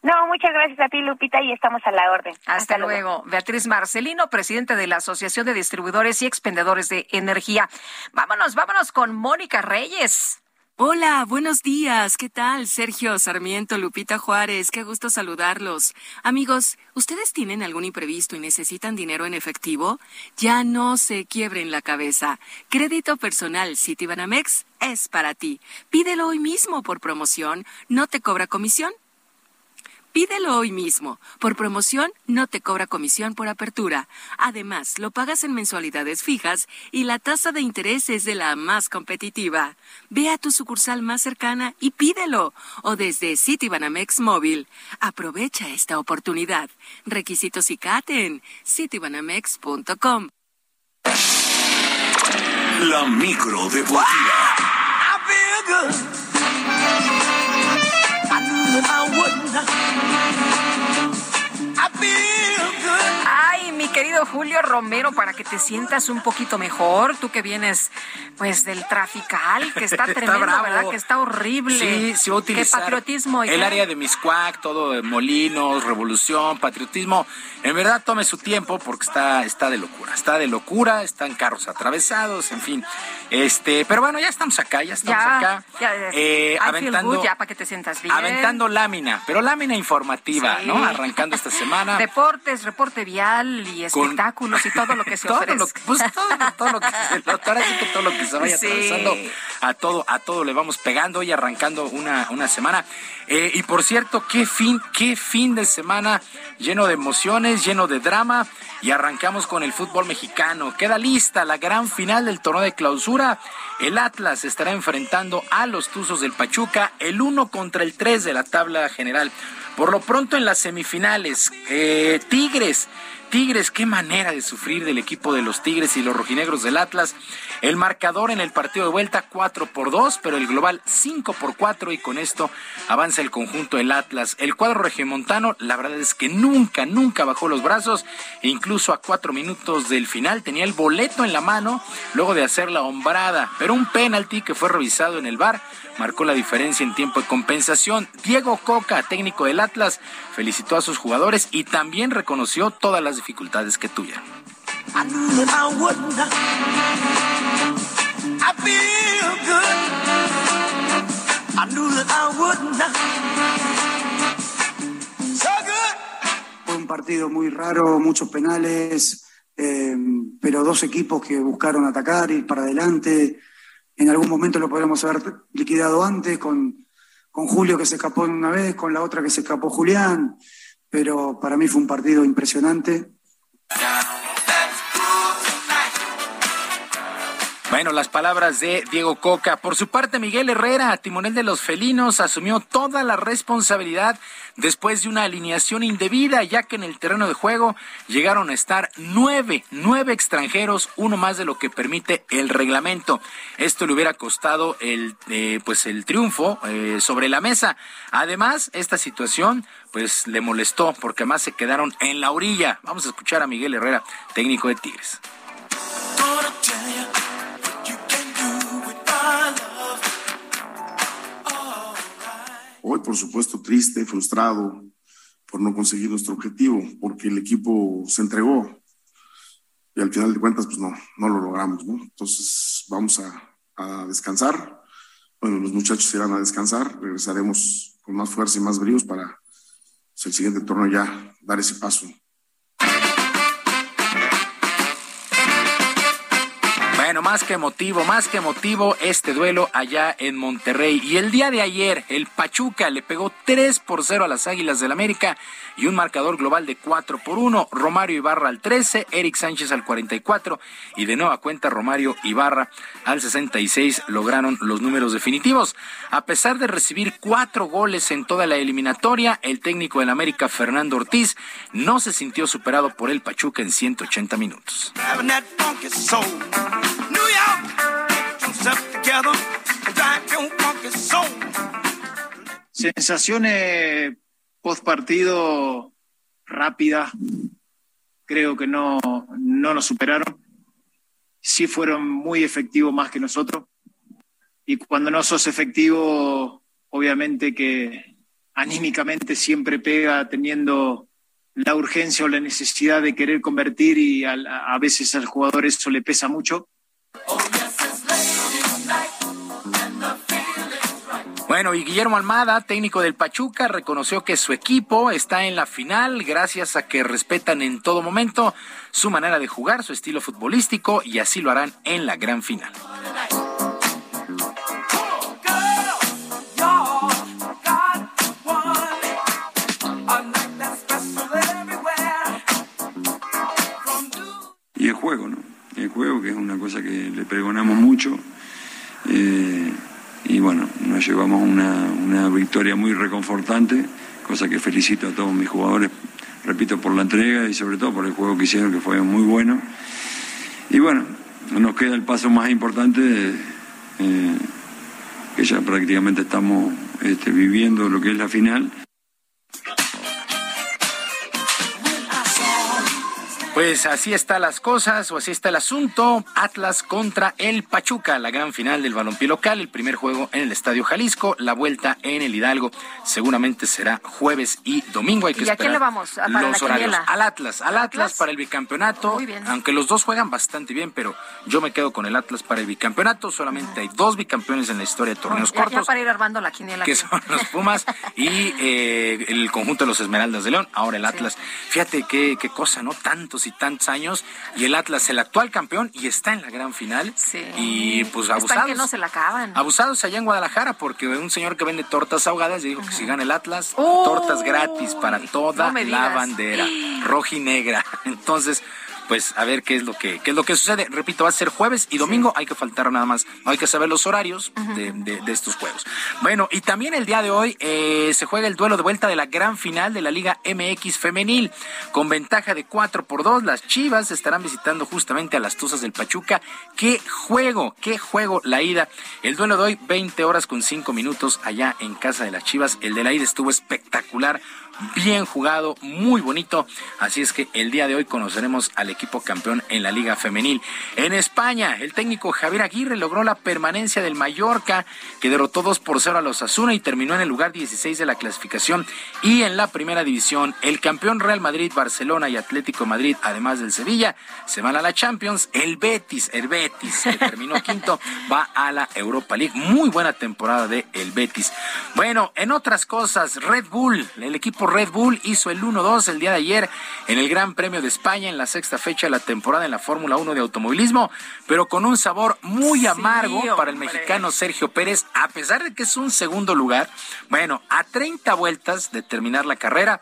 No, muchas gracias a ti, Lupita, y estamos a la orden. Hasta, luego. Beatriz Marcelino, presidente de la Asociación de Distribuidores y Expendedores de Energía. Vámonos, vámonos con Mónica Reyes. Hola, buenos días. ¿Qué tal? Sergio Sarmiento, Lupita Juárez. Qué gusto saludarlos. Amigos, ¿ustedes tienen algún imprevisto y necesitan dinero en efectivo? Ya no se quiebren la cabeza. Crédito personal Citibanamex es para ti. Pídelo hoy mismo por promoción. No te cobra comisión Pídelo hoy mismo. Por promoción no te cobra comisión por apertura. Además, lo pagas en mensualidades fijas y la tasa de interés es de la más competitiva. Ve a tu sucursal más cercana y pídelo o desde Citibanamex Móvil. Aprovecha esta oportunidad. Requisitos y CAT en citibanamex.com. La micro deportiva. Ay, mi querido Julio Romero, para que te sientas un poquito mejor. Tú que vienes, pues, del trafical, que está tremendo, ¿verdad? Que está horrible. Sí, sí, utilizar patriotismo, el área de Miscuac, todo de molinos, revolución, patriotismo. En verdad, tome su tiempo porque está, está de locura. Está de locura, están carros atravesados, en fin. Este, pero bueno, ya estamos acá, ya estamos acá. eh, aventando, ya para que te sientas bien. Aventando lámina, pero lámina informativa, ¿no? Arrancando esta semana. Deportes, reporte vial y espectáculos y todo lo que se todo ofrezca. Lo, pues todo, todo lo que se, que todo lo que se vaya atravesando, a todo, a todo le vamos pegando y arrancando una, una semana. Eh, y por cierto, qué fin, qué fin de semana lleno de emociones, lleno de drama. Y arrancamos con el fútbol mexicano. Queda lista la gran final del torneo de clausura. El Atlas estará enfrentando a los Tuzos del Pachuca, el 1 contra el 3 de la tabla general. Por lo pronto en las semifinales, eh, Tigres Tigres, qué manera de sufrir del equipo de los Tigres y los rojinegros del Atlas. El marcador en el partido de vuelta 4 por 2, pero el global 5 por 4 y con esto avanza el conjunto del Atlas. El cuadro regiomontano, la verdad es que nunca, nunca bajó los brazos e incluso a cuatro minutos del final tenía el boleto en la mano luego de hacer la hombrada, pero un penalti que fue revisado en el bar marcó la diferencia en tiempo de compensación. Diego Coca, técnico del Atlas, felicitó a sus jugadores y también reconoció todas las dificultades que tuvieron. Fue un partido muy raro, muchos penales, eh, pero dos equipos que buscaron atacar, ir para adelante. En algún momento lo podríamos haber liquidado antes con, con Julio que se escapó una vez, con la otra que se escapó Julián, pero para mí fue un partido impresionante. Bueno, las palabras de Diego Coca. Por su parte, Miguel Herrera, timonel de los felinos, asumió toda la responsabilidad después de una alineación indebida, ya que en el terreno de juego llegaron a estar nueve, nueve extranjeros, uno más de lo que permite el reglamento. Esto le hubiera costado el, eh, pues el triunfo eh, sobre la mesa. Además, esta situación pues le molestó porque más se quedaron en la orilla. Vamos a escuchar a Miguel Herrera, técnico de Tigres. Hoy, por supuesto, triste, frustrado por no conseguir nuestro objetivo, porque el equipo se entregó y al final de cuentas, pues no, no lo logramos, ¿no? Entonces, vamos a, a descansar. Bueno, los muchachos irán a descansar, regresaremos con más fuerza y más bríos para pues, el siguiente torneo ya dar ese paso. Más que emotivo, más que emotivo este duelo allá en Monterrey. Y el día de ayer, el Pachuca le pegó 3 por 0 a las Águilas del América y un marcador global de 4 por 1. Romario Ibarra al 13, Eric Sánchez al 44 y de nueva cuenta Romario Ibarra al 66 lograron los números definitivos. A pesar de recibir cuatro goles en toda la eliminatoria, el técnico del América, Fernando Ortiz, no se sintió superado por el Pachuca en 180 minutos. Sensaciones post partido rápida, creo que no, no nos superaron. Sí fueron muy efectivos más que nosotros. Y cuando no sos efectivo, obviamente que anímicamente siempre pega teniendo la urgencia o la necesidad de querer convertir y a, a veces al jugador eso le pesa mucho. Bueno, y Guillermo Almada, técnico del Pachuca, reconoció que su equipo está en la final gracias a que respetan en todo momento su manera de jugar, su estilo futbolístico y así lo harán en la gran final. Juego, que es una cosa que le pregonamos mucho. Eh, y bueno, nos llevamos una, una victoria muy reconfortante, cosa que felicito a todos mis jugadores, repito, por la entrega y sobre todo por el juego que hicieron, que fue muy bueno. Y bueno, nos queda el paso más importante, eh, que ya prácticamente estamos este, viviendo lo que es la final. Pues así están las cosas o así está el asunto. Atlas contra el Pachuca, la gran final del balompié local, el primer juego en el Estadio Jalisco, la vuelta en el Hidalgo. Seguramente será jueves y domingo. Hay que ¿Y a quién le vamos? ¿Para los horarios. Al Atlas, al Atlas, para el bicampeonato. Muy bien. Aunque los dos juegan bastante bien, pero yo me quedo con el Atlas para el bicampeonato. Solamente hay dos bicampeones en la historia de torneos cortos. Ya para ir armando la quiniela. Que son los Pumas y eh, el conjunto de los Esmeraldas de León. Ahora el Atlas. Fíjate qué, qué cosa, ¿no? Tantos y tantos años y el Atlas, el actual campeón, y está en la gran final. Sí. Y pues abusados. que no se la acaban. Abusados allá en Guadalajara, porque un señor que vende tortas ahogadas dijo que si gana el Atlas, tortas gratis para toda la bandera, roja y negra. Entonces, pues a ver qué es lo que qué es lo que sucede. Repito, va a ser jueves y domingo. Hay que faltar nada más. Hay que saber los horarios de, estos juegos. Bueno, y también el día de hoy eh, se juega el duelo de vuelta de la gran final de la Liga MX femenil con ventaja de 4 por 2. Las Chivas estarán visitando justamente a las Tuzas del Pachuca. Qué juego, qué juego la ida. El duelo de hoy 20 horas con 5 minutos allá en casa de las Chivas. El de la ida estuvo espectacular bien jugado, muy bonito. Así es que el día de hoy conoceremos al equipo campeón en la Liga Femenil. En España, el técnico Javier Aguirre logró la permanencia del Mallorca, que derrotó 2 por 0 a los Asuna y terminó en el lugar 16 de la clasificación. Y en la primera división, el campeón Real Madrid, Barcelona y Atlético Madrid, además del Sevilla, se van a la Champions. El Betis, el Betis, que terminó quinto, va a la Europa League. Muy buena temporada de el Betis. Bueno, en otras cosas, Red Bull, el equipo Red Bull hizo el 1-2 el día de ayer en el Gran Premio de España en la sexta fecha de la temporada en la Fórmula 1 de automovilismo, pero con un sabor muy amargo para el mexicano Sergio Pérez, a pesar de que es un segundo lugar. Bueno, a 30 vueltas de terminar la carrera,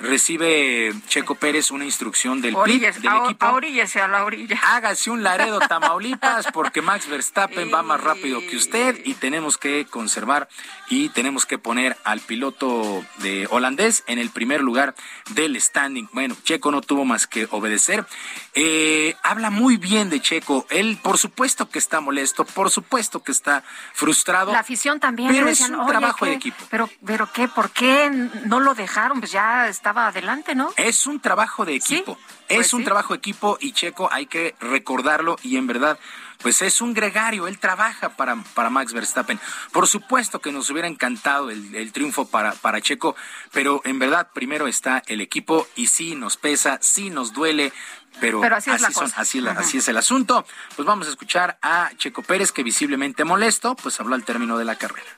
recibe Checo Pérez una instrucción del PIT, del equipo. a la orilla. Hágase un Laredo Tamaulipas porque Max Verstappen va más rápido que usted y tenemos que conservar y tenemos que poner al piloto de holandés en el primer lugar del standing. Bueno, Checo no tuvo más que obedecer. Eh, habla muy bien de Checo. Él, por supuesto que está molesto, por supuesto que está frustrado. La afición también. Pero es un trabajo de equipo. Pero, pero qué, ¿por qué no lo dejaron? Pues ya estaba adelante, ¿no? Es un trabajo de equipo. es pues un trabajo de equipo y Checo hay que recordarlo y en verdad pues es un gregario, él trabaja para, para Max Verstappen. Por supuesto que nos hubiera encantado el, triunfo para, para Checo, pero en verdad primero está el equipo y sí nos pesa, sí nos duele, pero, así, es, así, así, es el asunto. Pues vamos a escuchar a Checo Pérez, que visiblemente molesto, pues habló al término de la carrera.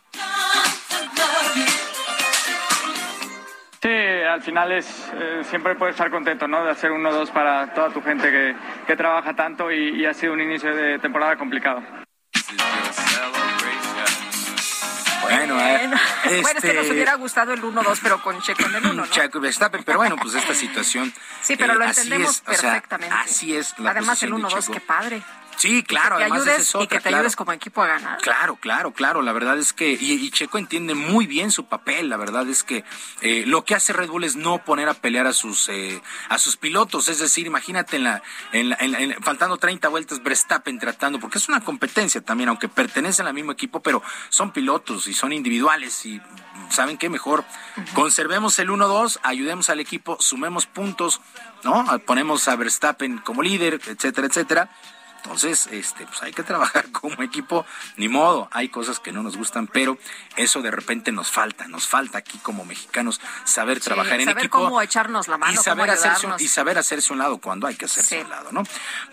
Al final es eh, siempre puedes estar contento, ¿no? De hacer uno dos para toda tu gente que, que trabaja tanto y, ha sido un inicio de temporada complicado. Bueno, eh, bueno, es que nos este, hubiera gustado el 1-2, pero con Checo en el 1, ¿no? Checo Verstappen, pero bueno, pues esta situación. Sí, pero lo eh, entendemos perfectamente. así es. La Además, el 1-2, qué padre. Sí, claro, que además ayudes, y que te ayudes como equipo a ganar. Claro, claro, claro. La verdad es que y, Checo entiende muy bien su papel. La verdad es que eh, lo que hace Red Bull es no poner a pelear a sus eh, a sus pilotos. Es decir, imagínate en la, en, en, faltando 30 vueltas Verstappen tratando, porque es una competencia también, aunque pertenecen al mismo equipo, pero son pilotos y son individuales y saben qué mejor conservemos el 1-2, ayudemos al equipo, sumemos puntos, ¿no? Ponemos a Verstappen como líder, etcétera, etcétera entonces, este, pues hay que trabajar como equipo, ni modo, hay cosas que no nos gustan, pero eso de repente nos falta, nos falta aquí como mexicanos saber trabajar en saber equipo. cómo echarnos la mano, y saber, hacerse, y saber hacerse un lado cuando hay que hacerse un lado, ¿no?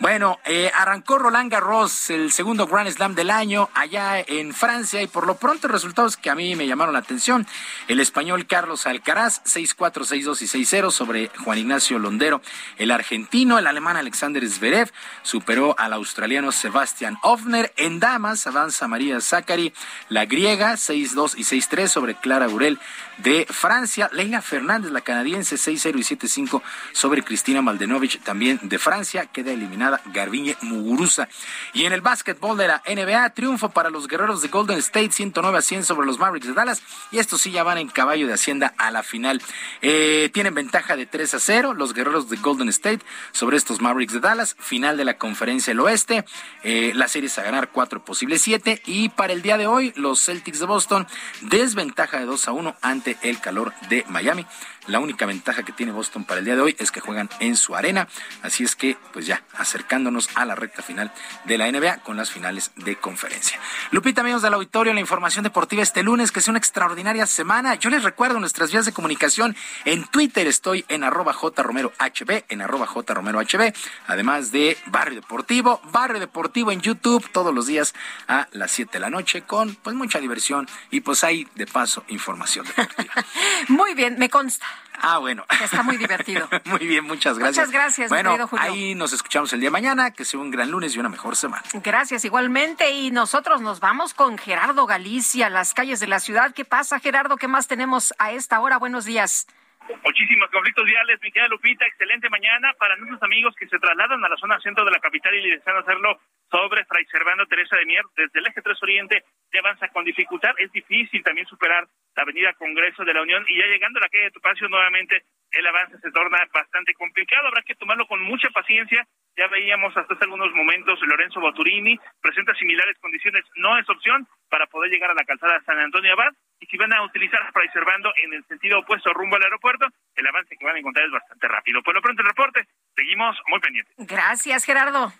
Bueno, eh, arrancó Roland Garros, el segundo Grand Slam del año, allá en Francia, y por lo pronto resultados que a mí me llamaron la atención. El español Carlos Alcaraz, 6-4, 6-2 y 6-0 sobre Juan Ignacio Londero. El argentino, el alemán Alexander Zverev, superó a la australiano Sebastian Ofner. En damas avanza María Zachary, la griega 6-2 y 6-3 sobre Clara Burel de Francia. Leila Fernández, la canadiense 6-0 y 7-5 sobre Cristina Maldenovich también de Francia. Queda eliminada Garbiñe Muguruza. Y en el básquetbol de la NBA, triunfo para los guerreros de Golden State 109 a 100 sobre los Mavericks de Dallas. Y estos sí ya van en caballo de Hacienda a la final. Eh, tienen ventaja de 3 a 0 los guerreros de Golden State sobre estos Mavericks de Dallas. Final de la conferencia del oeste. Eh, la serie es a ganar cuatro posibles siete. Y para el día de hoy, los Celtics de Boston, desventaja de 2 a 1 ante el calor de Miami. La única ventaja que tiene Boston para el día de hoy es que juegan en su arena. Así es que, pues ya, acercándonos a la recta final de la NBA con las finales de conferencia. Lupita, amigos del auditorio, la información deportiva este lunes, que es una extraordinaria semana. Yo les recuerdo nuestras vías de comunicación. En Twitter estoy en arroba jromerohb, en arroba jromerohb, además de Barrio Deportivo, Barrio Deportivo en YouTube todos los días a las 7 de la noche con pues mucha diversión y pues hay de paso información deportiva. Muy bien, me consta. Ah, bueno. Está muy divertido. muy bien, muchas gracias. Muchas gracias, bueno, ahí nos escuchamos el día de mañana, que sea un gran lunes y una mejor semana. Gracias, igualmente. Y nosotros nos vamos con Gerardo Galicia, las calles de la ciudad. ¿Qué pasa, Gerardo? ¿Qué más tenemos a esta hora? Buenos días. Muchísimos conflictos viales, mi querida Lupita, excelente mañana para nuestros amigos que se trasladan a la zona centro de la capital y desean hacerlo sobre Fray Servando Teresa de Mier, desde el eje 3 Oriente, ya avanza con dificultad, es difícil también superar la avenida Congreso de la Unión y ya llegando a la calle de Tupacio nuevamente el avance se torna bastante complicado, habrá que tomarlo con mucha paciencia, ya veíamos hasta hace algunos momentos Lorenzo Boturini, presenta similares condiciones, no es opción para poder llegar a la calzada San Antonio Abad, y si van a utilizar Fray Servando en el sentido opuesto rumbo al aeropuerto, el avance que van a encontrar es bastante rápido. Por lo pronto el reporte, seguimos muy pendientes. Gracias, Gerardo.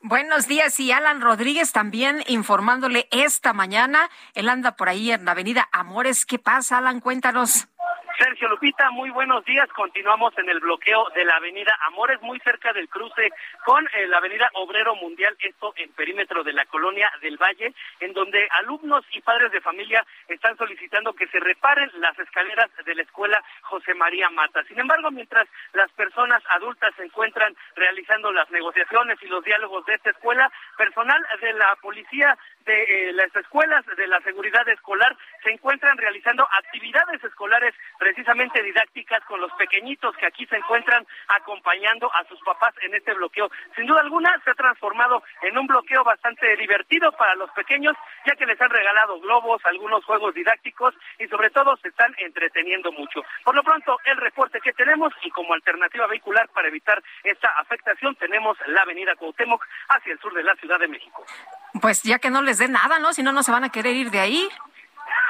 Buenos días y Alan Rodríguez también informándole esta mañana. Él anda por ahí en la avenida Amores. ¿Qué pasa, Alan? Cuéntanos. Sergio Lupita, muy buenos días. Continuamos en el bloqueo de la avenida Amores, muy cerca del cruce con eh, la avenida Obrero Mundial, esto en perímetro de la colonia del Valle, en donde alumnos y padres de familia están solicitando que se reparen las escaleras de la escuela José María Mata. Sin embargo, mientras las personas adultas se encuentran realizando las negociaciones y los diálogos de esta escuela, personal de la policía de eh, las escuelas de la seguridad escolar se encuentran realizando actividades escolares precisamente didácticas con los pequeñitos que aquí se encuentran acompañando a sus papás en este bloqueo. Sin duda alguna se ha transformado en un bloqueo bastante divertido para los pequeños, ya que les han regalado globos, algunos juegos didácticos y sobre todo se están entreteniendo mucho. Por lo pronto, el reporte que tenemos y como alternativa vehicular para evitar esta afectación tenemos la avenida Cuauhtémoc hacia el sur de la Ciudad de México. Pues ya que no les den nada, ¿no? Si no, no se van a querer ir de ahí.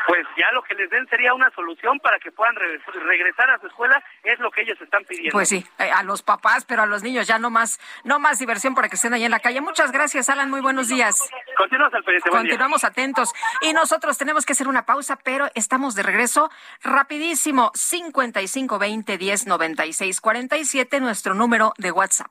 Pues ya lo que les den sería una solución para que puedan regresar a su escuela, es lo que ellos están pidiendo. Pues sí, eh, a los papás, pero a los niños ya no más, no más diversión para que estén ahí en la calle. Muchas gracias, Alan, muy buenos días. Continuamos al pendiente, Continuamos atentos. Y nosotros tenemos que hacer una pausa, pero estamos de regreso rapidísimo. 5520 10 96 47, nuestro número de WhatsApp.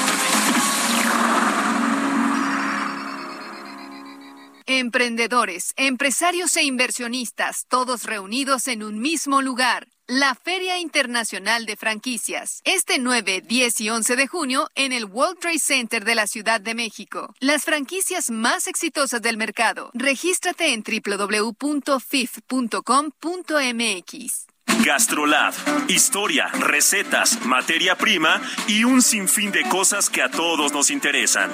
Emprendedores, empresarios e inversionistas, todos reunidos en un mismo lugar. La Feria Internacional de Franquicias, este 9, 10 y 11 de junio en el World Trade Center de la Ciudad de México. Las franquicias más exitosas del mercado. Regístrate en www.fif.com.mx. Gastrolab, historia, recetas, materia prima y un sinfín de cosas que a todos nos interesan.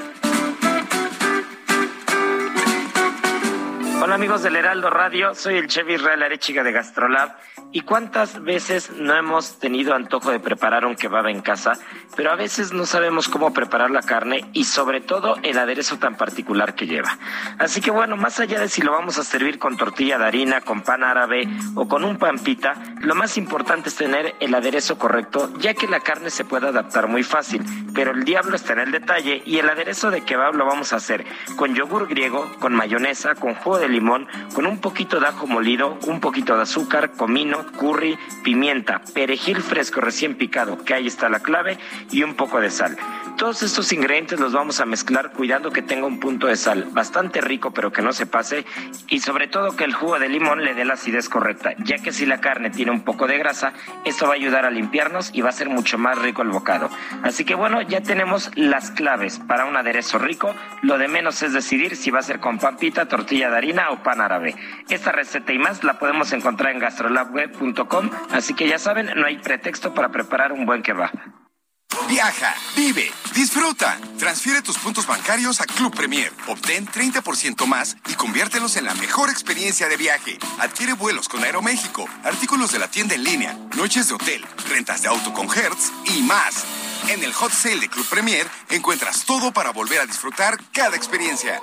Hola amigos del Heraldo Radio, soy el chef Israel Arechiga de Gastrolab. ¿Y cuántas veces no hemos tenido antojo de preparar un kebab en casa, pero a veces no sabemos cómo preparar la carne y sobre todo el aderezo tan particular que lleva? Así que bueno, más allá de si lo vamos a servir con tortilla de harina, con pan árabe o con un pampita, lo más importante es tener el aderezo correcto, ya que la carne se puede adaptar muy fácil, pero el diablo está en el detalle y el aderezo de kebab lo vamos a hacer con yogur griego, con mayonesa, con jugo de limón con un poquito de ajo molido, un poquito de azúcar, comino, curry, pimienta, perejil fresco recién picado, que ahí está la clave, y un poco de sal. Todos estos ingredientes los vamos a mezclar cuidando que tenga un punto de sal bastante rico pero que no se pase y sobre todo que el jugo de limón le dé la acidez correcta, ya que si la carne tiene un poco de grasa, esto va a ayudar a limpiarnos y va a ser mucho más rico el bocado. Así que bueno, ya tenemos las claves para un aderezo rico, lo de menos es decidir si va a ser con papita, tortilla de harina o pan árabe. Esta receta y más la podemos encontrar en gastrolabweb.com, así que ya saben, no hay pretexto para preparar un buen kebab. Viaja, vive, disfruta. Transfiere tus puntos bancarios a Club Premier. Obtén 30% más y conviértelos en la mejor experiencia de viaje. Adquiere vuelos con Aeroméxico, artículos de la tienda en línea, noches de hotel, rentas de auto con Hertz y más. En el Hot Sale de Club Premier encuentras todo para volver a disfrutar cada experiencia.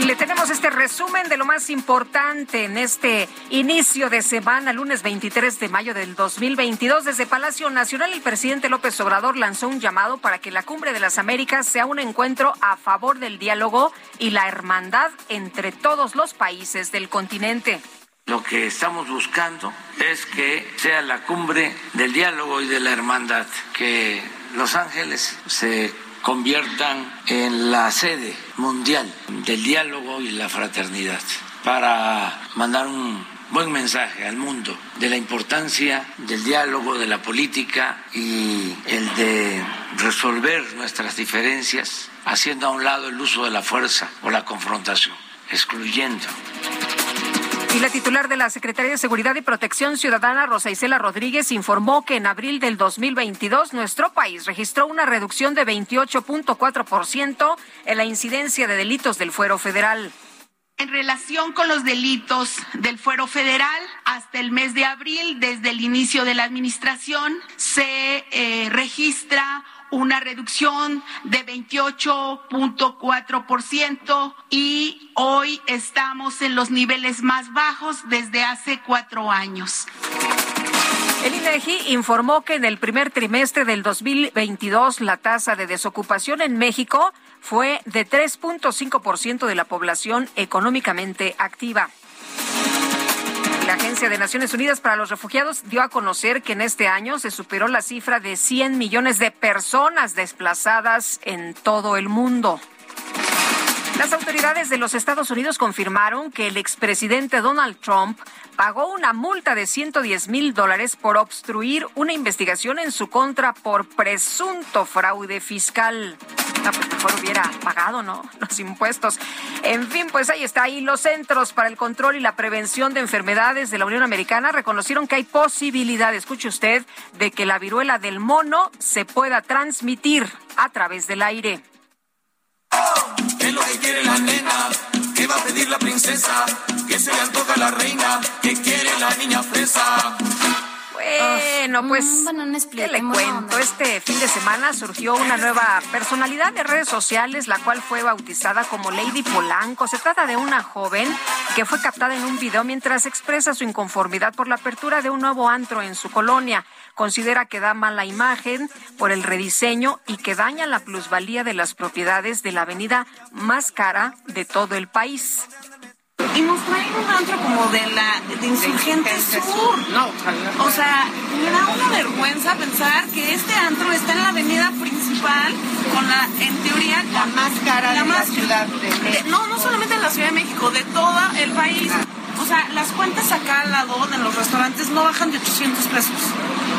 Le tenemos este resumen de lo más importante en este inicio de semana, lunes 23 de mayo del 2022. Desde Palacio Nacional, el presidente López Obrador lanzó un llamado para que la Cumbre de las Américas sea un encuentro a favor del diálogo y la hermandad entre todos los países del continente. Lo que estamos buscando es que sea la cumbre del diálogo y de la hermandad, que Los Ángeles se conviertan en la sede mundial del diálogo y la fraternidad para mandar un buen mensaje al mundo de la importancia del diálogo, de la política y el de resolver nuestras diferencias haciendo a un lado el uso de la fuerza o la confrontación, excluyendo y la titular de la Secretaría de Seguridad y Protección Ciudadana, Rosa Isela Rodríguez, informó que en abril del 2022 nuestro país registró una reducción de 28.4% en la incidencia de delitos del fuero federal. En relación con los delitos del fuero federal, hasta el mes de abril, desde el inicio de la administración, se eh, registra una reducción de 28.4% y hoy estamos en los niveles más bajos desde hace cuatro años. El INEGI informó que en el primer trimestre del 2022 la tasa de desocupación en México fue de 3.5% de la población económicamente activa. La Agencia de Naciones Unidas para los Refugiados dio a conocer que en este año se superó la cifra de 100 millones de personas desplazadas en todo el mundo. Las autoridades de los Estados Unidos confirmaron que el expresidente Donald Trump pagó una multa de 110 mil dólares por obstruir una investigación en su contra por presunto fraude fiscal. No, pues mejor hubiera pagado, ¿no? Los impuestos. En fin, pues ahí está. Y los Centros para el Control y la Prevención de Enfermedades de la Unión Americana reconocieron que hay posibilidad, escuche usted, de que la viruela del mono se pueda transmitir a través del aire. ¿Qué es lo que quiere la nena? ¿Qué va a pedir la princesa? ¿Qué se le antoja a la reina? ¿Qué quiere la niña fresa? Bueno, pues, ¿qué le cuento? Este fin de semana surgió una nueva personalidad de redes sociales, la cual fue bautizada como Lady Polanco. Se trata de una joven que fue captada en un video mientras expresa su inconformidad por la apertura de un nuevo antro en su colonia. Considera que da mala imagen por el rediseño y que daña la plusvalía de las propiedades de la avenida más cara de todo el país y nos traen un antro como de la de Insurgente Sur. No, o sea, me da una vergüenza pensar que este antro está en la avenida principal con la, en teoría, la más cara de la ciudad de No, no solamente en la Ciudad de México, de todo el país. O sea, las cuentas acá al lado de los restaurantes no bajan de 800 pesos.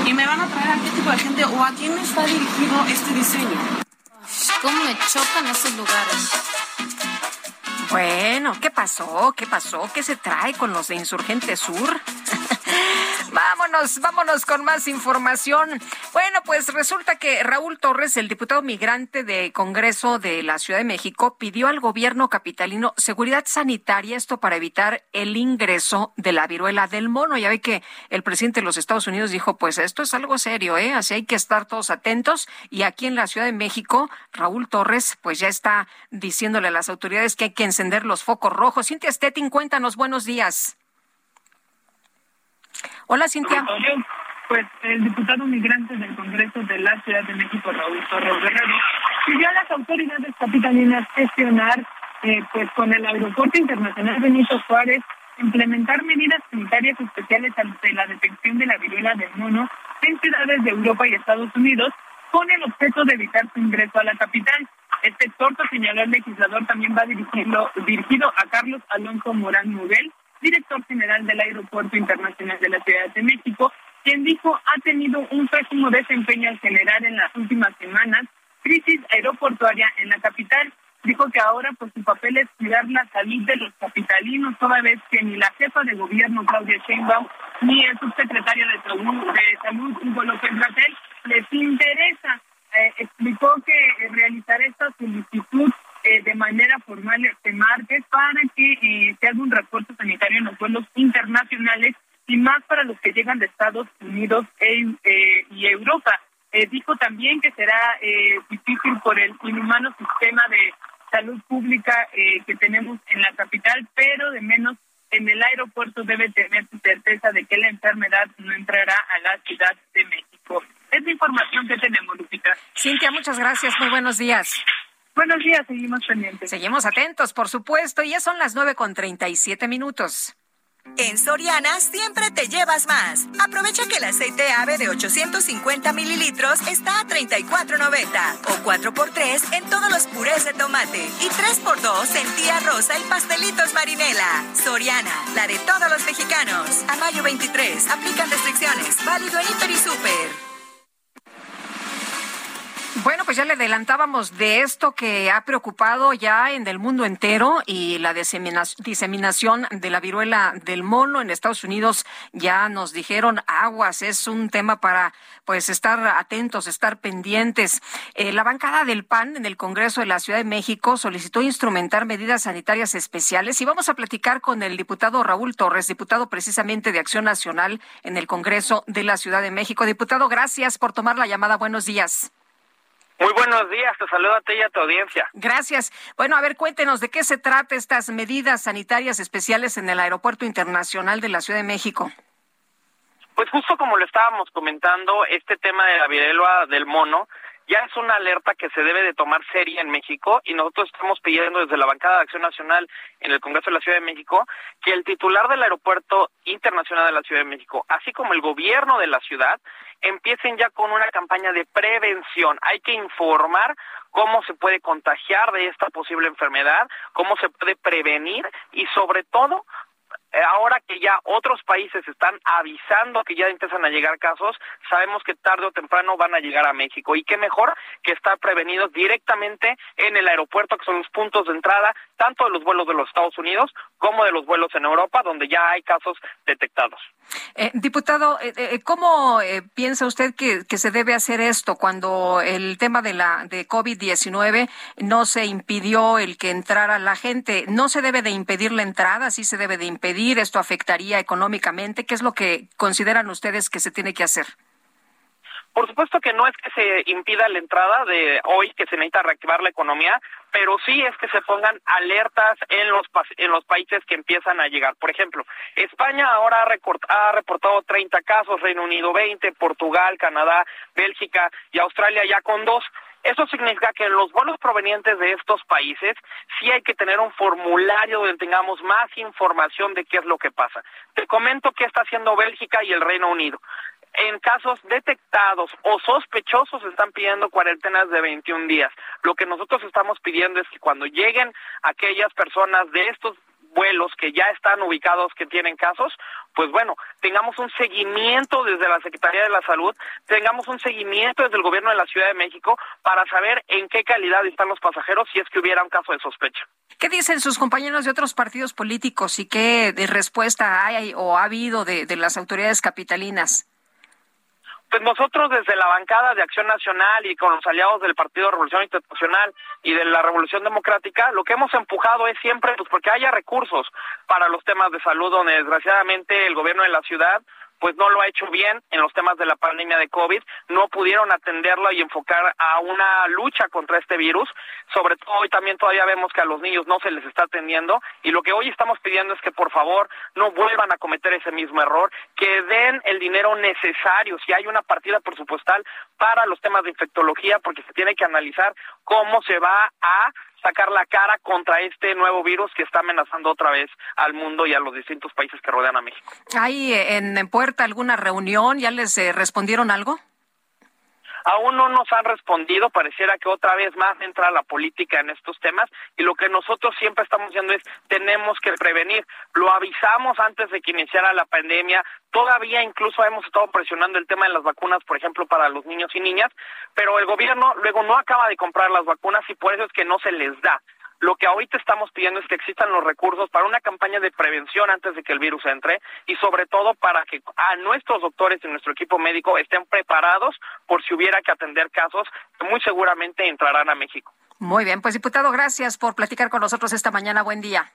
Y me van a traer a qué tipo de gente o a quién está dirigido este diseño. ¿Cómo me chocan esos lugares? Bueno, ¿qué pasó? ¿Qué pasó? ¿Qué se trae con los de Insurgente Sur? Vámonos, vámonos con más información. Bueno, pues resulta que Raúl Torres, el diputado migrante de Congreso de la Ciudad de México, pidió al gobierno capitalino seguridad sanitaria, esto para evitar el ingreso de la viruela del mono. Ya ve que el presidente de los Estados Unidos dijo, pues esto es algo serio, ¿eh? Así hay que estar todos atentos. Y aquí en la Ciudad de México, Raúl Torres, pues ya está diciéndole a las autoridades que hay que encender los focos rojos. Cintia Stettin, cuéntanos, buenos días. Hola, Cintia. Pues el diputado migrante del Congreso de la Ciudad de México, Raúl Torres Guerrero, pidió a las autoridades capitalinas gestionar eh, pues con el Aeropuerto Internacional Benito Juárez implementar medidas sanitarias especiales ante la detección de la viruela del mono en ciudades de Europa y Estados Unidos con el objeto de evitar su ingreso a la capital. Este exhorto, señaló el legislador, también va dirigido, a Carlos Alonso Morán Muguel, director general del Aeropuerto Internacional de la Ciudad de México, quien dijo ha tenido un pésimo desempeño al generar en las últimas semanas crisis aeroportuaria en la capital. Dijo que ahora pues su papel es cuidar la salud de los capitalinos, toda vez que ni la jefa de gobierno Claudia Sheinbaum ni el subsecretario de Salud, de salud Hugo López Gatel les interesa. Eh, explicó realizar esta solicitud eh, de manera formal este martes para que eh, se haga un refuerzo sanitario en los vuelos internacionales y más para los que llegan de Estados Unidos e, y Europa. dijo también que será difícil por el inhumano sistema de salud pública que tenemos en la capital, pero de menos en el aeropuerto debe tener certeza de que la enfermedad no entrará a la Ciudad la información que tenemos, Lupita. Cintia, muchas gracias. Muy buenos días. Buenos días, seguimos pendientes. Seguimos atentos, por supuesto, y ya son las nueve con treinta y siete minutos. En Soriana siempre te llevas más. Aprovecha que el aceite ave de 850 mililitros está a 34.90 o 4x3 en todos los purés de tomate y 3x2 en tía rosa y pastelitos marinela. Soriana, la de todos los mexicanos. A mayo 23, aplican restricciones. Válido en Hiper y Super. Bueno, pues ya le adelantábamos de esto que ha preocupado ya en el mundo entero y la diseminación de la viruela del mono en Estados Unidos ya nos dijeron aguas, es un tema para pues estar atentos, estar pendientes. Eh, la bancada del PAN en el Congreso de la Ciudad de México solicitó instrumentar medidas sanitarias especiales y vamos a platicar con el diputado Raúl Torres, diputado precisamente de Acción Nacional en el Congreso de la Ciudad de México. Diputado, gracias por tomar la llamada. Buenos días. Muy buenos días, te saludo a ti y a tu audiencia. Gracias. Bueno, a ver, cuéntenos de qué se trata estas medidas sanitarias especiales en el Aeropuerto Internacional de la Ciudad de México. Pues justo como lo estábamos comentando, este tema de la viruela del mono ya es una alerta que se debe de tomar seria en México y nosotros estamos pidiendo desde la bancada de Acción Nacional en el Congreso de la Ciudad de México que el titular del Aeropuerto Internacional de la Ciudad de México, así como el gobierno de la ciudad, empiecen ya con una campaña de prevención. Hay que informar cómo se puede contagiar de esta posible enfermedad, cómo se puede prevenir y sobre todo ahora que ya otros países están avisando que ya empiezan a llegar casos, sabemos que tarde o temprano van a llegar a México. Y qué mejor que estar prevenidos directamente en el aeropuerto, que son los puntos de entrada, tanto de los vuelos de los Estados Unidos como de los vuelos en Europa, donde ya hay casos detectados. Eh, diputado, eh, ¿cómo piensa usted que, se debe hacer esto cuando el tema de la de COVID-19 no se impidió el que entrara la gente? ¿No se debe de impedir la entrada? ¿Sí se debe de impedir? ¿Esto afectaría económicamente? ¿Qué es lo que consideran ustedes que se tiene que hacer? Por supuesto que no es que se impida la entrada de hoy, que se necesita reactivar la economía, pero sí es que se pongan alertas en los, en los países que empiezan a llegar. Por ejemplo, España ahora ha, reportado 30 casos, Reino Unido 20, Portugal, Canadá, Bélgica y Australia ya con dos. Eso significa que en los vuelos provenientes de estos países sí hay que tener un formulario donde tengamos más información de qué es lo que pasa. Te comento qué está haciendo Bélgica y el Reino Unido. En casos detectados o sospechosos están pidiendo cuarentenas de 21 días. Lo que nosotros estamos pidiendo es que cuando lleguen aquellas personas de estos vuelos que ya están ubicados que tienen casos, pues bueno, tengamos un seguimiento desde la Secretaría de la Salud, tengamos un seguimiento desde el gobierno de la Ciudad de México para saber en qué calidad están los pasajeros si es que hubiera un caso de sospecha. ¿Qué dicen sus compañeros de otros partidos políticos y qué de respuesta hay o ha habido de, de las autoridades capitalinas? Pues nosotros desde la bancada de Acción Nacional y con los aliados del Partido Revolución Institucional y de la Revolución Democrática, lo que hemos empujado es siempre pues porque haya recursos para los temas de salud donde desgraciadamente el gobierno de la ciudad pues no lo ha hecho bien en los temas de la pandemia de COVID, no pudieron atenderlo y enfocar a una lucha contra este virus, sobre todo hoy también todavía vemos que a los niños no se les está atendiendo. Y lo que hoy estamos pidiendo es que por favor no vuelvan a cometer ese mismo error, que den el dinero necesario, si hay una partida presupuestal para los temas de infectología, porque se tiene que analizar cómo se va a sacar la cara contra este nuevo virus que está amenazando otra vez al mundo y a los distintos países que rodean a México. ¿Hay eh, en, puerta alguna reunión? ¿Ya les eh, respondieron algo? Aún no nos han respondido, pareciera que otra vez más entra la política en estos temas y lo que nosotros siempre estamos diciendo es tenemos que prevenir. Lo avisamos antes de que iniciara la pandemia, todavía incluso hemos estado presionando el tema de las vacunas, por ejemplo, para los niños y niñas, pero el gobierno luego no acaba de comprar las vacunas y por eso es que no se les da. Lo que ahorita estamos pidiendo es que existan los recursos para una campaña de prevención antes de que el virus entre y sobre todo para que a nuestros doctores y nuestro equipo médico estén preparados por si hubiera que atender casos que muy seguramente entrarán a México. Muy bien, pues diputado, gracias por platicar con nosotros esta mañana. Buen día.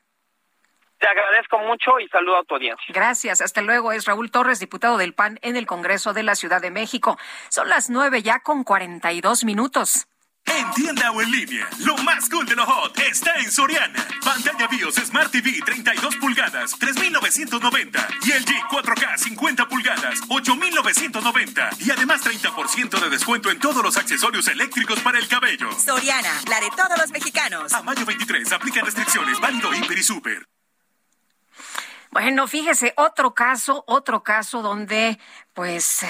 Te agradezco mucho y saludo a tu audiencia. Gracias. Hasta luego. Es Raúl Torres, diputado del PAN en el Congreso de la Ciudad de México. Son las nueve ya con cuarenta y dos minutos. En tienda o en línea, lo más cool de lo hot está en Soriana. Pantalla BIOS Smart TV 32 pulgadas, 3,990. Y el G 4K 50 pulgadas, 8,990. Y además 30% de descuento en todos los accesorios eléctricos para el cabello. Soriana, la de todos los mexicanos. A mayo 23, aplica restricciones, válido Hiper y Super. Bueno, fíjese, otro caso, otro caso donde pues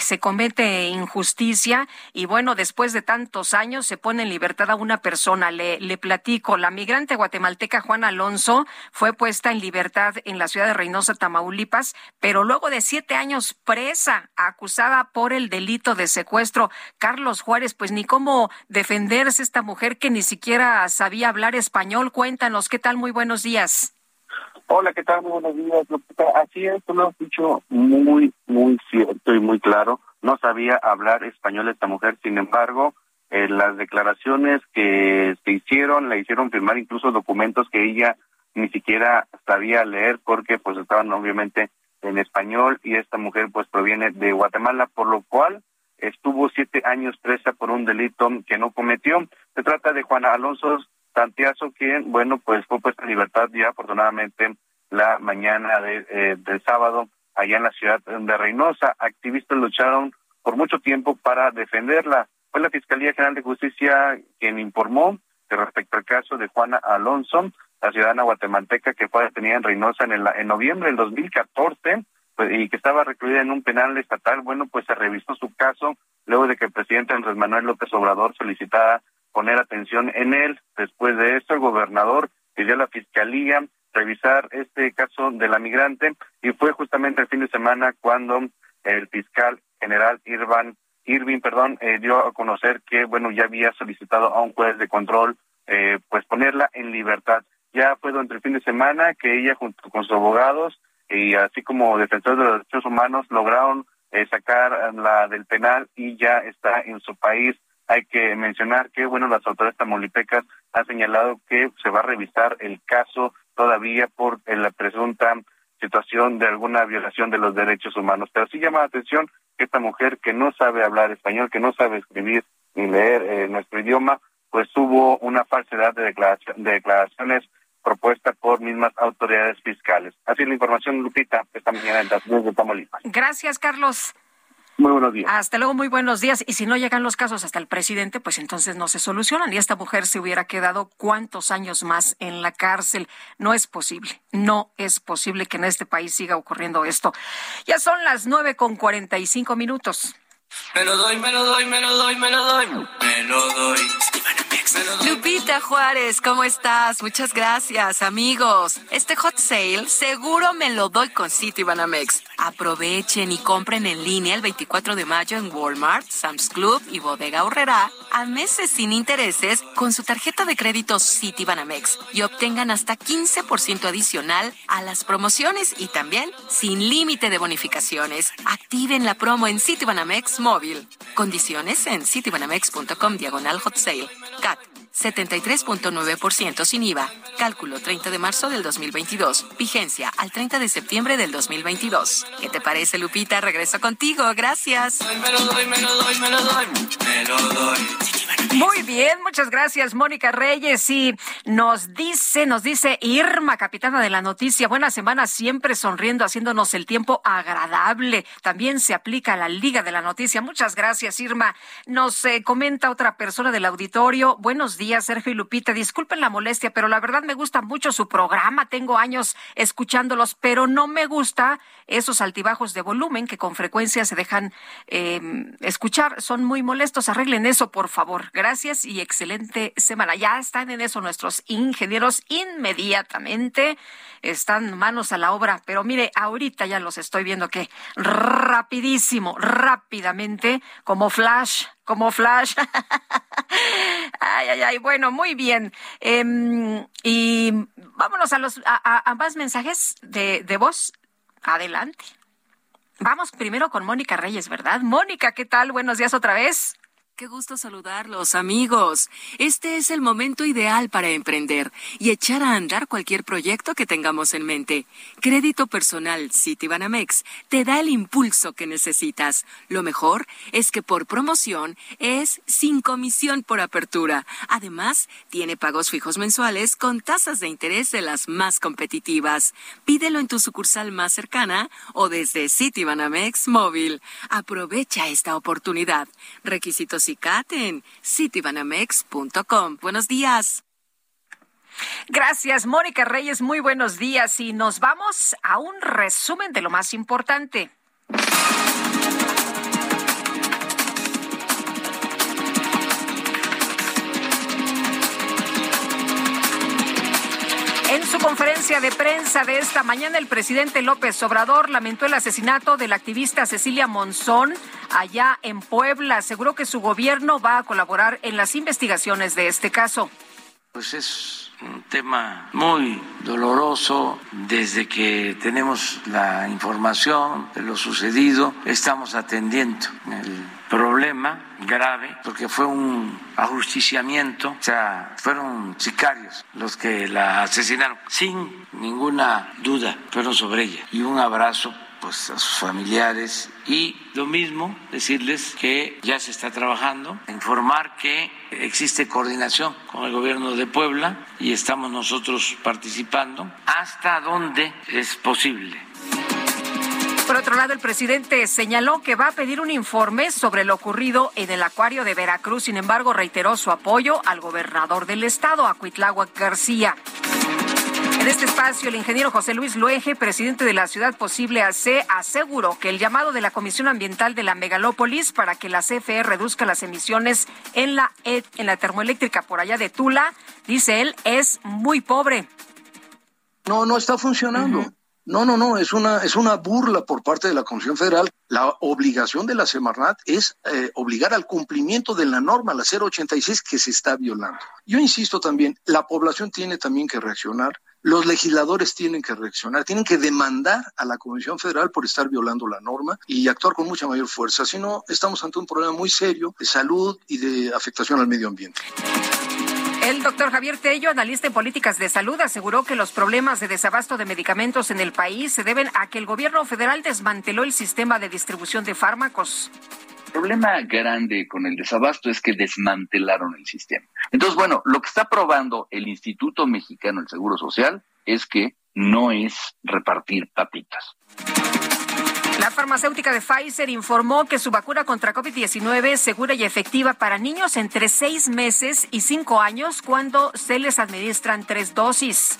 se comete injusticia y bueno, después de tantos años se pone en libertad a una persona. Le, le platico, la migrante guatemalteca Juana Alonso fue puesta en libertad en la ciudad de Reynosa, Tamaulipas, pero luego de siete años presa, acusada por el delito de secuestro. Carlos Juárez, pues ni cómo defenderse esta mujer que ni siquiera sabía hablar español. Cuéntanos, ¿qué tal? Muy buenos días. Hola, ¿qué tal? Muy buenos días. Así es, tú lo has dicho muy, muy cierto y muy claro. No sabía hablar español esta mujer, sin embargo, eh, las declaraciones que se hicieron, la hicieron firmar incluso documentos que ella ni siquiera sabía leer porque pues estaban obviamente en español y esta mujer pues proviene de Guatemala, por lo cual estuvo siete años presa por un delito que no cometió. Se trata de Juana Alonso Santiago, quien, bueno, pues fue puesta en libertad ya afortunadamente la mañana de, eh, del sábado allá en la ciudad de Reynosa. Activistas lucharon por mucho tiempo para defenderla. Fue la Fiscalía General de Justicia quien informó que respecto al caso de Juana Alonso, la ciudadana guatemalteca que fue detenida en Reynosa en, el, en noviembre del 2014 pues, y que estaba recluida en un penal estatal, bueno, pues se revisó su caso luego de que el presidente Andrés Manuel López Obrador solicitara poner atención en él. Después de esto, el gobernador pidió a la fiscalía revisar este caso de la migrante y fue justamente el fin de semana cuando el fiscal general Irvin, Irving perdón, eh, dio a conocer que bueno ya había solicitado a un juez de control eh, pues ponerla en libertad. Ya fue durante el fin de semana que ella junto con sus abogados y así como defensores de los derechos humanos lograron eh, sacar la del penal y ya está en su país. Hay que mencionar que, bueno, las autoridades tamaulipecas han señalado que se va a revisar el caso todavía por la presunta situación de alguna violación de los derechos humanos. Pero sí llama la atención que esta mujer que no sabe hablar español, que no sabe escribir ni leer eh, nuestro idioma, pues tuvo una falsedad de, de declaraciones propuesta por mismas autoridades fiscales. Así la información, Lupita, esta mañana desde Tamaulipas. Gracias, Carlos. Muy buenos días. Hasta luego, muy buenos días. Y si no llegan los casos hasta el presidente, pues entonces no se solucionan. Y esta mujer se hubiera quedado cuántos años más en la cárcel. No es posible, no es posible que en este país siga ocurriendo esto. Ya son las nueve con cuarenta y cinco minutos. Me lo doy, me lo doy, me lo doy, me lo doy. Me lo doy. Lupita Juárez, ¿cómo estás? Muchas gracias, amigos. Este hot sale seguro me lo doy con City Banamex. Aprovechen y compren en línea el 24 de mayo en Walmart, Sam's Club y Bodega Horrera a meses sin intereses con su tarjeta de crédito City Banamex y obtengan hasta 15% adicional a las promociones y también sin límite de bonificaciones. Activen la promo en City Banamex móvil. Condiciones en citybanamex.com diagonal hot sale. CAT 73.9% sin IVA. Cálculo 30 de marzo del 2022. Vigencia al 30 de septiembre del 2022. ¿Qué te parece, Lupita? Regreso contigo. Gracias. Me lo doy, me lo doy, me lo doy. Me lo doy. Muy bien, muchas gracias, Mónica Reyes. Y nos dice, nos dice Irma, capitana de la noticia, buena semana, siempre sonriendo, haciéndonos el tiempo agradable. También se aplica a la Liga de la Noticia. Muchas gracias, Irma. Nos eh, comenta otra persona del auditorio. Buenos días, Sergio y Lupita. Disculpen la molestia, pero la verdad me gusta mucho su programa. Tengo años escuchándolos, pero no me gusta esos altibajos de volumen que con frecuencia se dejan eh, escuchar. Son muy molestos. Arreglen eso, por favor. Gracias y excelente semana. Ya están en eso nuestros ingenieros inmediatamente. Están manos a la obra. Pero mire, ahorita ya los estoy viendo que rapidísimo, rápidamente, como flash, como flash. ay, ay, ay. Bueno, muy bien. Em, y vámonos a los a, más mensajes de, de voz. Adelante. Vamos primero con Mónica Reyes, ¿verdad? Mónica, ¿qué tal? Buenos días otra vez. Qué gusto saludarlos, amigos. Este es el momento ideal para emprender y echar a andar cualquier proyecto que tengamos en mente. Crédito personal Citibanamex te da el impulso que necesitas. Lo mejor es que por promoción es sin comisión por apertura. Además, tiene pagos fijos mensuales con tasas de interés de las más competitivas. Pídelo en tu sucursal más cercana o desde Citibanamex móvil. Aprovecha esta oportunidad. Requisitos Buenos días. Gracias, Mónica Reyes. Muy buenos días. Y nos vamos a un resumen de lo más importante. Conferencia de prensa de esta mañana, el presidente López Obrador lamentó el asesinato de la activista Cecilia Monzón allá en Puebla. Aseguró que su gobierno va a colaborar en las investigaciones de este caso. Pues es un tema muy doloroso. Desde que tenemos la información de lo sucedido, estamos atendiendo el problema grave porque fue un ajusticiamiento, o sea, fueron sicarios los que la asesinaron, sin ninguna duda, fueron sobre ella. Y un abrazo pues a sus familiares y lo mismo decirles que ya se está trabajando, informar que existe coordinación con el gobierno de Puebla y estamos nosotros participando hasta donde es posible. Por otro lado, el presidente señaló que va a pedir un informe sobre lo ocurrido en el acuario de Veracruz. Sin embargo, reiteró su apoyo al gobernador del estado, Acuitláhuac García. En este espacio, el ingeniero José Luis Luege, presidente de la Ciudad Posible AC, aseguró que el llamado de la Comisión Ambiental de la Megalópolis para que la CFE reduzca las emisiones en la, e, en la termoeléctrica por allá de Tula, dice él, es muy pobre. No, no está funcionando. No, no, no, es una, es una burla por parte de la Comisión Federal. La obligación de la Semarnat es eh, obligar al cumplimiento de la norma, la 086, que se está violando. Yo insisto también, la población tiene también que reaccionar, los legisladores tienen que reaccionar, tienen que demandar a la Comisión Federal por estar violando la norma y actuar con mucha mayor fuerza. Si no, estamos ante un problema muy serio de salud y de afectación al medio ambiente. El doctor Javier Tello, analista en políticas de salud, aseguró que los problemas de desabasto de medicamentos en el país se deben a que el gobierno federal desmanteló el sistema de distribución de fármacos. El problema grande con el desabasto es que desmantelaron el sistema. Entonces, bueno, lo que está probando el Instituto Mexicano del Seguro Social es que no es repartir papitas. La farmacéutica de Pfizer informó que su vacuna contra COVID-19 es segura y efectiva para niños entre seis meses y cinco años cuando se les administran tres dosis.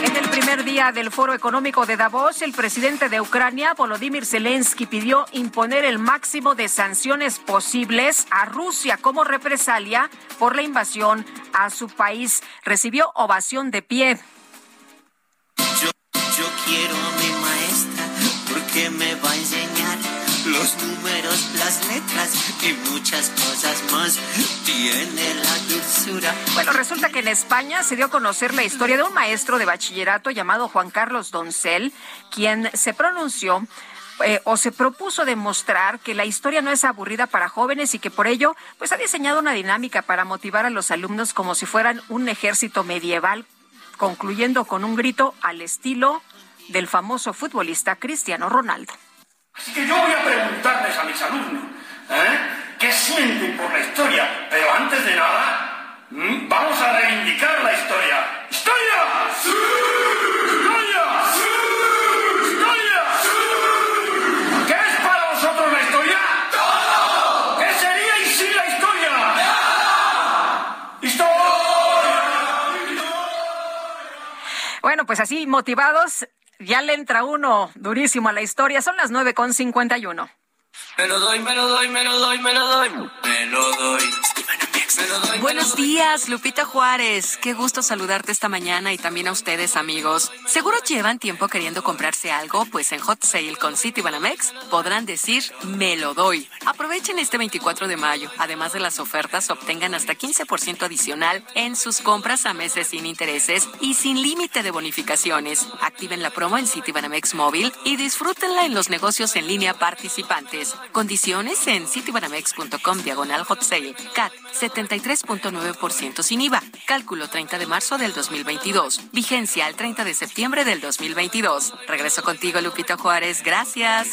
En el primer día del Foro Económico de Davos, el presidente de Ucrania, Volodymyr Zelensky, pidió imponer el máximo de sanciones posibles a Rusia como represalia por la invasión a su país. Recibió ovación de pie. Yo, quiero que me va a enseñar los números, las letras y muchas cosas más. Tiene la dulzura. Bueno, resulta que en España se dio a conocer la historia de un maestro de bachillerato llamado Juan Carlos Doncel, quien se pronunció eh, o se propuso demostrar que la historia no es aburrida para jóvenes y que por ello pues ha diseñado una dinámica para motivar a los alumnos como si fueran un ejército medieval, concluyendo con un grito al estilo del famoso futbolista Cristiano Ronaldo. Así que yo voy a preguntarles a mis alumnos, ¿eh? ¿qué sienten por la historia? Pero antes de nada, vamos a reivindicar la historia. ¡Historia! ¡Sí! ¡Historia! ¡Sí! ¡Historia! ¿Qué es para vosotros la historia? ¡Todo! ¿Qué seríais sin la historia? ¡Nada! ¡Historia! Bueno, pues así motivados, ya le entra uno durísimo a la historia. Son las nueve con cincuenta y uno. Me lo doy, me lo doy, me lo doy, me lo doy. Me lo doy. Buenos días, Lupita Juárez. Qué gusto saludarte esta mañana y también a ustedes, amigos. Seguro llevan tiempo queriendo comprarse algo, pues en Hot Sale con City Banamex podrán decir me lo doy. Aprovechen este 24 de mayo. Además de las ofertas, obtengan hasta 15% adicional en sus compras a meses sin intereses y sin límite de bonificaciones. Activen la promo en City Banamex móvil y disfrútenla en los negocios en línea participantes. Condiciones en citybanamex.com diagonal hot sale. CAT 73.9% sin IVA. Cálculo 30 de marzo del 2022. Vigencia al 30 de septiembre del 2022. Regreso contigo, Lupita Juárez. Gracias.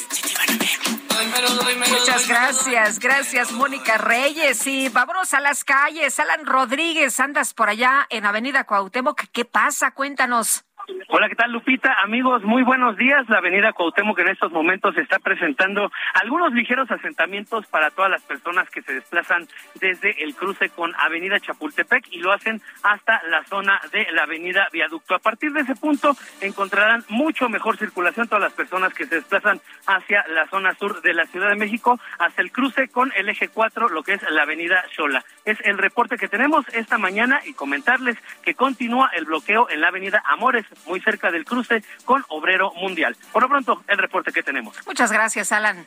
Muchas gracias, gracias Mónica Reyes. Y vámonos a las calles. Alan Rodríguez, andas por allá en Avenida Cuauhtémoc. ¿Qué pasa? Cuéntanos. Hola, ¿qué tal Lupita? Amigos, muy buenos días. La avenida Cuauhtémoc en estos momentos está presentando algunos ligeros asentamientos para todas las personas que se desplazan desde el cruce con avenida Chapultepec y lo hacen hasta la zona de la avenida Viaducto. A partir de ese punto encontrarán mucho mejor circulación todas las personas que se desplazan hacia la zona sur de la Ciudad de México hasta el cruce con el eje 4, lo que es la avenida Xola. Es el reporte que tenemos esta mañana y comentarles que continúa el bloqueo en la avenida Amores muy cerca del cruce con Obrero Mundial. Por lo pronto, el reporte que tenemos. Muchas gracias, Alan.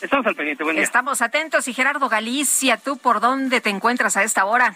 Estamos al pendiente, buen día. Estamos atentos. Y Gerardo Galicia, ¿tú por dónde te encuentras a esta hora?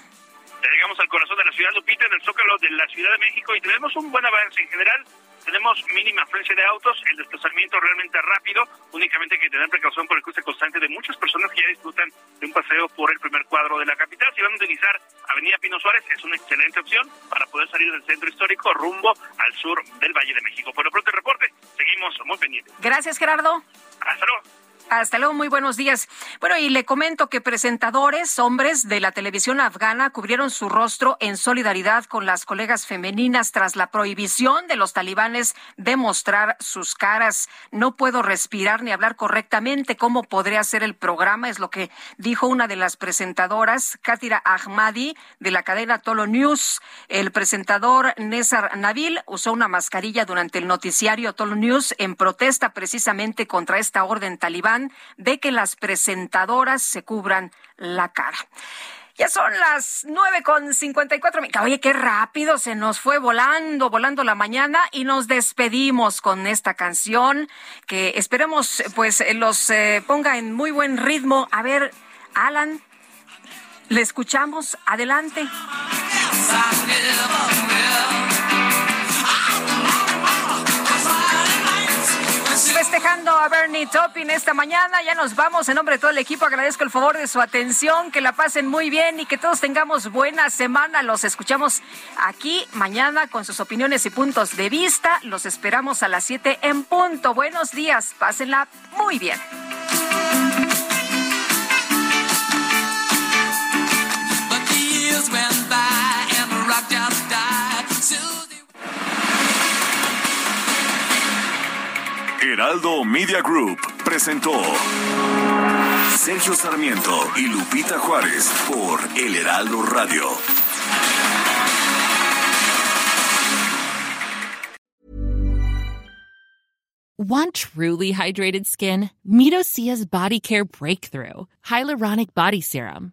Ya llegamos al corazón de la ciudad, Lupita, en el Zócalo de la Ciudad de México, y tenemos un buen avance en general. Tenemos mínima afluencia de autos, el desplazamiento realmente rápido, únicamente hay que tener precaución por el cruce constante de muchas personas que ya disfrutan de un paseo por el primer cuadro de la capital. Si van a utilizar Avenida Pino Suárez, es una excelente opción para poder salir del centro histórico rumbo al sur del Valle de México. Por lo pronto el reporte, seguimos muy pendientes. Gracias, Gerardo. Hasta luego. Hasta luego, muy buenos días. Bueno, y le comento que presentadores, hombres de la televisión afgana, cubrieron su rostro en solidaridad con las colegas femeninas tras la prohibición de los talibanes de mostrar sus caras. No puedo respirar ni hablar correctamente. ¿Cómo podré hacer el programa? Es lo que dijo una de las presentadoras, Katira Ahmadi, de la cadena Tolo News. El presentador Nesar Nabil usó una mascarilla durante el noticiario Tolo News en protesta precisamente contra esta orden talibán de que las presentadoras se cubran la cara. Ya son las nueve con cincuenta y cuatro. Oye, qué rápido se nos fue volando, volando la mañana y nos despedimos con esta canción que esperemos pues los eh, ponga en muy buen ritmo. A ver, Alan, le escuchamos. Adelante. Festejando a Bernie Topping esta mañana, ya nos vamos. En nombre de todo el equipo agradezco el favor de su atención, que la pasen muy bien y que todos tengamos buena semana. Los escuchamos aquí mañana con sus opiniones y puntos de vista. Los esperamos a las 7 en punto. Buenos días, pásenla muy bien. Heraldo Media Group presentó Sergio Sarmiento y Lupita Juárez por El Heraldo Radio. Want truly hydrated skin? Medocia's Body Care Breakthrough Hyaluronic Body Serum.